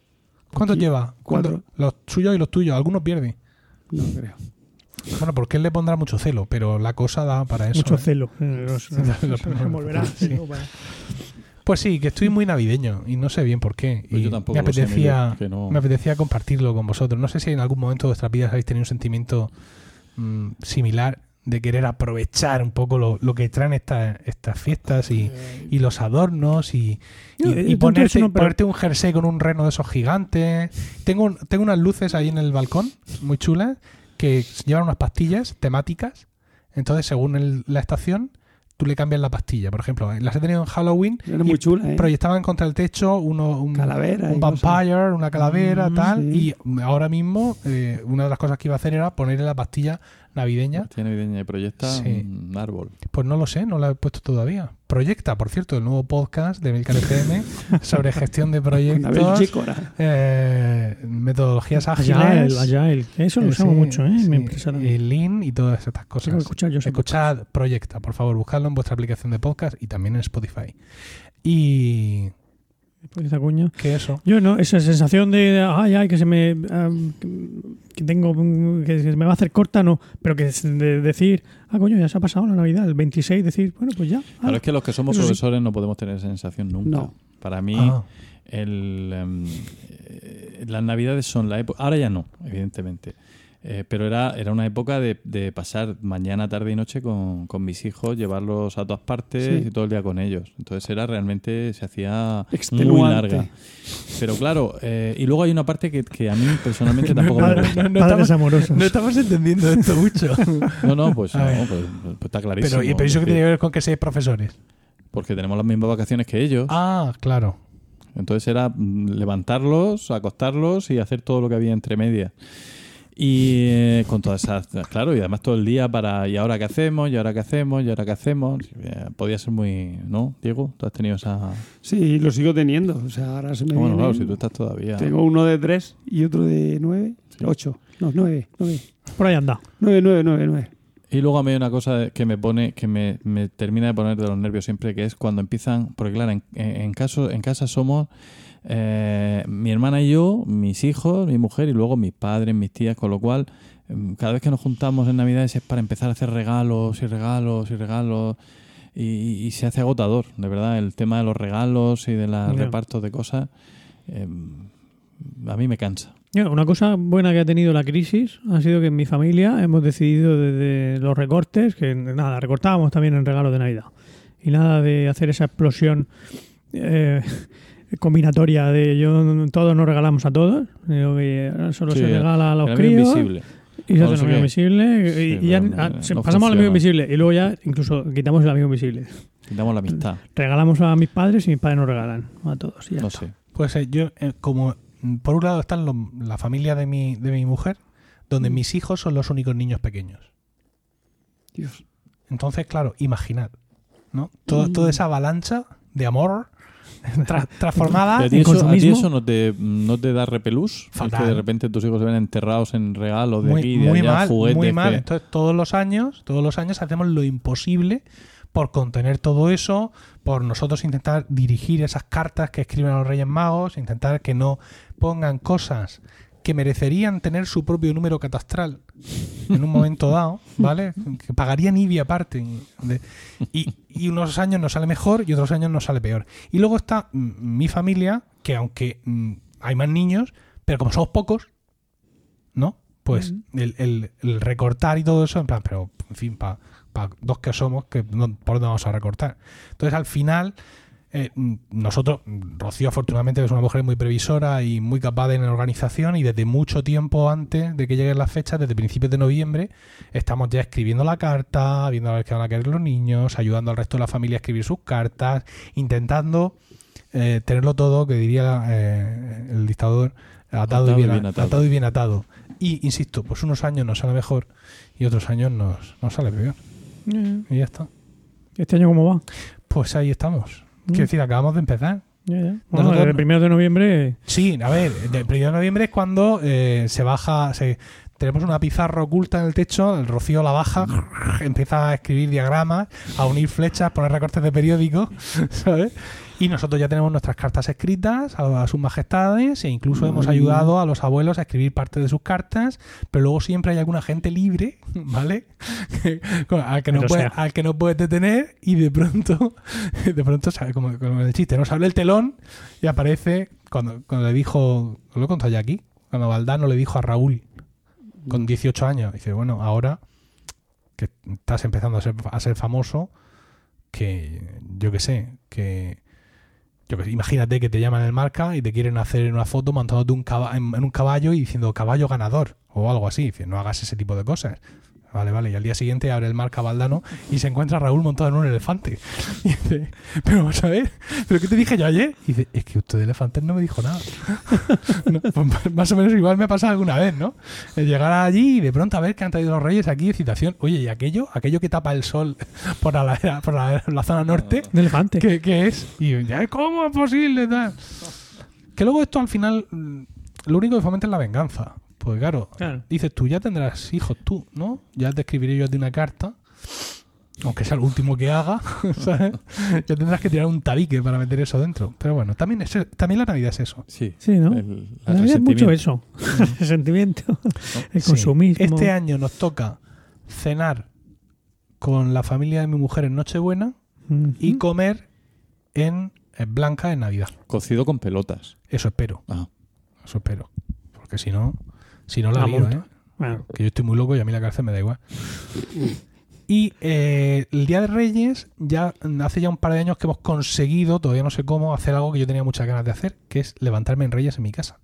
¿Cuántos Qui- lleva? ¿Cuántos? cuatro. Los suyos y los tuyos. Algunos pierde. No creo. Bueno, porque él le pondrá mucho celo, pero la cosa da para eso. Mucho ¿eh? celo. Los- Los- los- se volverá. sí. sí, para- Pues sí, que estoy muy navideño y no sé bien por qué. Pues y yo tampoco me sé, apetecía, no- me apetecía compartirlo con vosotros. No sé si en algún momento de vuestras vidas habéis tenido un sentimiento mm, similar de querer aprovechar un poco lo, lo que traen estas estas fiestas y, y los adornos y, y- No, y eh, tanto ponerte, eso no, pero- ponerte un jersey con un reno de esos gigantes. Tengo, un- tengo unas luces ahí en el balcón, muy chulas, que llevan unas pastillas temáticas. Entonces, según el- la estación, tú le cambias la pastilla. Por ejemplo, las he tenido en Halloween Era muy chula, ¿eh? proyectaban contra el techo uno, un, Calavera. un vampire, una calavera, Mm, tal. sí. Y ahora mismo, eh, una de las cosas que iba a hacer era ponerle la pastilla navideña. Tiene navideña y proyecta Sí. un árbol. Pues no lo sé, no la he puesto todavía. Proyecta, por cierto, el nuevo podcast de Milcar FM [LAUGHS] sobre gestión de proyectos, eh, metodologías Agile, ágiles. agile. Eso lo eh, usamos sí, mucho, ¿eh? En sí, mi empresa y. Lean y todas estas Tengo cosas. que escuchar yo ese Escuchad Proyecta, por favor, buscadlo en vuestra aplicación de podcast y también en Spotify. Y Después de esa cuña. que eso. Yo no, esa sensación de, ay, ay, que se me. ah, que tengo. que se me va a hacer corta, no. Pero que de decir, ah, coño, ya se ha pasado la Navidad, el 26, decir, bueno, pues ya. Claro, ala. es que los que somos sí. profesores no podemos tener esa sensación nunca. No. Para mí, Ah, el, em, eh, las navidades son la época. Ahora ya no, evidentemente. Eh, pero era, era una época de, de pasar mañana, tarde y noche con, con mis hijos, llevarlos a todas partes Sí. y todo el día con ellos. Entonces era realmente, se hacía muy larga. Pero claro, eh, y luego hay una parte que, que a mí personalmente [LAUGHS] tampoco me Padre, gusta. no, no Padres estamos, amorosos. no estamos entendiendo esto mucho. [LAUGHS] No, no, pues, no, pues, pues está clarísimo. pero, ¿y pero eso Es que tiene que ver con que seáis profesores? Porque tenemos las mismas vacaciones que ellos. Ah, claro. Entonces era mm, levantarlos, acostarlos y hacer todo lo que había entre medias. Y eh, con todas esas, claro, y además todo el día para, ¿y ahora qué hacemos? ¿Y ahora qué hacemos? ¿Y ahora qué hacemos? Eh, podía ser muy, ¿no, Diego? ¿Tú has tenido esa...? Sí, lo sigo teniendo. O sea, ahora se me Bueno, claro, si tú estás todavía... Tengo uno de tres y otro de nueve. Ocho. No, nueve. Nueve. Por ahí anda. Nueve, nueve, nueve, nueve. Y luego a mí hay una cosa que me pone, que me, me termina de poner de los nervios siempre, que es cuando empiezan, porque claro, en, en caso, en casa somos eh, mi hermana y yo, mis hijos, mi mujer y luego mis padres, mis tías, con lo cual em, cada vez que nos juntamos en Navidades es para empezar a hacer regalos y regalos y regalos y, y se hace agotador, de verdad, el tema de los regalos y de los Ya. repartos de cosas, em, a mí me cansa. Una cosa buena que ha tenido la crisis ha sido que en mi familia hemos decidido desde los recortes, que nada, recortábamos también en regalos de Navidad. Y nada de hacer esa explosión eh, combinatoria de yo todos nos regalamos a todos. Que solo Sí, se regala a los críos invisible. y se hace el amigo invisible. Y, Sí, y ya ah, no- pasamos al amigo invisible y luego ya incluso quitamos el amigo invisible. Damos la amistad, Regalamos a mis padres y mis padres nos regalan a todos. y ya no está. sé. Pues eh, yo, eh, como mm, por un lado están los- la familia de mi, de mi mujer, donde mis hijos son los únicos niños pequeños. Dios. Entonces, claro, imaginad, ¿no? Todo- Toda esa avalancha de amor [LAUGHS] tra- transformada ¿A ti, en eso, a ti eso no te, no te da repelús? Es Fatal. que de repente tus hijos se ven enterrados en regalos de muy, aquí, de muy allá, mal, juguetes. muy mal. que- Entonces, todos los años, todos los años hacemos lo imposible por contener todo eso, por nosotros intentar dirigir esas cartas que escriben a los Reyes Magos, intentar que no pongan cosas que merecerían tener su propio número catastral en un momento dado, ¿vale? Que pagarían IBI aparte. y, y unos años nos sale mejor y otros años nos sale peor. Y luego está mi familia, que aunque hay más niños, pero como somos pocos, ¿no? Pues el, el- el recortar y todo eso, en plan, pero en fin, para dos que somos, que no, ¿por dónde vamos a recortar? Entonces al final, eh, mm, nosotros, mm, Rocío afortunadamente es una mujer muy previsora y muy capaz en la organización y desde mucho tiempo antes de que lleguen las fechas, desde principios de noviembre, estamos ya escribiendo la carta, viendo a ver qué van a querer los niños, ayudando al resto de la familia a escribir sus cartas, intentando eh, tenerlo todo, que diría eh, el dictador, atado, y bien, atado. atado y bien atado. Y insisto, pues unos años nos sale mejor y otros años nos, nos sale peor. Eh, Y ya está. ¿Este año cómo va? Pues ahí estamos. Mm. Quiero decir, acabamos de empezar. Ya, ya. Bueno, Nosotros- el primero de noviembre Sí, a ver, el primero de noviembre es cuando eh, se baja, se, tenemos una pizarra oculta en el techo, el rocío la baja, empieza a escribir diagramas, a unir flechas, poner recortes de periódico, [LAUGHS] ¿sabes? Y nosotros ya tenemos nuestras cartas escritas a, sus majestades e incluso hemos ayudado a los abuelos a escribir parte de sus cartas, pero luego siempre hay alguna gente libre, [LAUGHS] ¿vale? Al, que no puede, al que no puedes detener y de pronto, [LAUGHS] de pronto, como el chiste, nos abre el telón y aparece cuando, cuando le dijo, lo he contado ya aquí, cuando Valdano le dijo a Raúl con 18 años, dice, bueno, ahora que estás empezando a ser, a ser famoso, que yo qué sé, que imagínate que te llaman el marca y te quieren hacer una foto montándote un caba- en, en un caballo y diciendo caballo ganador o algo así, no hagas ese tipo de cosas. Vale, vale. Y al día siguiente abre el marca Valdano y se encuentra a Raúl montado en un elefante. [LAUGHS] Y dice, pero vamos a ver, ¿pero qué te dije yo ayer? Y dice, es que usted de elefantes no me dijo nada. [LAUGHS] No, pues más o menos igual me ha pasado alguna vez, ¿no? El llegar allí y de pronto a ver que han traído los reyes aquí, excitación. Oye, ¿y aquello? Aquello que tapa el sol [LAUGHS] por la, ladera- por la, la zona norte, de elefante. ¿qué, qué es? Y ya, ¿cómo es posible? Tal? Que luego esto al final, mm, lo único que fomenta es la venganza. Pues claro, Claro. dices tú, ya tendrás hijos tú, ¿no? Ya te escribiré yo a ti una carta, aunque sea lo último que haga, [LAUGHS] ¿sabes? Ya tendrás que tirar un tabique para meter eso dentro. Pero bueno, también, es, también la Navidad es eso. Sí, Sí, ¿no? el, La el Navidad es mucho resentimiento. eso. El sentimiento, [LAUGHS] el Sí. consumismo. Este año nos toca cenar con la familia de mi mujer en Nochebuena y comer en, en Blanca en Navidad. Cocido con pelotas. Eso espero, Ah, eso espero. Porque si no, si no la La lío, multa. ¿eh? Bueno, Que yo estoy muy loco y a mí la cárcel me da igual. Y eh, el Día de Reyes, ya hace ya un par de años que hemos conseguido, todavía no sé cómo, hacer algo que yo tenía muchas ganas de hacer, que es levantarme en Reyes en mi casa.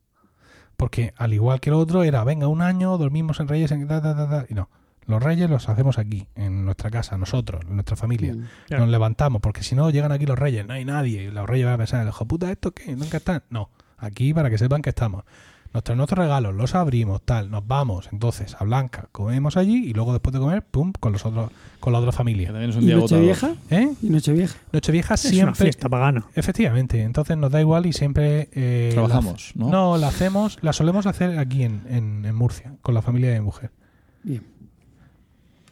Porque al igual que el otro, era, venga, un año, dormimos en Reyes, en ta, ta, ta, ta", y no. Los reyes los hacemos aquí, en nuestra casa, nosotros, en nuestra familia. Mm. Claro. Nos levantamos, porque si no llegan aquí los reyes, no hay nadie. Y los reyes van a pensar, hijo puta, ¿esto qué? ¿Nunca están? No, aquí para que sepan que estamos. Nos traen nuestros regalos, los abrimos, tal, nos vamos, entonces, a Blanca, comemos allí y luego después de comer, pum, con los otros, con la otra Que familia. también es un ¿Y. Nochevieja? ¿Eh? ¿Y Nochevieja? Nochevieja Es una siempre. fiesta pagana. Efectivamente, entonces nos da igual y siempre. eh, Trabajamos, la- ¿no? No, la hacemos, la solemos hacer aquí en, en, en Murcia, con la familia de mi mujer. Bien.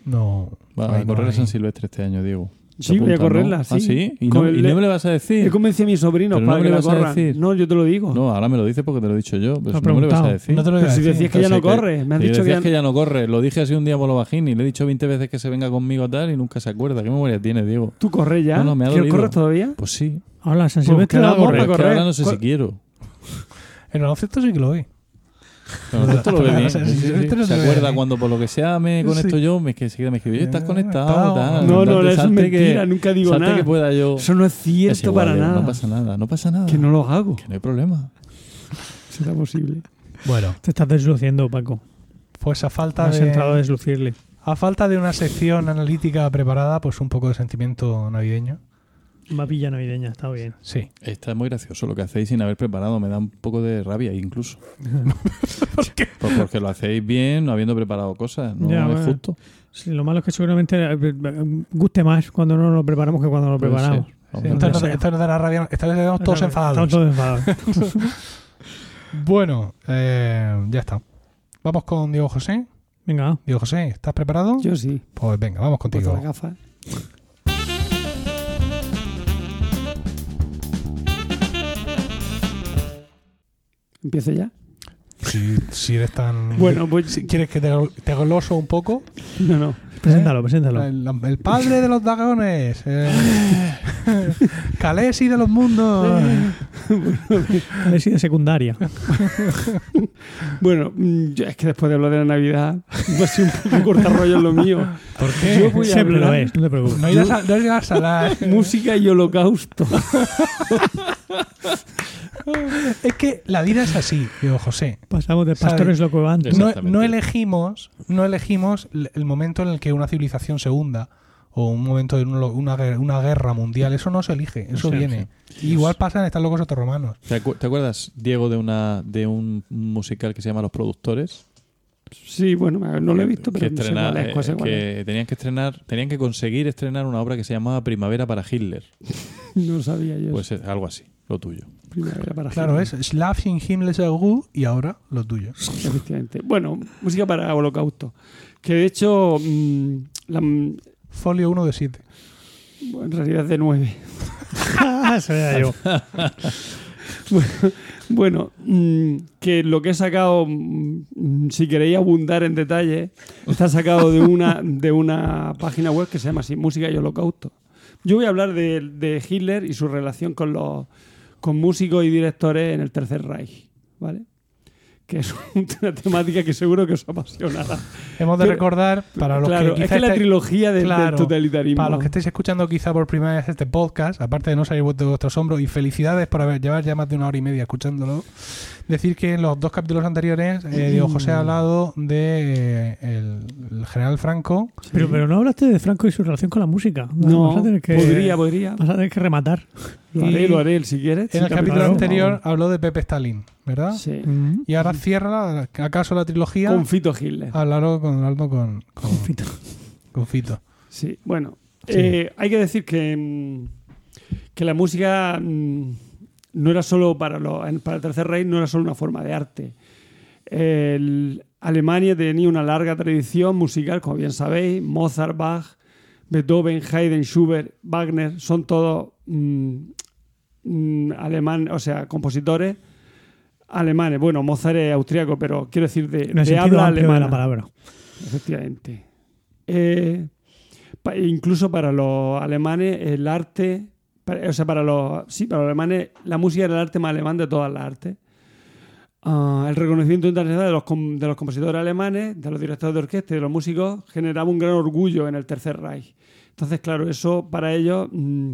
No. Va a no correr hay- San Silvestre este año, Diego. ¿Te Sí, voy a no? correrla, ¿Ah, sí. sí? ¿Y no, el y le- no me le vas a He decir? convencido a mis sobrinos no para me que lo la vas a corran. decir. No, yo te lo digo. No, ahora me lo dices porque te lo he dicho yo. Lo he no me lo vas a decir. No te lo Pero si decías que ya no corre, me has si dicho que decías ya, que ya no corre. Lo dije así un día por lo bajín y le he dicho 20 veces que se venga conmigo tal y nunca se acuerda. ¿Qué memoria tiene, Diego? ¿Tú corres ya? No, no, me ha ¿Quieres correr todavía? Pues sí. Ahora, San Pues Silvestre a quedamos correr. ahora no sé ¿Cuál- si quiero. [LAUGHS] El baloncesto sí que lo vi. Pero esto lo ve [LAUGHS] bien. Sí, sí, sí. Se acuerda cuando por lo que sea me conecto Sí. yo, me, que enseguida me escribe, "Oye, ¿estás conectado? tal. No, no, eso es que- mentira, nunca digo nada. que pueda yo. Eso no es Es cierto igual, para eh, nada. No pasa nada, no pasa nada. Que no lo hago. Que no hay problema. Será posible. Bueno, Te estás desluciendo, Paco. pues a falta Has entrado a de. deslucirle. A falta de una sección analítica preparada, pues un poco de sentimiento navideño. Mapilla navideña, está bien. Sí. Está muy gracioso lo que hacéis sin haber preparado. Me da un poco de rabia incluso. [LAUGHS] ¿Por qué? Pues porque lo hacéis bien, no habiendo preparado cosas. No Ya, es bueno. justo. Sí, lo malo es que seguramente eh, eh, guste más cuando no lo preparamos que cuando lo Puede preparamos. Sí, entonces, no dará rabia. Esta vez estamos todos enfadados. Estamos todos enfadados. Bueno, eh, ya está. Vamos con Diego José. Venga, Diego José, ¿estás preparado? Yo sí. Pues venga, vamos Puesto contigo. ¿Empiezo ya? Si, si eres tan. Bueno, pues Si quieres que te, te gloso un poco. no, no. preséntalo, preséntalo. El, el padre de los dragones. eh, [LAUGHS] Calesi de los mundos. A ver si de secundaria. [LAUGHS] Bueno, mm, yo- es que después de hablar de la Navidad, [LAUGHS] va a ser un poco cortarrollo en lo mío. ¿Por Yo qué? voy a Siempre lo hablar es, no te preocupes. No irás a, no irás a la- música y holocausto. [LAUGHS] Es que la vida es así, Diego José. Pasamos de ¿Sabes? pastores locuevantes. No, elegimos, no elegimos el momento en el que una civilización se hunda o un momento de un- una, guer- una guerra mundial. Eso no se elige, eso Sí, viene. Igual pasa en Están locos otorromanos. ¿Te, acu- te acuerdas, Diego, de una de un musical que se llama Los Productores? Sí, bueno, no lo he visto, que, pero no sé estrena- cuál es, eh, que tenían que estrenar, tenían que conseguir estrenar una obra que se llamaba Primavera para Hitler. [LAUGHS] No sabía yo. Pues es algo así, lo tuyo. Primavera para Claro, Hitler. es Slav in Ruhe y ahora lo tuyo. Efectivamente. Bueno, música para holocausto. Que de hecho, mm, la- mm, Folio 1 de 7. en realidad es de 9. Se vea yo. [LAUGHS] [LAUGHS] Bueno, mm, que lo que he sacado, mm, si queréis abundar en detalle, está sacado de una, de una página web que se llama así, Música y Holocausto. Yo voy a hablar de, de Hitler y su relación con los con músicos y directores en el Tercer Reich, ¿vale? Que es [LAUGHS] una temática que seguro que os apasionará. Hemos de Pero- recordar, para los claro, que es quizá que la estéis- trilogía del, del Claro, totalitarismo. para los que estéis escuchando quizá por primera vez este podcast, aparte de no salir de vuestros hombros, y felicidades por haber llevar ya más de una hora y media escuchándolo, decir que en los dos capítulos anteriores eh, Diego José ha hablado de eh, el, el general Franco. Pero, pero no hablaste de Franco y su relación con la música. No, Vas a tener que, podría, podría. Vas a tener que rematar. Lo haré, lo haré, si quieres. En Sí, el capítulo claro. anterior habló de Pepe Stalin, ¿verdad? Sí. Mm. Y ahora cierra, acaso la trilogía, Con Fito Hitler. hablaron con, hablando con, con, Fito. con Fito. Sí, bueno. Sí. eh, hay que decir que, mm, que la música mm, no era solo para, en- para el Tercer Reich, no era solo una forma de arte. El- Alemania tenía una larga tradición musical, como bien sabéis. Mozart, Bach, Beethoven, Haydn, Schubert, Wagner, son todos mm, mm, alemán, o sea, compositores alemanes. Bueno, Mozart es austriaco, pero quiero decir de, En el de sentido habla de alemana. la palabra. Efectivamente. Eh, pa- incluso para los alemanes, el arte, para- o sea, para los, sí, para los alemanes, la música era el arte más alemán de todas las artes. Ah, el reconocimiento internacional de los, com- de los compositores alemanes, de los directores de orquesta y de los músicos generaba un gran orgullo en el Tercer Reich. Entonces, claro, eso para ellos, mm,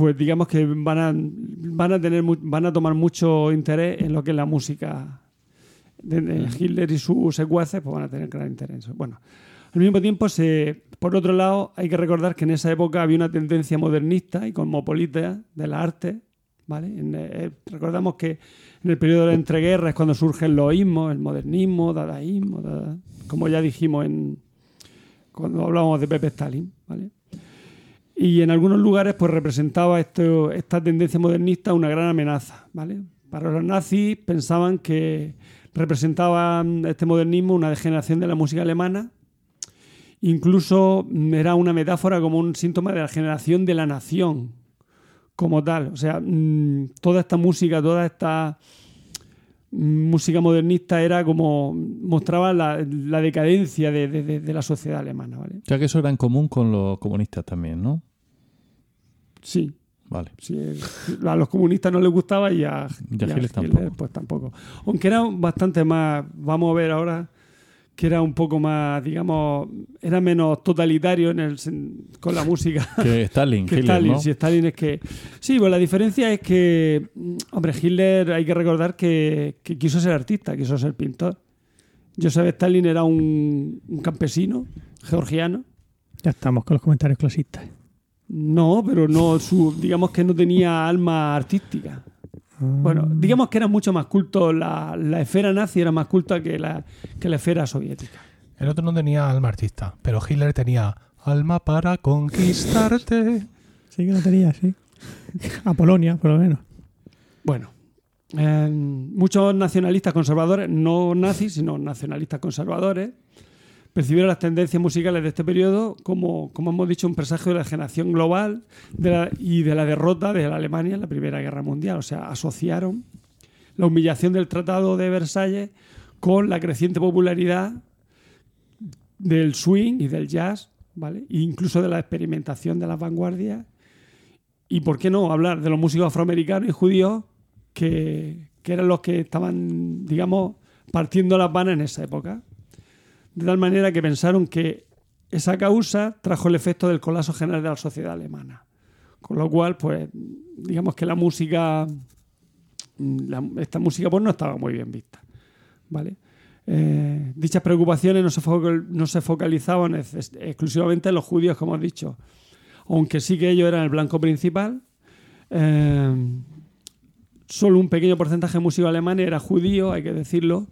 pues digamos que van a, van a tener, van a tomar mucho interés en lo que es la música de, de Hitler y sus secuaces pues van a tener gran interés. Bueno, Al mismo tiempo, se, por otro lado, hay que recordar que en esa época había una tendencia modernista y cosmopolita de la arte. ¿vale? En, eh, recordamos que en el periodo de la entreguerra es cuando surgen los ismos, el modernismo, dadaísmo, dada- como ya dijimos en, cuando hablábamos de Pepe Stalin. ¿vale? Y en algunos lugares pues representaba esto, esta tendencia modernista una gran amenaza. ¿vale? Para los nazis pensaban que representaba este modernismo una degeneración de la música alemana. Incluso mm, era una metáfora como un síntoma de la generación de la nación como tal. O sea, mm, toda esta música, toda esta mm, música modernista era como mostraba la, decadencia de, de- la sociedad alemana. ¿vale? Sea que eso era en común con los comunistas también, ¿no? Sí, Vale. Sí, a los comunistas no les gustaba y a, Y a y a Hitler tampoco. pues tampoco. Aunque era bastante más, vamos a ver ahora, que era un poco más, digamos, era menos totalitario en el, con la música [LAUGHS] Que Stalin, [LAUGHS] que Hitler, Stalin. ¿no? Si Stalin es que... Sí, pues la diferencia es que, hombre, Hitler hay que recordar que, que quiso ser artista, quiso ser pintor. Joseph Stalin era un, un campesino georgiano. Ya estamos con los comentarios clasistas. No, pero no, su, digamos que no tenía alma artística. Bueno, digamos que era mucho más culto, la, la esfera nazi era más culta que la, que la esfera soviética. El otro no tenía alma artista, pero Hitler tenía alma para conquistarte. Sí que lo tenía, sí. A Polonia, por lo menos. Bueno, eh, muchos nacionalistas conservadores, no nazis, sino nacionalistas conservadores, percibieron las tendencias musicales de este periodo como, como hemos dicho, un presagio de la generación global y de la derrota de la Alemania en la Primera Guerra Mundial. O sea, asociaron la humillación del Tratado de Versalles con la creciente popularidad del swing y del jazz, ¿vale? E incluso de la experimentación de las vanguardias. Y por qué no hablar de los músicos afroamericanos y judíos que, que eran los que estaban, digamos, partiendo las vanas en esa época. De tal manera que pensaron que esa causa trajo el efecto del colapso general de la sociedad alemana. Con lo cual, pues, digamos que la música, esta música pues no estaba muy bien vista. ¿Vale? Eh, dichas preocupaciones no se, no se focalizaban ex- exclusivamente en los judíos, como he dicho, aunque sí que ellos eran el blanco principal. Eh, solo un pequeño porcentaje de músicos alemanes era judío, hay que decirlo,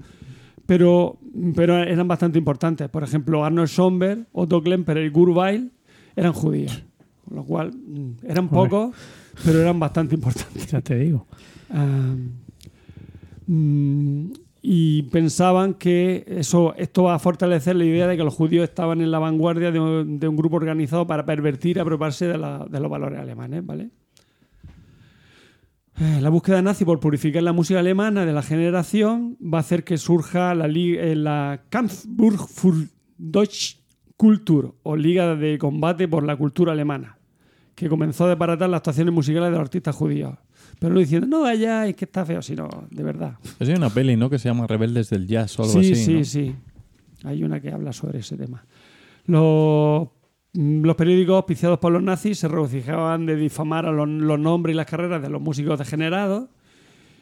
pero, pero eran bastante importantes. Por ejemplo, Arnold Schoenberg, Otto Klemperer y Gurweil eran judíos, con lo cual mm, eran Hombre. pocos, pero eran bastante importantes. Ya te digo. Mm, y pensaban que eso, esto va a fortalecer la idea de que los judíos estaban en la vanguardia de un, de un grupo organizado para pervertir y apropiarse de, la- de los valores alemanes, ¿vale? Eh, La búsqueda nazi por purificar la música alemana de la generación va a hacer que surja la, eh, la Kampfburg für Deutsche Kultur o Liga de Combate por la Cultura Alemana, que comenzó a desbaratar las actuaciones musicales de los artistas judíos. Pero no diciendo, no vaya, es que está feo, sino de verdad. Hay una peli, ¿no? Que se llama Rebeldes del Jazz o algo sí, así. sí, ¿no? sí. Hay una que habla sobre ese tema. Los, los periódicos auspiciados por los nazis se regocijaban de difamar a los, nombres y las carreras de los músicos degenerados.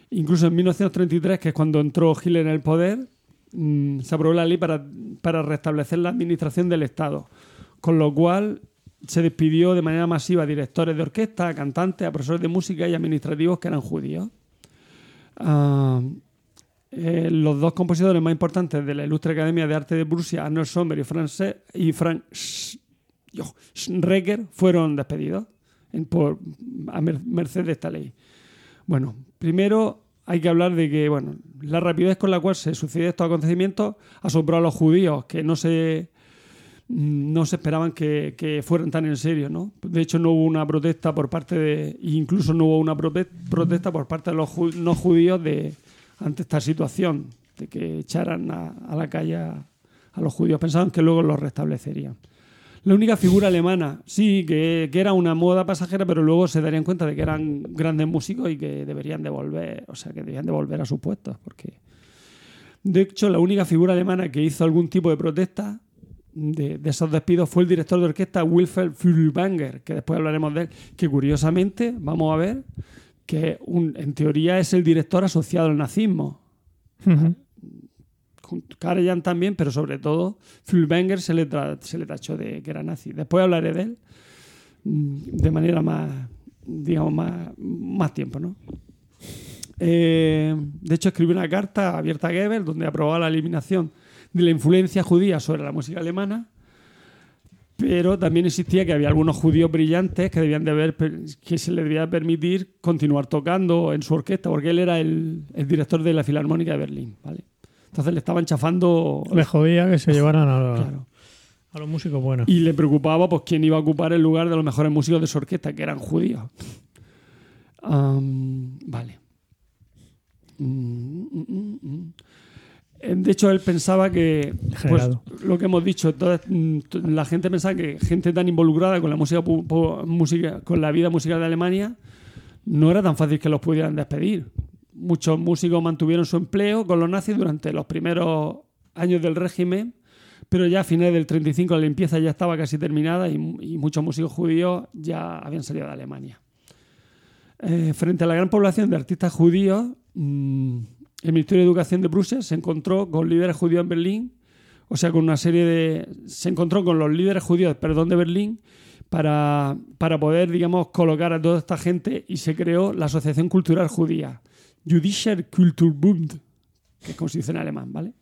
Incluso en 1933, que es cuando entró Hitler en el poder, mm, se aprobó la ley para, para restablecer la administración del Estado. Con lo cual se despidió de manera masiva a directores de orquesta, a cantantes, a profesores de música y administrativos que eran judíos. Ah, eh, los dos compositores más importantes de la Ilustre Academia de Arte de Prusia, Arnold Schoenberg y, France- y Frank Yo, Schrecker, fueron despedidos por, a mer- merced de esta ley. Bueno, primero hay que hablar de que bueno, la rapidez con la cual se sucedieron estos acontecimientos asombró a los judíos, que no se, no se esperaban que, fueran tan en serio. ¿no? De hecho, no hubo una protesta por parte de. Incluso no hubo una protesta por parte de los no judíos de, ante esta situación, de que echaran a, la calle a los judíos. Pensaban que luego los restablecerían. La única figura alemana, sí, que, que era una moda pasajera, pero luego se darían cuenta de que eran grandes músicos y que deberían de volver, o sea, que debían de volver a sus puestos, porque de hecho la única figura alemana que hizo algún tipo de protesta de, esos despidos fue el director de orquesta Wilfeld Furtwängler, que después hablaremos de él, que curiosamente, vamos a ver, que en teoría es el director asociado al nazismo. Con Karajan también, pero sobre todo Fülbanger se le, se le tachó de que era nazi. Después hablaré de él mm, de manera más, digamos, más, más tiempo, ¿no? Eh, de hecho, escribió una carta abierta a Goebbels donde aprobaba la eliminación de la influencia judía sobre la música alemana, pero también existía que había algunos judíos brillantes que debían de ver que se les debía permitir continuar tocando en su orquesta, porque él era el, el director de la Filarmónica de Berlín, ¿vale? Entonces le estaban chafando, Le jodía que se [LAUGHS] llevaran a los, claro. a los músicos buenos. Y le preocupaba pues quién iba a ocupar el lugar de los mejores músicos de su orquesta, que eran judíos. Vale. Mm, mm, mm. Eh, De hecho, él pensaba que, pues, lo que hemos dicho, toda- la gente pensaba que gente tan involucrada con la música, música, con la vida musical de Alemania, no era tan fácil que los pudieran despedir. Muchos músicos mantuvieron su empleo con los nazis durante los primeros años del régimen, pero ya a finales del 35 la limpieza ya estaba casi terminada y, muchos músicos judíos ya habían salido de Alemania. Eh, frente a la gran población de artistas judíos, mm, el Ministerio de Educación de Bruselas se encontró con líderes judíos en Berlín, o sea, con una serie de... se encontró con los líderes judíos, perdón, de Berlín para, para poder, digamos, colocar a toda esta gente y se creó la Asociación Cultural Judía, Jüdischer Kulturbund, que es como se dice en alemán, ¿vale?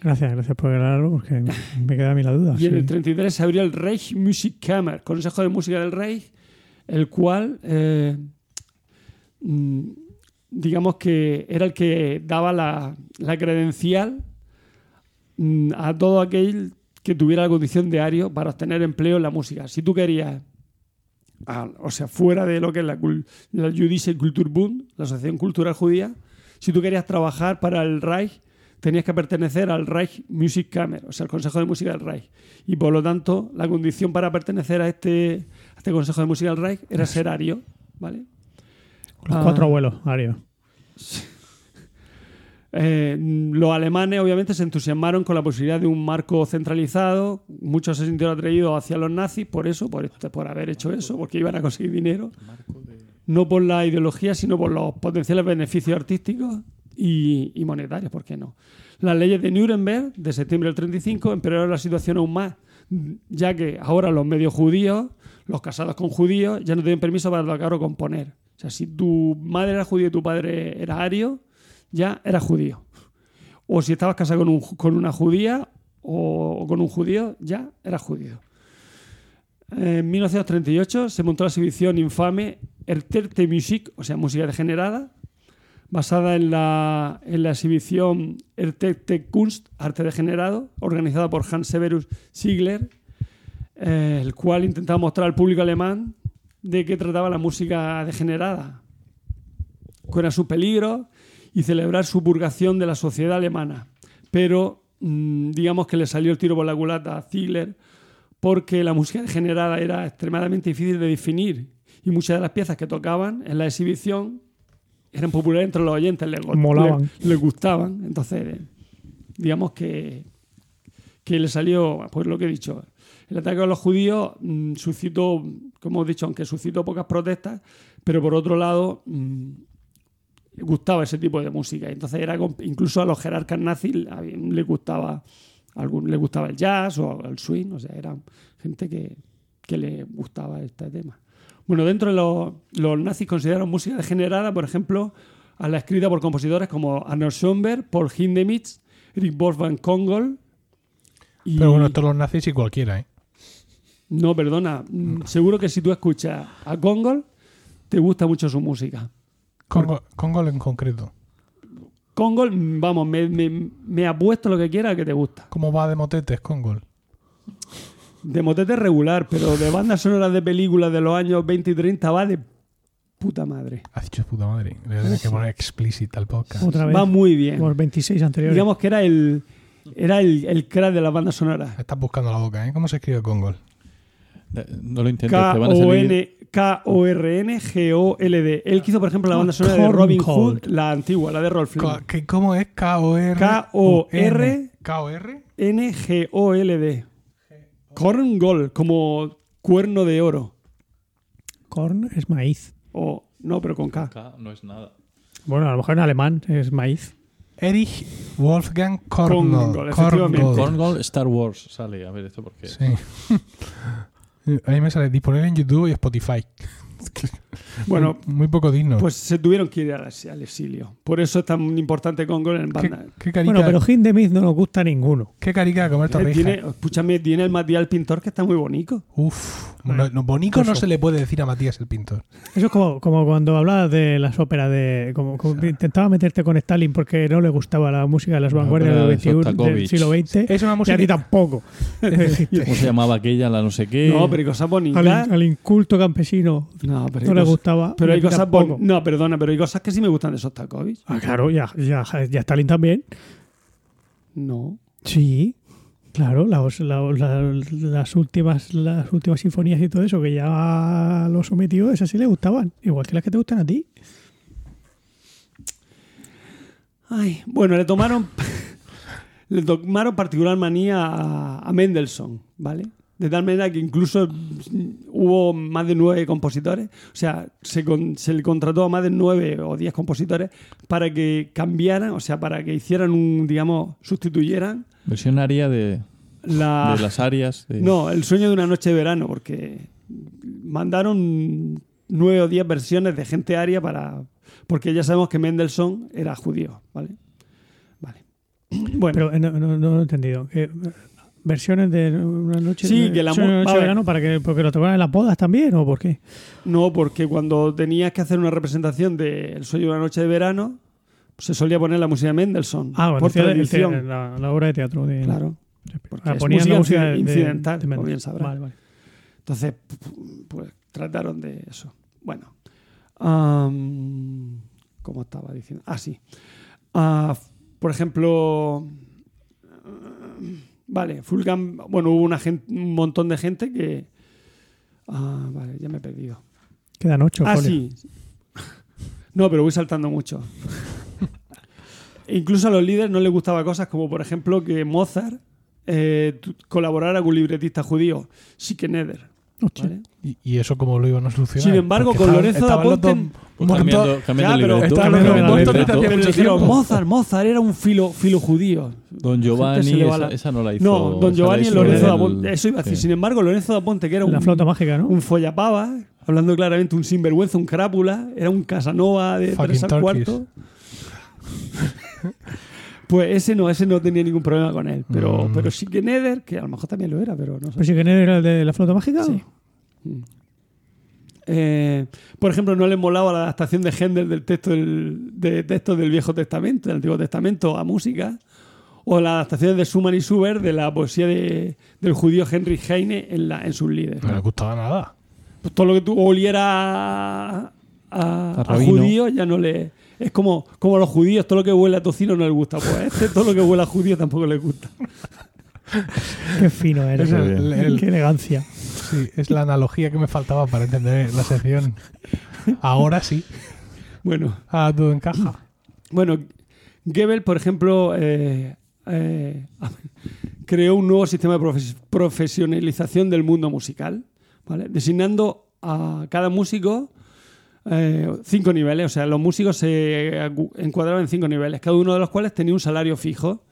Gracias, gracias por aclararlo porque me queda a mí la duda. Y en el 33 se abrió el Reich Musikkammer, Consejo de Música del Reich, el cual, eh, mm, digamos que era el que daba la, la credencial mm, a todo aquel que tuviera la condición de ario para obtener empleo en la música. Si tú querías, ah, o sea, fuera de lo que es la, la Jüdische Kulturbund, la Asociación Cultural Judía, si tú querías trabajar para el Reich, tenías que pertenecer al Reich Musikkammer, o sea, el Consejo de Música del Reich. Y por lo tanto, la condición para pertenecer a este, a este Consejo de Música del Reich era ser ario, ¿vale? Los Ah. cuatro abuelos, Ario. Eh, los alemanes obviamente se entusiasmaron con la posibilidad de un marco centralizado. Muchos se sintieron atraídos hacia los nazis por eso, por, por haber hecho eso, porque iban a conseguir dinero. No por la ideología, sino por los potenciales beneficios artísticos y, y monetarios, ¿por qué no? Las leyes de Nuremberg de septiembre del 35 empeoraron la situación aún más, ya que ahora los medios judíos, los casados con judíos, ya no tienen permiso para tocar o componer. O sea, si tu madre era judía y tu padre era ario, ya eras judío. O si estabas casado con, un con una judía o, o con un judío, ya eras judío. En 1938 se montó la exhibición infame Erterte Musik, o sea, música degenerada, basada en la, en la exhibición Erterte Kunst, arte degenerado, organizada por Hans Severus Ziegler, eh, el cual intentaba mostrar al público alemán de qué trataba la música degenerada, cuál era su peligro y celebrar su purgación de la sociedad alemana. Pero mm, digamos que le salió el tiro por la culata a Ziegler porque la música degenerada era extremadamente difícil de definir y muchas de las piezas que tocaban en la exhibición eran populares entre los oyentes, les, Molaban. les- les gustaban. Entonces, digamos que, que le salió, pues lo que he dicho, el ataque a los judíos mm, suscitó, como hemos dicho, aunque suscitó pocas protestas, pero por otro lado mm, gustaba ese tipo de música. Entonces era incluso a los jerarcas nazis les gustaba algún, le gustaba el jazz o el swing, o sea, era gente que, que le gustaba este tema. Bueno, dentro de los, los nazis consideraron música degenerada, por ejemplo, a la escrita por compositores como Arnold Schoenberg, Paul Hindemith, Eric Wolfgang Kongol. y- Pero bueno, todos los nazis y cualquiera, ¿eh? No, perdona. mm, Seguro que si tú escuchas a Kongol, te gusta mucho su música. Congo, Congo en concreto. Kongol, mm, vamos, me, me, me apuesto lo que quiera que te gusta. ¿Cómo va de motetes Congol? De motete regular, pero de bandas sonoras de películas de los años 20 y 30 va de puta madre. Has dicho puta madre. Le voy a tener que poner explícita al podcast. Otra vez. Va muy bien. Por 26 anteriores. Digamos que era el era el, el crack de las bandas sonoras. Estás buscando la boca, ¿eh? ¿Cómo se escribe Congol? Eh, No lo intentes, te van a salir. K-O-N K-O-R-N-G-O-L-D. Él que hizo, por ejemplo, la banda sonora de Robin. Hood, la antigua, la de Rolf ¿qué- ¿Cómo es? K-O-R. K-O-R. K-O-R. N-G-O-L-D. Corn Gold, como cuerno de oro. Corn es maíz. O, no, pero con K. K no es nada. Bueno, a lo mejor en alemán es maíz. Erich Wolfgang Korngold. Korngold, efectivamente. Korngold. Corngold Star Wars sale. A ver, esto porque. Sí. [LAUGHS] A mí me sale disponible en YouTube y Spotify. [LAUGHS] Bueno, muy, poco digno. pues se tuvieron que ir al, al exilio. Por eso es tan importante Congo en ¿Qué, banda. qué carica, Bueno, pero Hindemith no nos gusta ninguno. qué carica comer Eh, torrijas. tiene, escúchame, tiene el Matías el pintor que está muy bonito. Uf, no, no, bonito no se le puede decir a Matías el pintor. Eso es como, como cuando hablabas de las óperas de. Como, como intentaba meterte con Stalin porque no le gustaba la música de las La vanguardias del, de 21 del siglo XX. Es una Y a música ti tampoco. [LAUGHS] ¿Cómo se llamaba aquella? La no sé qué. No, pero cosas al, bonitas. al inculto campesino No, pero no cosas- gustaba. Pero hay cosas bon- No, perdona, pero hay cosas que sí me gustan de Sostakovich. Ah, claro, ya, ya, ya Stalin también. No. Sí, claro, las, la- la- las últimas las últimas sinfonías y todo eso que ya lo sometió, esas sí le gustaban, igual que las que te gustan a ti. Ay, bueno, le tomaron [LAUGHS] le tomaron particular manía a, a Mendelssohn, ¿vale? De tal manera que incluso hubo más de nueve compositores, o sea, se, con- se le contrató a más de nueve o diez compositores para que cambiaran, o sea, para que hicieran un, digamos, sustituyeran Versión aria de, la... de las arias. de- No, el sueño de una noche de verano, porque mandaron nueve o diez versiones de gente aria para. Porque ya sabemos que Mendelssohn era judío, ¿vale? Vale. [CLEARS THROAT] Bueno, Pero eh, no, no, no lo he entendido. Eh, versiones de una noche, Sí, de- que la mo- noche verano para que porque lo tocaban en las bodas también o por qué? no, porque cuando tenías que hacer una representación de El sueño de una noche de verano, pues se solía poner la música de Mendelssohn. Ah, bueno, por el tradición. la, la obra de teatro de Claro. Porque Ah, es ponían la música de- incidental, de- de como bien sabrás. Vale, vale. Entonces, pues trataron de eso. Bueno. ¿Cómo estaba diciendo? Ah, sí. Ah, por ejemplo, vale, Fulgan, bueno, hubo una gen- un montón de gente que... Ah, vale, ya me he perdido. Quedan ocho. Ah, sí. No, pero voy saltando mucho. Incluso a los líderes no les gustaba cosas como, por ejemplo, que Mozart eh, colaborara con un libretista judío, Schikaneder. ¿Y, y eso cómo lo iban a solucionar? Sin embargo, Porque con Lorenzo da Ponte- cambiando, cambiando Ya, pero el Mozart libreto. Pero. Mozart, Mozart era un filo, filo judío. Don Giovanni, esa, la- esa no la hizo. No, Don Giovanni la y Lorenzo da Ponte. Eso iba a decir. sí. Sin embargo, Lorenzo da Ponte, que era La un, flauta mágica, ¿no? un follapava, hablando claramente un sinvergüenza, un crápula, era un Casanova de Fucking tres al cuarto. [LAUGHS] Pues ese no, ese no tenía ningún problema con él. Pero, Mm. pero sí que Neder, que a lo mejor también lo era, pero no sé. Pues sí que era el de la flauta mágica. Sí. Mm. Eh, por ejemplo, no le molaba la adaptación de Händel del texto del, de textos del Viejo Testamento, del Antiguo Testamento a música, o las adaptaciones de Schumann y Schubert de la poesía de- del judío Henry Heine en, la, en sus líderes. No le gustaba nada. Pues todo lo que tú oliera a, a- A a rabino. judío ya no le. Es como, como a los judíos, todo lo que huele a tocino no les gusta. Pues a este, todo lo que huele a judío tampoco les gusta. [LAUGHS] Qué fino eres. Es el- el- Qué elegancia. Sí, es la analogía que me faltaba para entender la sección. Ahora sí. Bueno, Ah, todo encaja. Bueno, Goebbels, por ejemplo, eh, eh, [LAUGHS] creó un nuevo sistema de profes- profesionalización del mundo musical, ¿vale? designando a cada músico eh, cinco niveles. O sea, los músicos se encuadraban en cinco niveles, cada uno de los cuales tenía un salario fijo.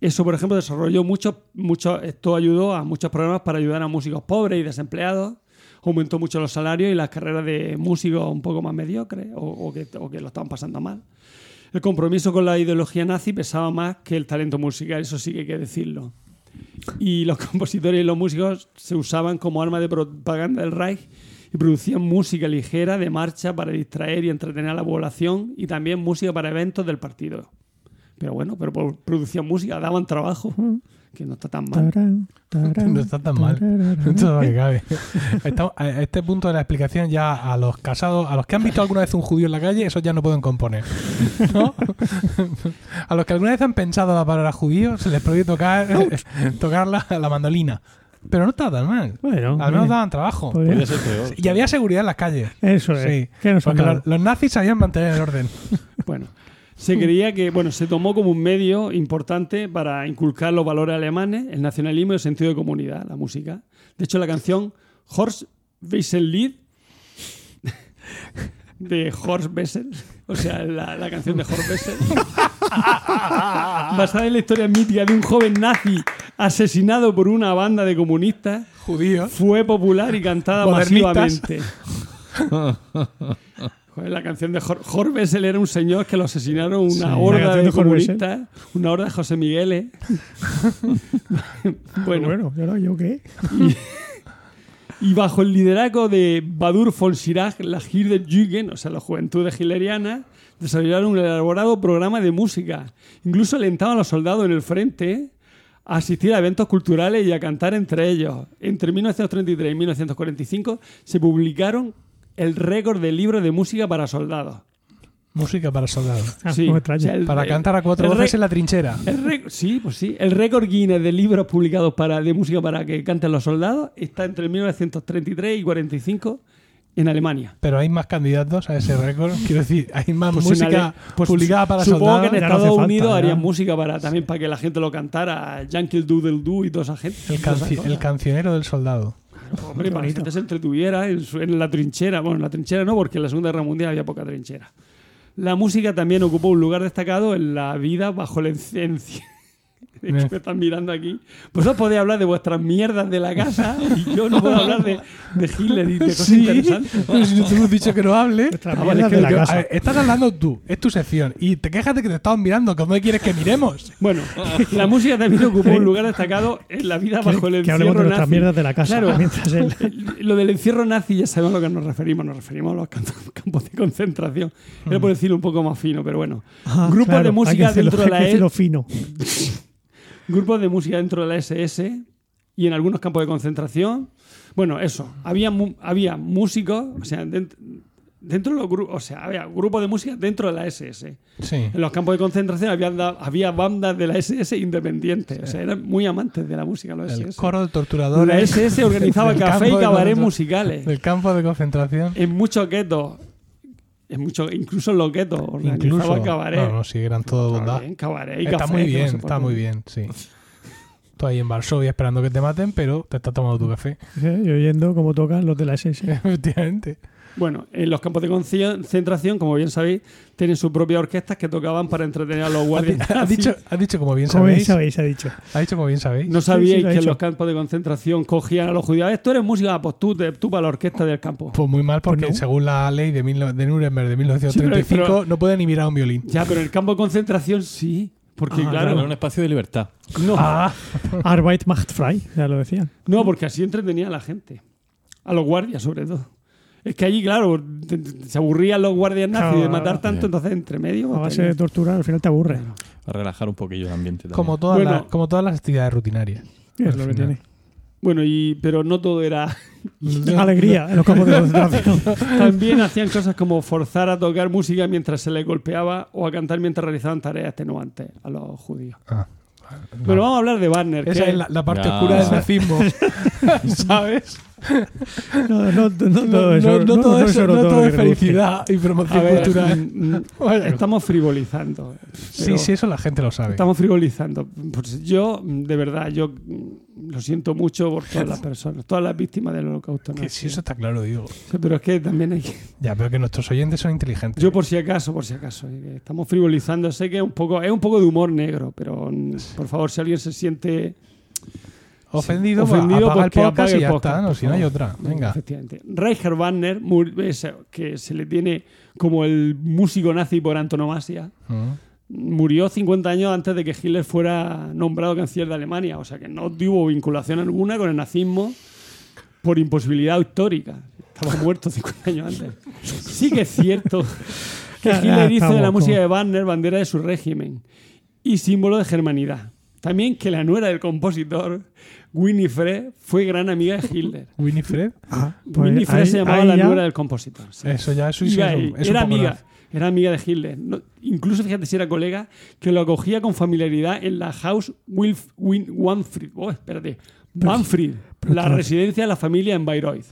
Eso, por ejemplo, desarrolló mucho, mucho, esto ayudó a muchos programas para ayudar a músicos pobres y desempleados. Aumentó mucho los salarios y las carreras de músicos un poco más mediocres o que, o que lo estaban pasando mal. El compromiso con la ideología nazi pesaba más que el talento musical, eso sí que hay que decirlo. Y los [LAUGHS] compositores y los músicos se usaban como arma de propaganda del Reich y producían música ligera de marcha para distraer y entretener a la población y también música para eventos del partido. Pero bueno, pero por- producían música, daban trabajo, que no está tan mal. Tarán, tarán, No está tan mal. Todo que cabe. Estamos- a este punto de la explicación ya a los casados, a los que han visto alguna vez un judío en la calle, esos ya no pueden componer. ¿no? [LAUGHS] A los que alguna vez han pensado la palabra judío, se les prohíbe tocar, [LAUGHS] tocar la, la mandolina. Pero no está tan mal. Bueno, Al menos bien. daban trabajo. Podría- ser peor. Y había seguridad en las calles. Eso es. Sí. Nos han Porque dado. los, los nazis sabían mantener el orden. [LAUGHS] Bueno, se creía que, bueno, se tomó como un medio importante para inculcar los valores alemanes, el nacionalismo y el sentido de comunidad, la música. De hecho, la canción Horst Wessel [LAUGHS] de Horst Wessel, o sea, la, la canción de Horst Wessel, [LAUGHS] [LAUGHS] basada en la historia mítica de un joven nazi asesinado por una banda de comunistas, Judíos. fue popular y cantada masivamente. Joder, la canción de Jor Jorge Bessel era un señor que lo asesinaron una Sí, horda de de comunistas, una horda de José Migueles. [LAUGHS] bueno, Bueno, ¿y ahora yo qué? y bajo el liderazgo de Badur von Schirach, la Jugend, o sea, la juventud hitleriana, desarrollaron un elaborado programa de música. Incluso alentaban a los soldados en el frente a asistir a eventos culturales y a cantar entre ellos. Entre 1933 y 1945 se publicaron el récord de libros de música para soldados. Música para soldados. Ah, Sí, o sea, el- Para el- cantar a cuatro voces en la trinchera. El sí, pues sí. El récord Guinness de libros publicados para, de música para que canten los soldados está entre 1933 y 45 en Alemania. Pero hay más candidatos a ese récord. Quiero decir, hay más Pues música pues publicada para supongo soldados. que en no Estados falta, Unidos ya. harían música para también para que la gente lo cantara, Yankee Doodle Doo y toda esa gente. El, canci- el cancionero del soldado. Hombre, para que la se entretuviera en, su- en la trinchera. Bueno, en la trinchera no, porque en la Segunda Guerra Mundial había poca trinchera. La música también ocupó un lugar destacado en la vida bajo el encien- Es [LAUGHS] que me están mirando aquí. Vosotros podéis hablar de vuestras mierdas de la casa y yo no puedo hablar de, de Hitler y de cosas interesantes. [LAUGHS] Pero si no te hemos dicho que no hable. Nuestras Ah, vale, es que de la Yo- casa. a ver, estás hablando tú, es tu sección. Y te quejas de que te estamos mirando. ¿Cómo quieres que miremos? [LAUGHS] Bueno, la música también ocupó un lugar destacado en la vida bajo el que encierro hablemos de nuestras nazi. mierdas de la casa. Claro. Mientras él... Lo del encierro nazi ya sabemos a lo que nos referimos. Nos referimos a los camp- campos de concentración. Era por decirlo un poco más fino, pero bueno. Ah, Grupos claro, de hay que música dentro de la hay que E- fino. Grupos de música dentro de la SS y en algunos campos de concentración. Bueno, eso. Había, había músicos, o sea, dent- dentro de los grupos, o sea, había grupos de música dentro de la SS. Sí. En los campos de concentración había, había bandas de la SS independientes. O sea, eran muy amantes de la música los El SS. coro de La torturadores. SS organizaba [LAUGHS] café y concentra- musicales. Del campo de concentración. En muchos guetos. En muchos, incluso en los guetos organizaba Incluso. cabaret. No, no, sí, eran todo bondad. Cabaret, cabaret y Está café, muy que no bien, sé está muy bien, sí. Tú ahí en Varsovia esperando que te maten, pero te estás tomando tu café. Sí, Y oyendo cómo tocan los de la SS. [LAUGHS] Efectivamente. Bueno, en los campos de concentración, como bien sabéis, tienen sus propias orquestas que tocaban para entretener a los [LAUGHS] guardias. nazis. dicho, has dicho como bien Como bien sabéis. sabéis, ha dicho. Ha dicho como bien sabéis. No sabíais sí, ha que en los campos de concentración cogían a los judíos. "Eh, Tú eres música, pues tú, te- tú para la orquesta del campo. Pues muy mal, porque Pues no. según la ley de, mil de Nuremberg de 1935 Sí, pero- pero- no puede ni mirar un violín. Ya, pero en el campo de concentración sí. Porque Ah, claro, Era un espacio de libertad. no, Arbeit macht frei, ya lo decían. no, porque así entretenía a la gente. A los guardias, sobre todo. Es que allí, claro, te- te- se aburrían los guardias nazis de matar tanto, bien. entonces entre medio. A base de tortura, al final te aburre. Para relajar un poquillo el ambiente también. Como todas, Bueno. las, como todas las actividades rutinarias. Es lo que tiene. Bueno, y, pero no todo era. [LAUGHS] Alegría en los campos de concentración. [LAUGHS] También hacían cosas como forzar a tocar música mientras se les golpeaba o a cantar mientras realizaban tareas extenuantes a los judíos. Ah, no. Pero vamos a hablar de Wagner. Esa que- es la, la parte Ya. oscura del nazismo. [LAUGHS] ¿Sabes? No, no, no, No, todo eso. no- no todo no eso- sobre no todo todo lo es felicidad y promoción ver, cultural. mm, [LAUGHS] Bueno. estamos frivolizando. Sí, sí, eso la gente lo sabe. Estamos frivolizando. Pues yo, de verdad, yo lo siento mucho por todas las [LAUGHS] personas, todas las víctimas del holocausto. Que sí, eso está claro, digo. Sí, Pero es que también hay que... Ya, pero que nuestros oyentes son inteligentes. Yo por si acaso, por si acaso, eh, estamos frivolizando. Sé que es un poco, es un poco de humor negro, pero mm, por favor, si alguien se siente ofendido, ofendido, pues, apaga pues el podcast y ya podcast, está. No, si no hay otra. Venga. Efectivamente. Reicher Wagner, ese- que se le tiene como el músico nazi por antonomasia, Mm. Murió 50 años antes de que Hitler fuera nombrado canciller de Alemania. O sea que no tuvo vinculación alguna con el nazismo por imposibilidad histórica. Estaba muerto 50 años antes. Sí que es cierto [LAUGHS] que Hitler hizo de la música de Wagner bandera de su régimen y símbolo de germanidad. También que la nuera del compositor, Winifred, fue gran amiga de Hitler. Winifred. Ah, pues Winifred ahí- se llamaba la ya- nuera del compositor. sí. Eso ya es, un- era amiga, nazi. Era amiga de Hitler. No- incluso fíjate si era colega, que lo acogía con familiaridad en la House Wilf, Win, Wanfried. Oh, espérate. Wanfried, la residencia de la familia en Bayreuth.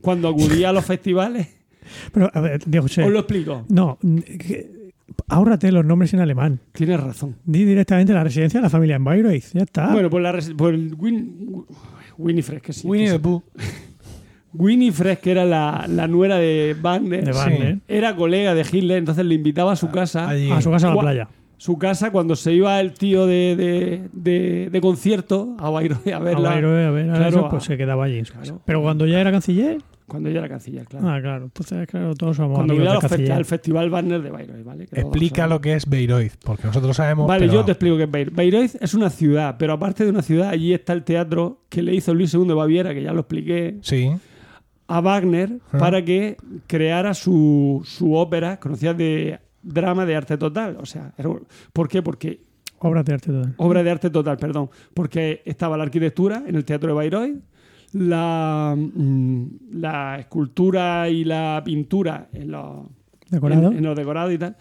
Cuando acudía a los festivales, [LAUGHS] Pero, a ver, Diego José, os lo explico. No, que- ahórrate los nombres en alemán. Tienes razón. Di directamente la residencia de la familia en Bayreuth. Ya está. Bueno, pues, la resi- pues el Win, Winifred, que sí. Winnie the. Pooh. [LAUGHS] Winifred, que era la, la nuera de Wagner, de sí. Wagner. era colega de Hitler, entonces le invitaba a su casa. Allí. A su casa a la playa. su casa cuando se iba el tío de, de, de- de concierto a Bayreuth a A verla. Bayreuth, a ver, a Claro, eso, pues a- se quedaba allí en su claro. casa. Pero cuando ya era canciller, Cuando yo era canciller, claro. ah, claro, entonces, claro, todos somos cuando amigos iba del al Festival Banner de Bayreuth, ¿vale? Que Explica lo que es Bayreuth, porque nosotros sabemos. Vale, pero- yo te explico qué es Bayreuth. Bayreuth es una ciudad, pero aparte de una ciudad, allí está el teatro que le hizo Luis II de Baviera, que ya lo expliqué, Sí. A Wagner Ah. para que creara su, su ópera conocida de drama de arte total. O sea, ¿por qué? Porque Obras de arte total. obra de arte total, perdón, porque estaba la arquitectura en el Teatro de Bayreuth, la, mm, la escultura y la pintura en los, ¿Decorado? en, en los decorados y tal.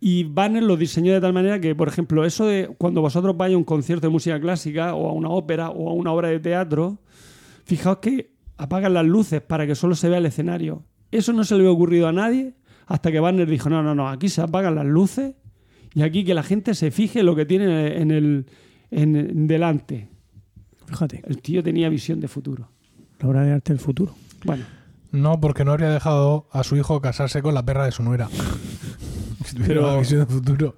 Y Banner lo diseñó de tal manera que, por ejemplo, eso de cuando vosotros vais a un concierto de música clásica o a una ópera o a una obra de teatro, fijaos que apagan las luces para que solo se vea el escenario. Eso no se le había ocurrido a nadie hasta que Banner dijo, no, no, no, aquí se apagan las luces y aquí que la gente se fije lo que tiene en el en, en delante. Fíjate, El tío tenía visión de futuro. la obra de arte del futuro. Bueno, No, porque no habría dejado a su hijo casarse con la perra de su nuera. [LAUGHS] Si tuviera Pero- la visión de futuro.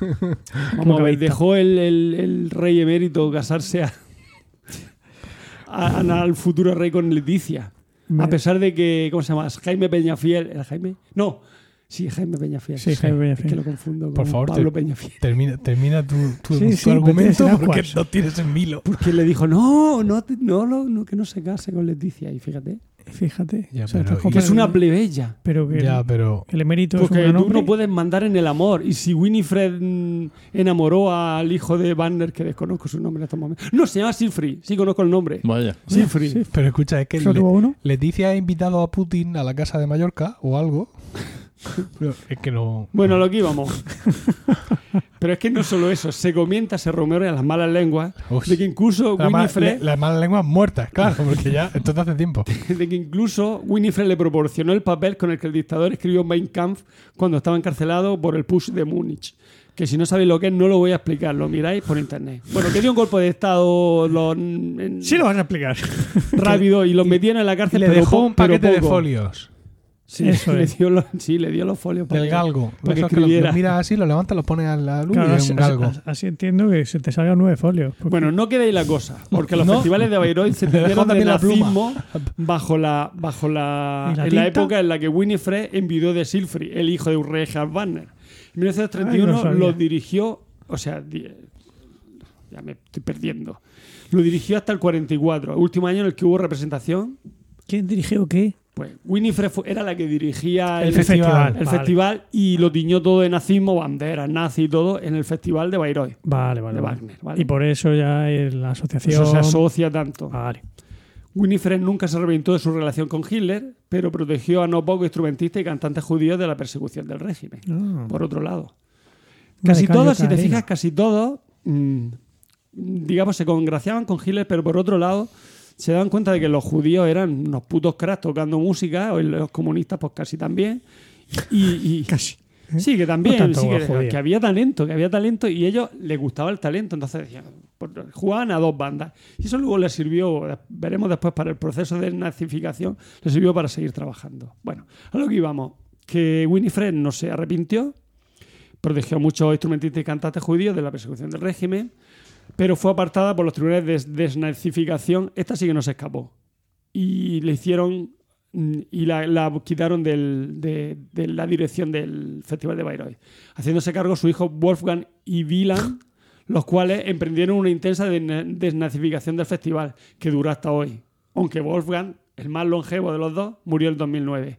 [LAUGHS] vamos a ver, dejó el, el- el rey emérito casarse a, a- a- al futuro rey con Leticia. A pesar de que, ¿cómo se llama? Jaime Peñafiel. ¿Era Jaime? No, sí, Jaime Peñafiel. Sí, Jaime Es Peñafiel. que lo confundo con Por favor, Pablo te- Peñafiel. Termina, termina tu, tu- Sí, tu sí, argumento porque no tienes en vilo. Porque le dijo, no, no, no, no, que no se case con Leticia. Y fíjate, Fíjate. Ya, O sea, pero- que es una plebeya. Pero que Ya, el, pero. el emérito es Porque un tú hombre. no puedes mandar en el amor. Y si Winifred enamoró al hijo de Banner, que desconozco su nombre en estos momentos. No, se llama Siegfried. Sí, conozco el nombre. Vaya. Siegfried. Sí. Pero escucha, es que ¿Solo Le- uno? Leticia ha invitado a Putin a la casa de Mallorca o algo. Es que no. Bueno, lo que íbamos. [LAUGHS] Pero es que no solo eso, se comenta, se rumorea las malas lenguas de que incluso La ma- Winifred, le- las malas lenguas muertas, claro, porque ya esto te hace tiempo. [LAUGHS] de que incluso Winifred le proporcionó el papel con el que el dictador escribió Mein Kampf cuando estaba encarcelado por el push de Múnich. Que si no sabéis lo que es, no lo voy a explicar, lo miráis por internet. Bueno, que dio un golpe de estado lo- en- Sí lo vas a explicar. [LAUGHS] rápido y lo metieron en la cárcel. Le pero dejó po- un paquete de folios Sí, [LAUGHS] Eso le dio los, sí, le dio los folios para del que- galgo. para que lo, miras así, lo levantas, lo pones a la luz Claro, y así, es un galgo. así- así entiendo que se te salgan nueve folios. porque- Bueno, no quede ahí la cosa, porque los [LAUGHS] No. festivales de Bayreuth se [LAUGHS] tendieron de también la pluma. bajo la, bajo la, ¿Y la en la época en la que Winifred envidió de Silfrid, el hijo de Richard Wagner. En 1931 Ay, no lo dirigió, o sea, ya me estoy perdiendo. Lo dirigió hasta el 44, el último año en el que hubo representación. ¿Quién dirigió qué? Pues Winifred era la que dirigía El el, festival. el vale. festival y lo tiñó todo de nazismo, banderas, nazi y todo en el festival de Bayreuth. Vale, vale. De vale. Wagner, vale. Y por eso ya la asociación. Eso se asocia tanto. Vale. Winifred nunca se arrepintió de su relación con Hitler, pero protegió a no pocos instrumentistas y cantantes judíos de la persecución del régimen. Ah. Por otro lado, casi todos, si te fijas, casi todos, mm, digamos, se congraciaban con Hitler, pero por otro lado, se daban cuenta de que los judíos eran unos putos cracks tocando música, o los comunistas, pues casi también. Y, y- [LAUGHS] Casi. Sí, que también, No sí, que había talento, que había talento y ellos les gustaba el talento, entonces decían, pues, jugaban a dos bandas. Y eso luego les sirvió, veremos después para el proceso de nazificación, les sirvió para seguir trabajando. Bueno, a lo que íbamos, que Winifred no se arrepintió, protegió a muchos instrumentistas y cantantes judíos de la persecución del régimen, pero fue apartada por los tribunales de desnazificación. Esta sí que no se escapó. Y le hicieron mm, y la, la quitaron del- de, de la dirección del Festival de Bayreuth, haciéndose cargo su hijo Wolfgang y Wieland, [LAUGHS] los cuales emprendieron una intensa desna- desnazificación del festival, que duró hasta hoy. Aunque Wolfgang, el más longevo de los dos, murió en 2009.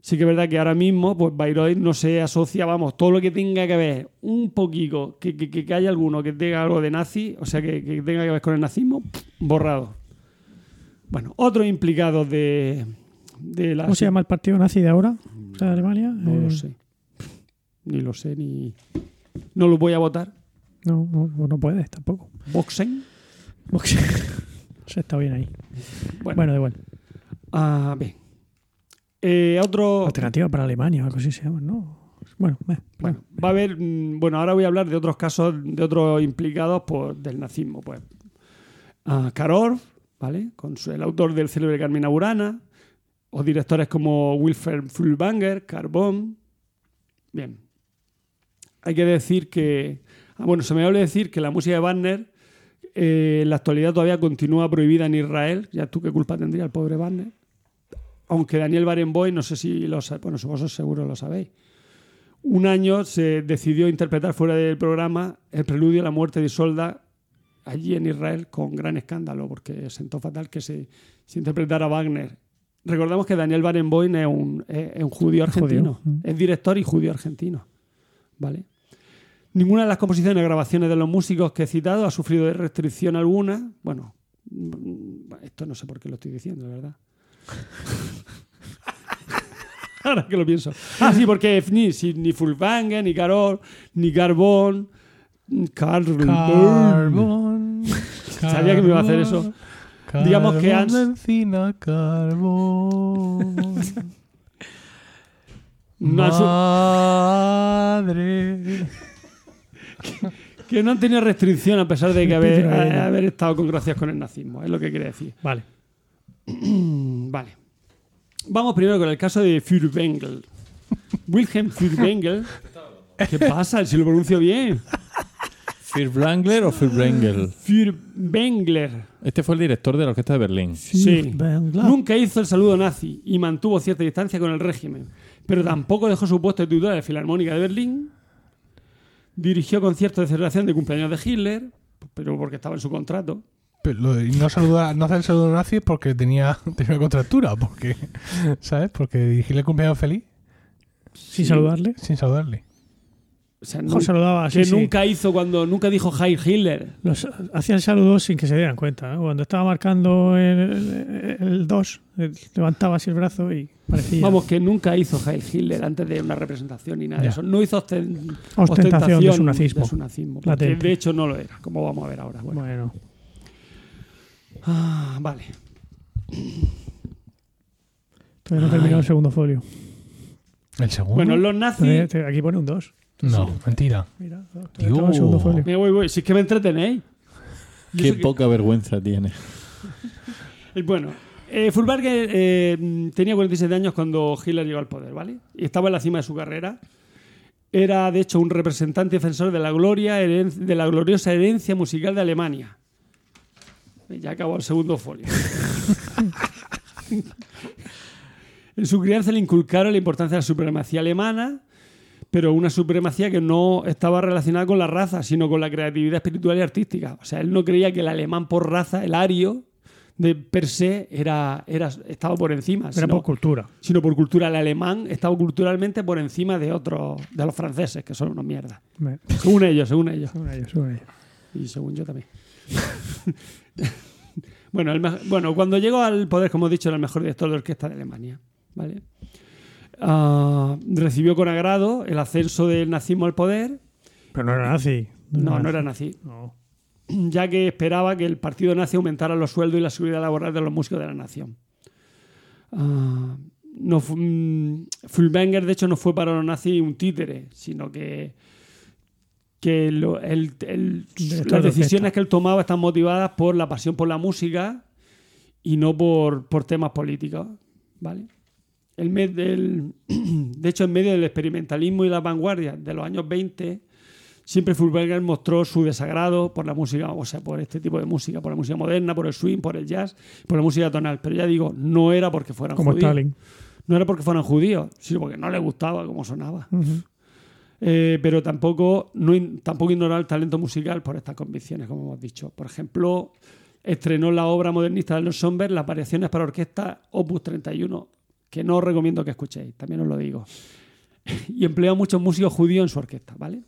Sí que es verdad que ahora mismo, pues Bayreuth no se asocia, vamos, todo lo que tenga que ver un poquito, que, que, que haya alguno que tenga algo de nazi, o sea, que, que tenga que ver con el nazismo, borrado. Bueno, otros implicados de, de la... ¿Cómo se llama el partido nazi de ahora? ¿De Alemania? No Eh, lo sé. Ni lo sé, ni... No lo voy a votar. No, no, no puedes tampoco. Boxen. [LAUGHS] Se está bien ahí. Bueno, Bueno, da igual. ah, bien. Eh, otro... Alternativa para Alemania, algo así se llama, ¿no? Bueno, eh, Bueno, va a haber. mm, Bueno, ahora voy a hablar de otros casos, de otros implicados por, del nazismo. Pues. Karor, ¿vale? Con su- el autor del célebre Carmina Burana. O directores como Wilfred Furbanger, Carbón. Bien. hay que decir que. ah, bueno, se me olvidó decir que la música de Wagner eh, en la actualidad todavía continúa prohibida en Israel. Ya tú qué culpa tendría el pobre Wagner. Aunque Daniel Barenboim, no sé si lo bueno, vosotros seguro lo sabéis. Un año se decidió interpretar fuera del programa el preludio a la muerte de Isolda allí en Israel con gran escándalo, porque sentó fatal que se, se interpretara Wagner. Recordamos que Daniel Barenboim es un, es- es un judío argentino, Judío. es director y judío argentino. ¿Vale? Ninguna de las composiciones o grabaciones de los músicos que he citado ha sufrido de restricción alguna. Bueno, mm, esto no sé por qué lo estoy diciendo, la verdad. [LAUGHS] Ahora que lo pienso. Ah, sí, porque ni, ni ni Carol, ni Carbón, Carbon. Carbón. [LAUGHS] Sabía que me iba a hacer eso. Digamos que Carbón de encina, carbón. [LAUGHS] Madre. que no han tenido restricción a pesar de que haber, haber estado con gracias con el nazismo, es lo que quiere decir. Vale. [CLEARS THROAT] Vale. Vamos primero con el caso de Furtwängler. [LAUGHS] Wilhelm Furtwängler. ¿Qué pasa? Si lo pronuncio bien. ¿Furtwängler o Furtwängler? Furtwängler. Este fue el director de la orquesta de Berlín. Sí. Nunca hizo el saludo nazi y mantuvo cierta distancia con el régimen, pero tampoco dejó su puesto de titular de Filarmónica de Berlín. Dirigió conciertos de celebración de cumpleaños de Hitler, pero porque estaba en su contrato. Pero lo de- y no saluda, no hace el saludo nazi porque tenía, [LAUGHS] tenía una contractura, porque, ¿sabes? Porque dirigirle el cumpleaños feliz Sin saludarle. sin saludarle. O sea, Mejor nu- saludaba así. que sí. nunca hizo cuando nunca dijo Heil Hitler. Los, hacía el saludo sin que se dieran cuenta. ¿no? Cuando estaba marcando el 2, levantaba así el brazo y parecía Vamos, que nunca hizo Heil Hitler antes de una representación ni nada de eso. No hizo osten- Ostentación de su nazismo. de su nazismo, porque Latente. de hecho no lo era, como vamos a ver ahora. Bueno. Bueno, Ah, vale. todavía no he terminado el segundo folio. ¿El segundo? Bueno, los nazis. Todavía Aquí pone un 2. no, mentira. Mira, todavía Dios. estaba el segundo folio. Me voy, voy. Si es que me entretenéis. Y Qué eso que- poca vergüenza tiene. Eh, [LAUGHS] Bueno, eh, Fulberger eh, mm, tenía 47 años cuando Hitler llegó al poder, ¿vale? Y estaba en la cima de su carrera. Era, de hecho, un representante defensor de la gloria, heren- de la gloriosa herencia musical de Alemania. Ya acabó el segundo folio. en su crianza le inculcaron la importancia de la supremacía alemana, pero una supremacía que no estaba relacionada con la raza, sino con la creatividad espiritual y artística. O sea, él no creía que el alemán por raza, el ario, de per se, era, era, estaba por encima. Era por cultura. sino por cultura. El alemán estaba culturalmente por encima de otros, de los franceses, que son unos mierdas. Me- Según ellos, según ellos. Según ellos, según ellos. Y según yo también. [LAUGHS] bueno, el me- bueno, cuando llegó al poder, como he dicho, era el mejor director de orquesta de Alemania. ¿vale? Ah, recibió con agrado el ascenso del nazismo al poder. Pero no era nazi. No, no era nazi. No. Ya que esperaba que el partido nazi aumentara los sueldos y la seguridad laboral de los músicos de la nación. No Furtwängler, de hecho, no fue para los nazis un títere, sino que, que lo- el- el- las de decisiones que él tomaba están motivadas por la pasión por la música y no por, por temas políticos. ¿vale? El del- [CLEARS THROAT] de hecho, en medio del experimentalismo y la vanguardia de los años 20, siempre Furtwängler mostró su desagrado por la música, o sea, por este tipo de música, por la música moderna, por el swing, por el jazz, por la música tonal. Pero ya digo, no era porque fueran Como judíos. Stalin. No era porque fueran judíos, sino porque no le gustaba cómo sonaba. Eh, pero tampoco, no, tampoco ignorar el talento musical por estas convicciones, como hemos dicho. Por ejemplo, estrenó la obra modernista de los Somber, las variaciones para orquesta Opus 31, que no os recomiendo que escuchéis, también os lo digo. [LAUGHS] Y empleó a muchos músicos judíos en su orquesta, ¿vale?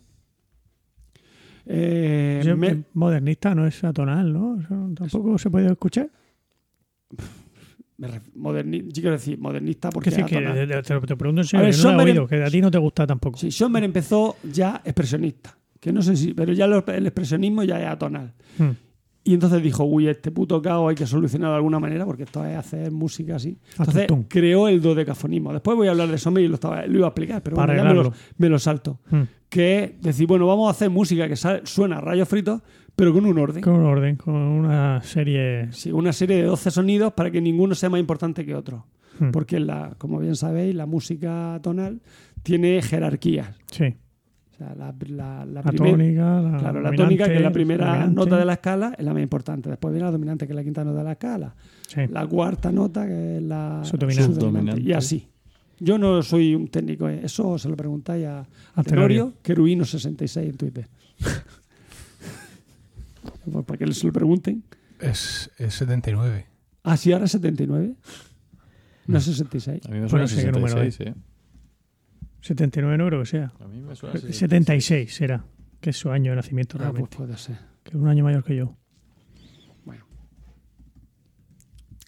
Eh, Yo- me- Modernista no es atonal, ¿no? Eso tampoco se puede escuchar. [LAUGHS] me moderni- yo quiero decir, modernista porque decir, que te, pregunto en A serio, ver, que no Sommer- oído, que a ti no te gusta tampoco. Sí, Schoenberg empezó ya expresionista, que no sé si, pero ya lo- el expresionismo ya es atonal. Hmm. Y entonces dijo, uy, este puto caos hay que solucionarlo de alguna manera porque esto es hacer música así. Entonces creó el dodecafonismo. Después voy a hablar de Sommer y lo, estaba- lo iba a explicar, pero bueno, ya me lo, me lo salto. Hmm. Que es decir, bueno, vamos a hacer música que sal- suena a rayos fritos, pero con un orden. Con un orden, con una serie. Sí, una serie de 12 sonidos para que ninguno sea más importante que otro. Hmm. Porque, la, como bien sabéis, la música tonal tiene jerarquías. Sí. O sea, la, la, la La primer- tónica, la Claro, la tónica, que es la primera dominante. nota de la escala, es la más importante. Después viene la dominante, que es la quinta nota de la escala. Sí. La cuarta nota, que es la Subdominante. Subdominante. Y así. Yo no soy un técnico, ¿eh? eso se lo preguntáis a, a Tenorio, Querubino66 en Twitter. Pues para que se lo pregunten. Es, es 79. Ah, sí, ahora es 79. No es 66. A mí me Pues suena no sé qué número 66, ¿eh? 79 no creo que sea. A mí me suena 66. 76 será, que es su año de nacimiento Ah, pues realmente. puede ser. Que es un año mayor que yo. Bueno.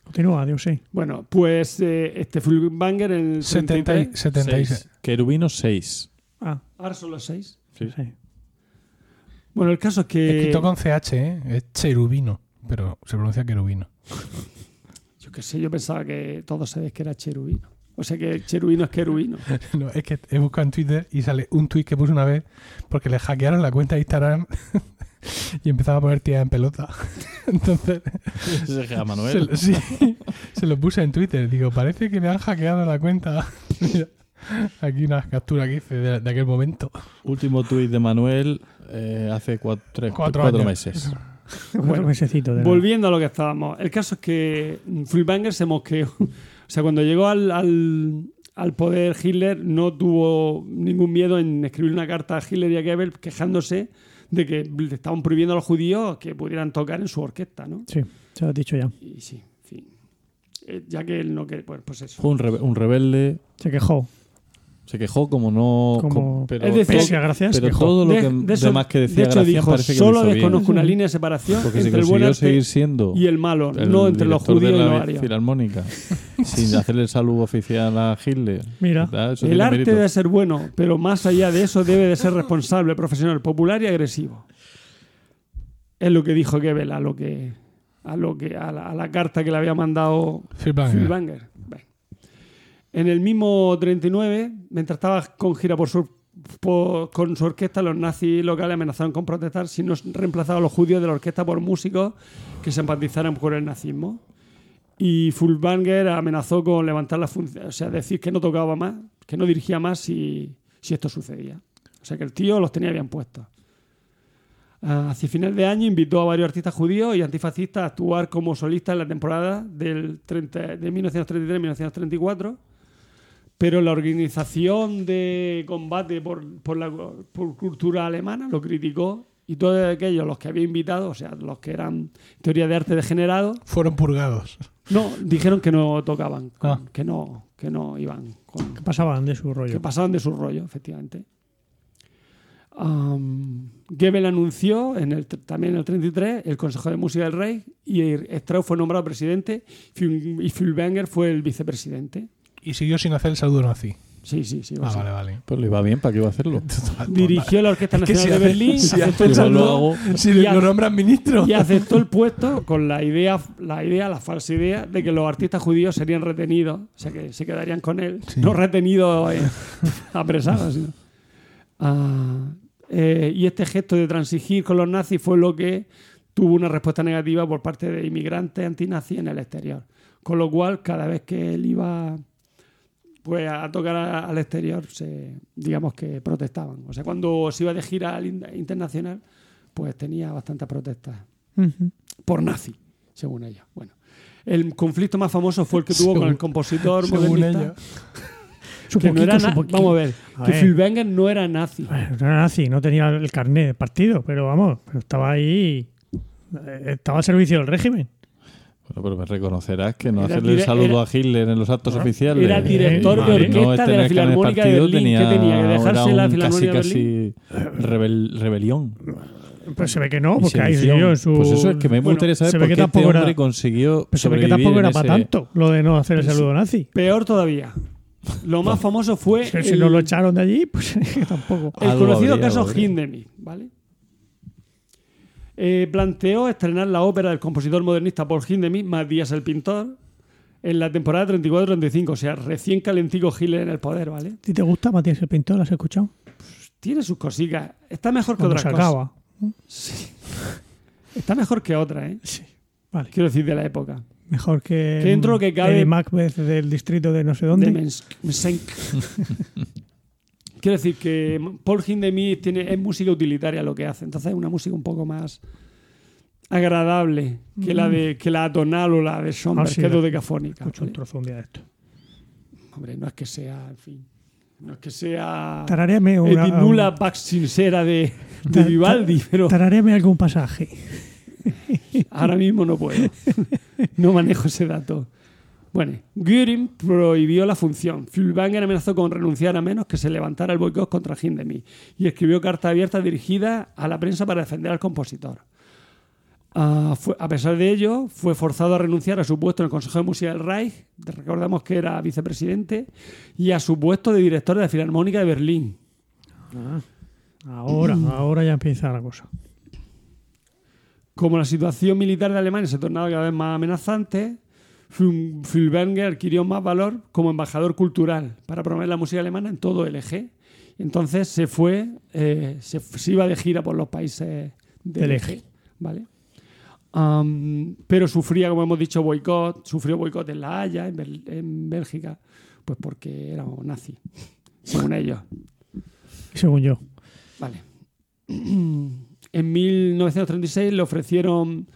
Continúa, Dios sí. Bueno, pues eh, este Fullbanger en el 70, 33. 76. Seis. Querubino 6. Ah, Ahora son los 6. Sí. sí. Bueno, el caso es que. Escrito con CH, ¿eh? Es cherubino, pero se pronuncia querubino. Yo qué sé, yo pensaba que todos sabéis que era cherubino. O sea que cherubino es querubino. [LAUGHS] No, es que he buscado en Twitter y sale un tweet que puse una vez porque le hackearon la cuenta de Instagram [LAUGHS] y empezaba a poner tía en pelota. [LAUGHS] Entonces, a se, Manuel. lo- sí, se lo puse en Twitter. Digo, parece que me han hackeado la cuenta. Mira, [LAUGHS] aquí una captura que hice de, de aquel momento. Último tuit de Manuel eh, hace cuatro, tres- Cuatro cuatro meses. Cuatro [LAUGHS] mesecitos de Volviendo a lo que estábamos. El caso es que Fullbanger se mosqueó. [LAUGHS] O sea, cuando llegó al, al, al poder Hitler, no tuvo ningún miedo en escribir una carta a Hitler y a Goebbels quejándose de que le estaban prohibiendo a los judíos que pudieran tocar en su orquesta, ¿no? Sí, se lo has dicho ya. Y sí, en fin. Eh, ya que él no quiere, pues, pues eso. Fue un, rebe- un rebelde. Se quejó. Se quejó como no. Como- como- pero, Es decir, a gracias, pero todo lo De- que de eso- demás que de decía hecho, Gracián dijo, parece que solo desconozco una línea de separación Porque si entre el buen seguir siendo y el malo, el no entre los judíos de y la los arios. Filarmónica [LAUGHS] sin hacerle el saludo oficial a Hitler. Mira. El arte mérito. debe ser bueno, pero más allá de eso debe de ser responsable, profesional, popular y agresivo. Es lo que dijo Goebbels a lo que a lo que a la, a la carta que le había mandado Phil Banger. En el mismo 39, mientras estaba con gira por su, por- con su orquesta, los nazis locales amenazaron con protestar si no reemplazaban a los judíos de la orquesta por músicos que se empatizaran con el nazismo. Y Fulbanger amenazó con levantar la función, o sea, decir que no tocaba más, que no dirigía más si, si esto sucedía. O sea, que el tío los tenía bien puestos. Ah, Hacia final de año invitó a varios artistas judíos y antifascistas a actuar como solistas en la temporada del 30 de 1933-1934, pero la organización de combate por, por la por cultura alemana lo criticó y todos aquellos, los que había invitado, o sea, los que eran teoría de arte degenerado, Fueron purgados. no, dijeron que no tocaban, con- Ah. que, no, que no iban con, Que pasaban de su rollo. que pasaban de su rollo, efectivamente. Um, Goebbels anunció en el, también en el 33 el Consejo de Música del Rey y Strauss fue nombrado presidente y Fülbanger fue el vicepresidente. Y siguió sin hacer el saludo nazi. Sí, sí, sí. Ah, vale, vale. Pues le iba bien, ¿para qué iba a hacerlo? [LAUGHS] Dirigió la Orquesta Es que Nacional si de hace- Berlín, si aceptó el saludo hago. Si lo nombran ministro. y aceptó el [LAUGHS] puesto con la idea, la idea, la falsa idea de que los artistas judíos serían retenidos, o sea que se quedarían con él, Sí. no retenidos, eh, [LAUGHS] apresados. sino- Ah, eh, y este gesto de transigir con los nazis fue lo que tuvo una respuesta negativa por parte de inmigrantes antinazis en el exterior. Con lo cual, cada vez que él iba pues, a tocar al exterior, se, digamos que protestaban. O sea, cuando se iba de gira al in- internacional, pues tenía bastantes protestas por nazi, según ella. Bueno, el conflicto más famoso fue el que tuvo Según- con el compositor según modernista. Que no era vamos a ver, A que ver. No era nazi. Bueno, no era nazi, no tenía el carnet de partido, pero vamos, pero estaba ahí. eh, Estaba al servicio del régimen. Bueno, pero me reconocerás que no hacerle el saludo era- a Hitler en los actos Bueno, oficiales. era director de y orquesta no de la Filarmónica de partido, Berlín. ¿Qué tenía? ¿Que dejarse la Filarmónica de casi, casi rebel- rebelión. Pero se ve que no, porque ahí en su. Pues eso es que me Bueno, gustaría saber se por qué que este era- consiguió Pero se ve que tampoco era para tanto lo de no hacer el saludo nazi. Peor todavía. Lo más famoso fue Si, si el, no lo echaron de allí, pues que [LAUGHS] tampoco. el conocido habría, caso. Hindemith, ¿vale? Eh, planteó estrenar la ópera del compositor modernista Paul Hindemith, más Díaz el pintor, en la temporada 34-35, o sea, recién calentico Hitler en el poder, ¿vale? ¿A ti te gusta Matías el Pintor? ¿Lo has escuchado? Tiene sus cositas. Está mejor que Cuando otras se cosas. acaba. [LAUGHS] Está mejor que otras, ¿eh? Sí. Vale. Quiero decir, de la época. Mejor que. Que dentro de lo que cabe- Eddie Macbeth del distrito de no sé dónde. De Mensk-. [LAUGHS] quiero decir que Paul Hindemith tiene, es música utilitaria lo que hace. Entonces es una música un poco más agradable que la de que la atonal o la de Schomberg, Ah, sí, que es dodecafónica. Escucho un ¿vale? trozo un día de esto. Hombre, no es que sea, en fin, no es que sea Tararéame una- Edinula Pax Sincera de, de Vivaldi, pero Tararéame algún pasaje. ahora mismo no puedo. No manejo ese dato. Bueno, Göring prohibió la función. Fülbanger amenazó con renunciar a menos que se levantara el boicot contra Hindemith y escribió cartas abiertas dirigidas a la prensa para defender al compositor. Ah, fue- a pesar de ello, fue forzado a renunciar a su puesto en el Consejo de Música del Reich, recordamos que era vicepresidente, y a su puesto de director de la Filarmónica de Berlín. Ahora, ahora ya empieza la cosa. Como la situación militar de Alemania se tornaba cada vez más amenazante, Fülbanger adquirió más valor como embajador cultural para promover la música alemana en todo el eje. Entonces se fue, eh, se, se iba de gira por los países del, Del eje. eje. ¿vale? Pero sufría, como hemos dicho, boicot, sufrió boicot en La Haya, en, Bel- en Bélgica, pues porque era nazi, según ellos. Según yo. Vale. [CLEARS THROAT] En 1936 le ofrecieron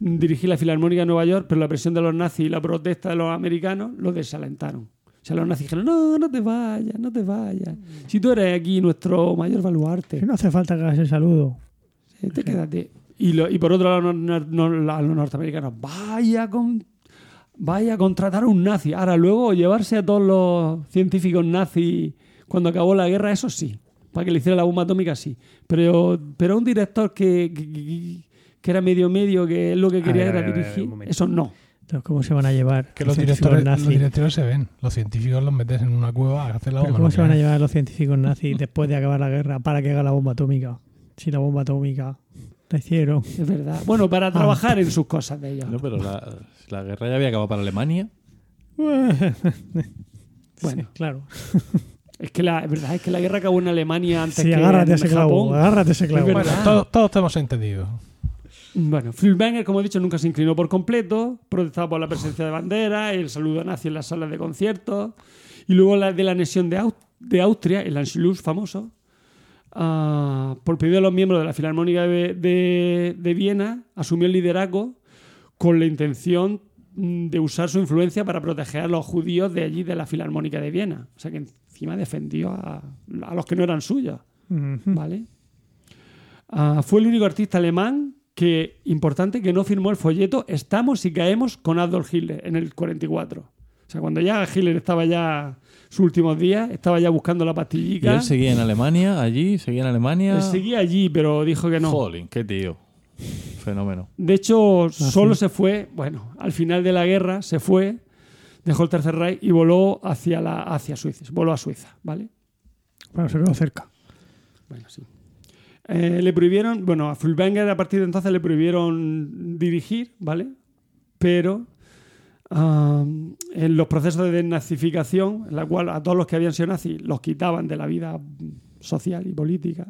dirigir la Filarmónica de Nueva York, pero la presión de los nazis y la protesta de los americanos lo desalentaron. O sea, los nazis dijeron, no, no te vayas, no te vayas. Si tú eres aquí nuestro mayor baluarte, no hace falta que hagas el saludo. te quédate. Y, lo- y por otro lado, no- no- no- a los norteamericanos, vaya con, vaya a contratar a un nazi. Ahora, luego, llevarse a todos los científicos nazis cuando acabó la guerra, eso sí. Para que le hiciera la bomba atómica, sí. Pero, pero un director que, que, que era medio medio, que es lo que quería ver, era ver, a ver, dirigir, eso no. Entonces, ¿Cómo se van a llevar Que los científicos directores, los directores se ven. Los científicos los metes en una cueva a hacer la ¿Pero bomba. ¿Cómo se van a llevar los científicos nazis después de acabar la guerra para que haga la bomba atómica? Si la bomba atómica la hicieron. Es verdad. Bueno, Ah. para trabajar en sus cosas de ellos. No, pero la, la guerra ya había acabado para Alemania. [LAUGHS] Bueno. Sí, claro. Es que la verdad es que la guerra acabó en Alemania antes Sí, que agárrate en ese clavo. Japón. Agárrate a ese clavo. Es Bueno, todos, todos te hemos entendido. Bueno, Fülbanger, como he dicho, nunca se inclinó por completo, protestaba por la presencia de banderas, el saludo nazi en las salas de conciertos, y luego la de la anexión de, Au- de Austria, el Anschluss famoso, ah, por pedido de los miembros de la Filarmónica de, de- de Viena, asumió el liderazgo con la intención mm, de usar su influencia para proteger a los judíos de allí, de la Filarmónica de Viena. O sea que encima defendió a, a los que no eran suyos. ¿Vale? Ah, fue el único artista alemán que, importante, que no firmó el folleto Estamos y caemos con Adolf Hitler en el 44. O sea, cuando ya Hitler estaba ya sus últimos días, estaba ya buscando la Y pastillica. él seguía en Alemania, allí, seguía en Alemania. Él seguía allí, pero dijo que no. Jolín, qué tío. Fenómeno. De hecho, solo se fue, bueno, al final de la guerra se fue, dejó el Tercer Reich y voló hacia, la, hacia Suiza. Voló a Suiza, ¿vale? Bueno, se quedó cerca. Bueno, sí. Eh, le prohibieron, bueno, a Fulbanger a partir de entonces le prohibieron dirigir, ¿vale? Pero en los procesos de desnazificación, en la cual a todos los que habían sido nazis los quitaban de la vida social y política,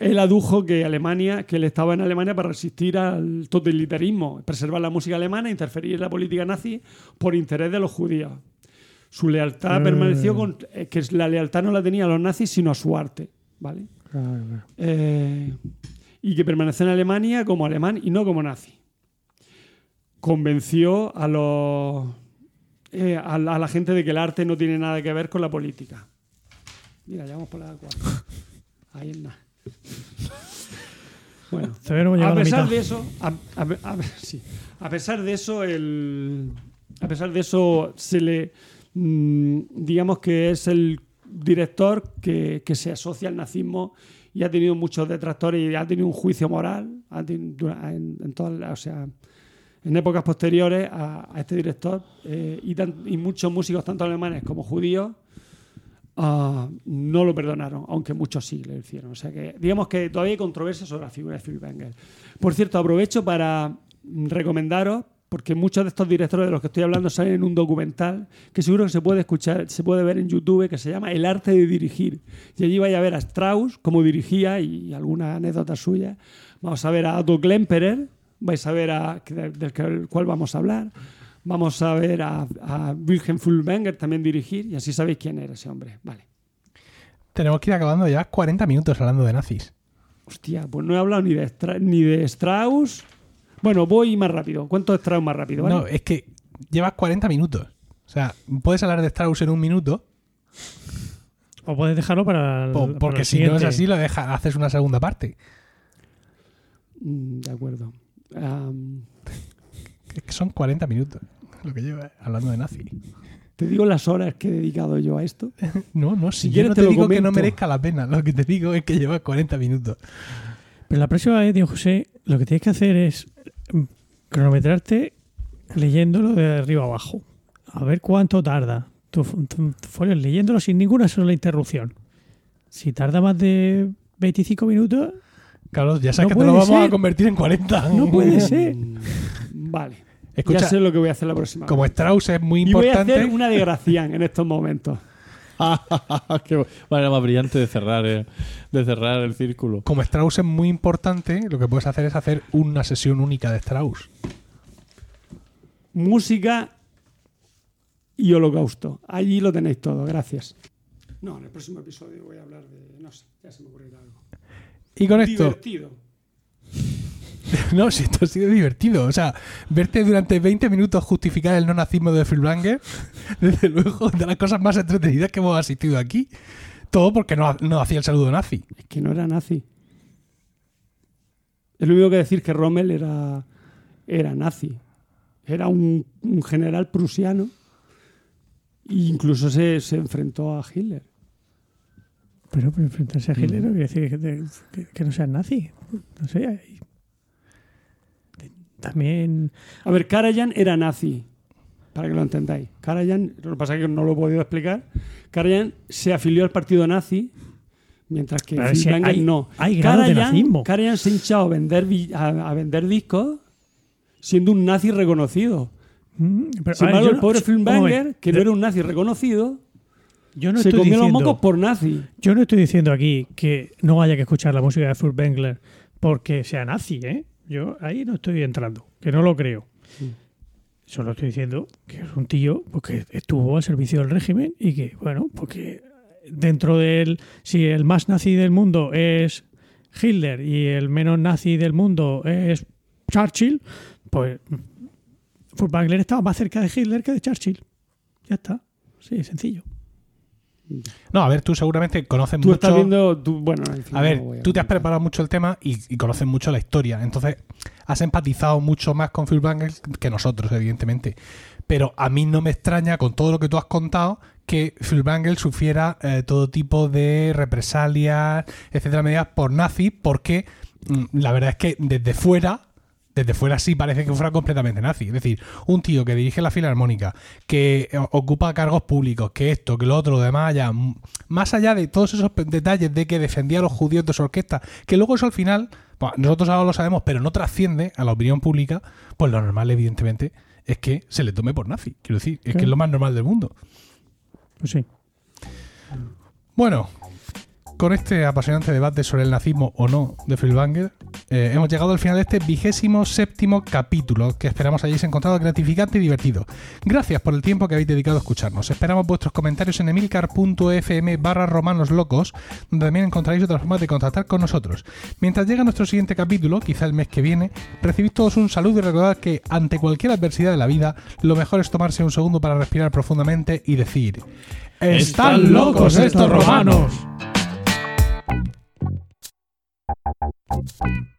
él adujo que Alemania, que él estaba en Alemania para resistir al totalitarismo, preservar la música alemana interferir en la política nazi por interés de los judíos. Su lealtad Mm. permaneció con eh, que la lealtad no la tenía a los nazis, sino a su arte, ¿vale? Eh, y que permaneció en Alemania como alemán y no como nazi. Convenció a los eh, a, la, a la gente de que el arte no tiene nada que ver con la política. Mira, ya vamos por la cuatro. Ahí es nada. Bueno, no a pesar de eso, a, a- a- sí. A pesar de eso, el, a pesar de eso, se le, mm, digamos que es el director que, que se asocia al nazismo y ha tenido muchos detractores y ha tenido un juicio moral en, todas o sea, en épocas posteriores a, este director eh, y, tan- y muchos músicos, tanto alemanes como judíos, ah, no lo perdonaron, aunque muchos sí lo hicieron. O sea que, digamos que todavía hay controversia sobre la figura de Fülbanger. Por cierto, aprovecho para mm, recomendaros, porque muchos de estos directores de los que estoy hablando salen en un documental que seguro que se puede escuchar, se puede ver en YouTube, que se llama El arte de dirigir. Y allí vais a ver a Strauss, cómo dirigía y, algunas anécdotas suyas. Vamos a ver a Otto Klemperer, vais a ver a, del, cual vamos a hablar. Vamos a ver a, a Wilhelm Fülbanger también dirigir y así sabéis quién era ese hombre. Vale. Tenemos que ir acabando ya 40 minutos hablando de nazis. Hostia, pues no he hablado ni de, Stra- ni de Strauss. Bueno, voy más rápido. ¿Cuánto Strauss más rápido? ¿vale? No, es que llevas 40 minutos. O sea, puedes hablar de Strauss en un minuto, O puedes dejarlo para el, para porque el si no es así, lo dejas, haces una segunda parte. Mm, de acuerdo. Es que son 40 minutos lo que llevas hablando de nazi. te digo las horas que he dedicado yo a esto. [LAUGHS] No, no, si, Si yo no te digo que no merezca la pena. Lo que te digo es que llevas 40 minutos. Pero la próxima vez, Diego José, lo que tienes que hacer es cronometrarte leyéndolo de arriba abajo. A ver cuánto tarda tu, tu- tu folio leyéndolo sin ninguna sola interrupción. Si tarda más de 25 minutos, Carlos, ya sabes No que te lo vamos a convertir en 40. no puede ser. [LAUGHS] Vale. Escucha, ya sé lo que voy a hacer la próxima como. Strauss es muy Y voy a hacer importante. una de Gracián en estos momentos. [LAUGHS] Qué manera más brillante de cerrar, eh, de cerrar el círculo. Como Strauss es muy importante, lo que puedes hacer es hacer una sesión única de Strauss. Música y holocausto. Allí lo tenéis todo. Gracias. No, en el próximo episodio voy a hablar de... No sé, ya se me ocurrirá algo. Y con esto, Divertido. [LAUGHS] no, si esto ha sido divertido. O sea, verte durante 20 minutos justificar el no nazismo de Friedlander, [LAUGHS] desde luego, de las cosas más entretenidas que hemos asistido aquí. Todo porque no, no hacía el saludo nazi. Es que no era nazi. Es lo único que decir que Rommel era, era nazi. Era un, un general prusiano. E incluso se, se enfrentó a Hitler. Pero, pero enfrentarse a Hitler no quiere decir que, que- que no seas nazi. No sé. hay- También. A ver, Karajan era nazi, para que lo entendáis. Karajan, lo que pasa es que no lo he podido explicar. Karajan se afilió al partido nazi, mientras que Pero si Friedlander hay- no. hay Karajan-. Karajan se ha hinchado a vender, a, a vender discos siendo un nazi reconocido. Mm, pero, Sin embargo, el no- pobre un Filmbanger, que no era un nazi reconocido, Yo no se estoy comió los diciendo- mocos por nazi. Yo no estoy diciendo aquí que no haya que escuchar la música de Furtwängler porque sea nazi, ¿eh? Yo ahí no estoy entrando, que no lo creo. Solo estoy diciendo que es un tío pues, que estuvo al servicio del régimen y que, bueno, porque dentro del. Si el más nazi del mundo es Hitler y el menos nazi del mundo es Churchill, pues Furtwängler estaba más cerca de Hitler que de Churchill. Ya está. Sí, sencillo. No, a ver, tú seguramente conoces Tú mucho. estás viendo. tú- bueno, en fin, A ver, a tú te has preparado mucho el tema y, y conoces mucho la historia. Entonces, has empatizado mucho más con Furtwängler que nosotros, evidentemente. Pero a mí no me extraña, con todo lo que tú has contado, que Furtwängler sufriera eh, todo tipo de represalias, etcétera, medidas por nazis, porque mm, la verdad es que desde fuera. Desde fuera sí parece que fuera completamente nazi. Es decir, un tío que dirige la filarmónica, que eh, ocupa cargos públicos, que esto, que lo otro, lo demás, mm, Más allá de todos esos detalles de que defendía a los judíos de su orquesta, que luego eso al final, pues, nosotros ahora lo sabemos, pero no trasciende a la opinión pública, pues lo normal, evidentemente, es que se le tome por nazi. Quiero decir, es que es lo más normal del mundo. Pues sí. Bueno, con este apasionante debate sobre el nazismo o no de Furtwängler, eh, hemos llegado al final de este vigésimo séptimo capítulo que esperamos hayáis encontrado gratificante y divertido. Gracias por el tiempo que habéis dedicado a escucharnos. Esperamos vuestros comentarios en emilcar.fm barra romanoslocos, donde también encontraréis otras formas de contactar con nosotros. Mientras llega nuestro siguiente capítulo, quizá el mes que viene, recibid todos un saludo y recordad que ante cualquier adversidad de la vida, lo mejor es tomarse un segundo para respirar profundamente y decir... ¡Están locos estos romanos! Thank you.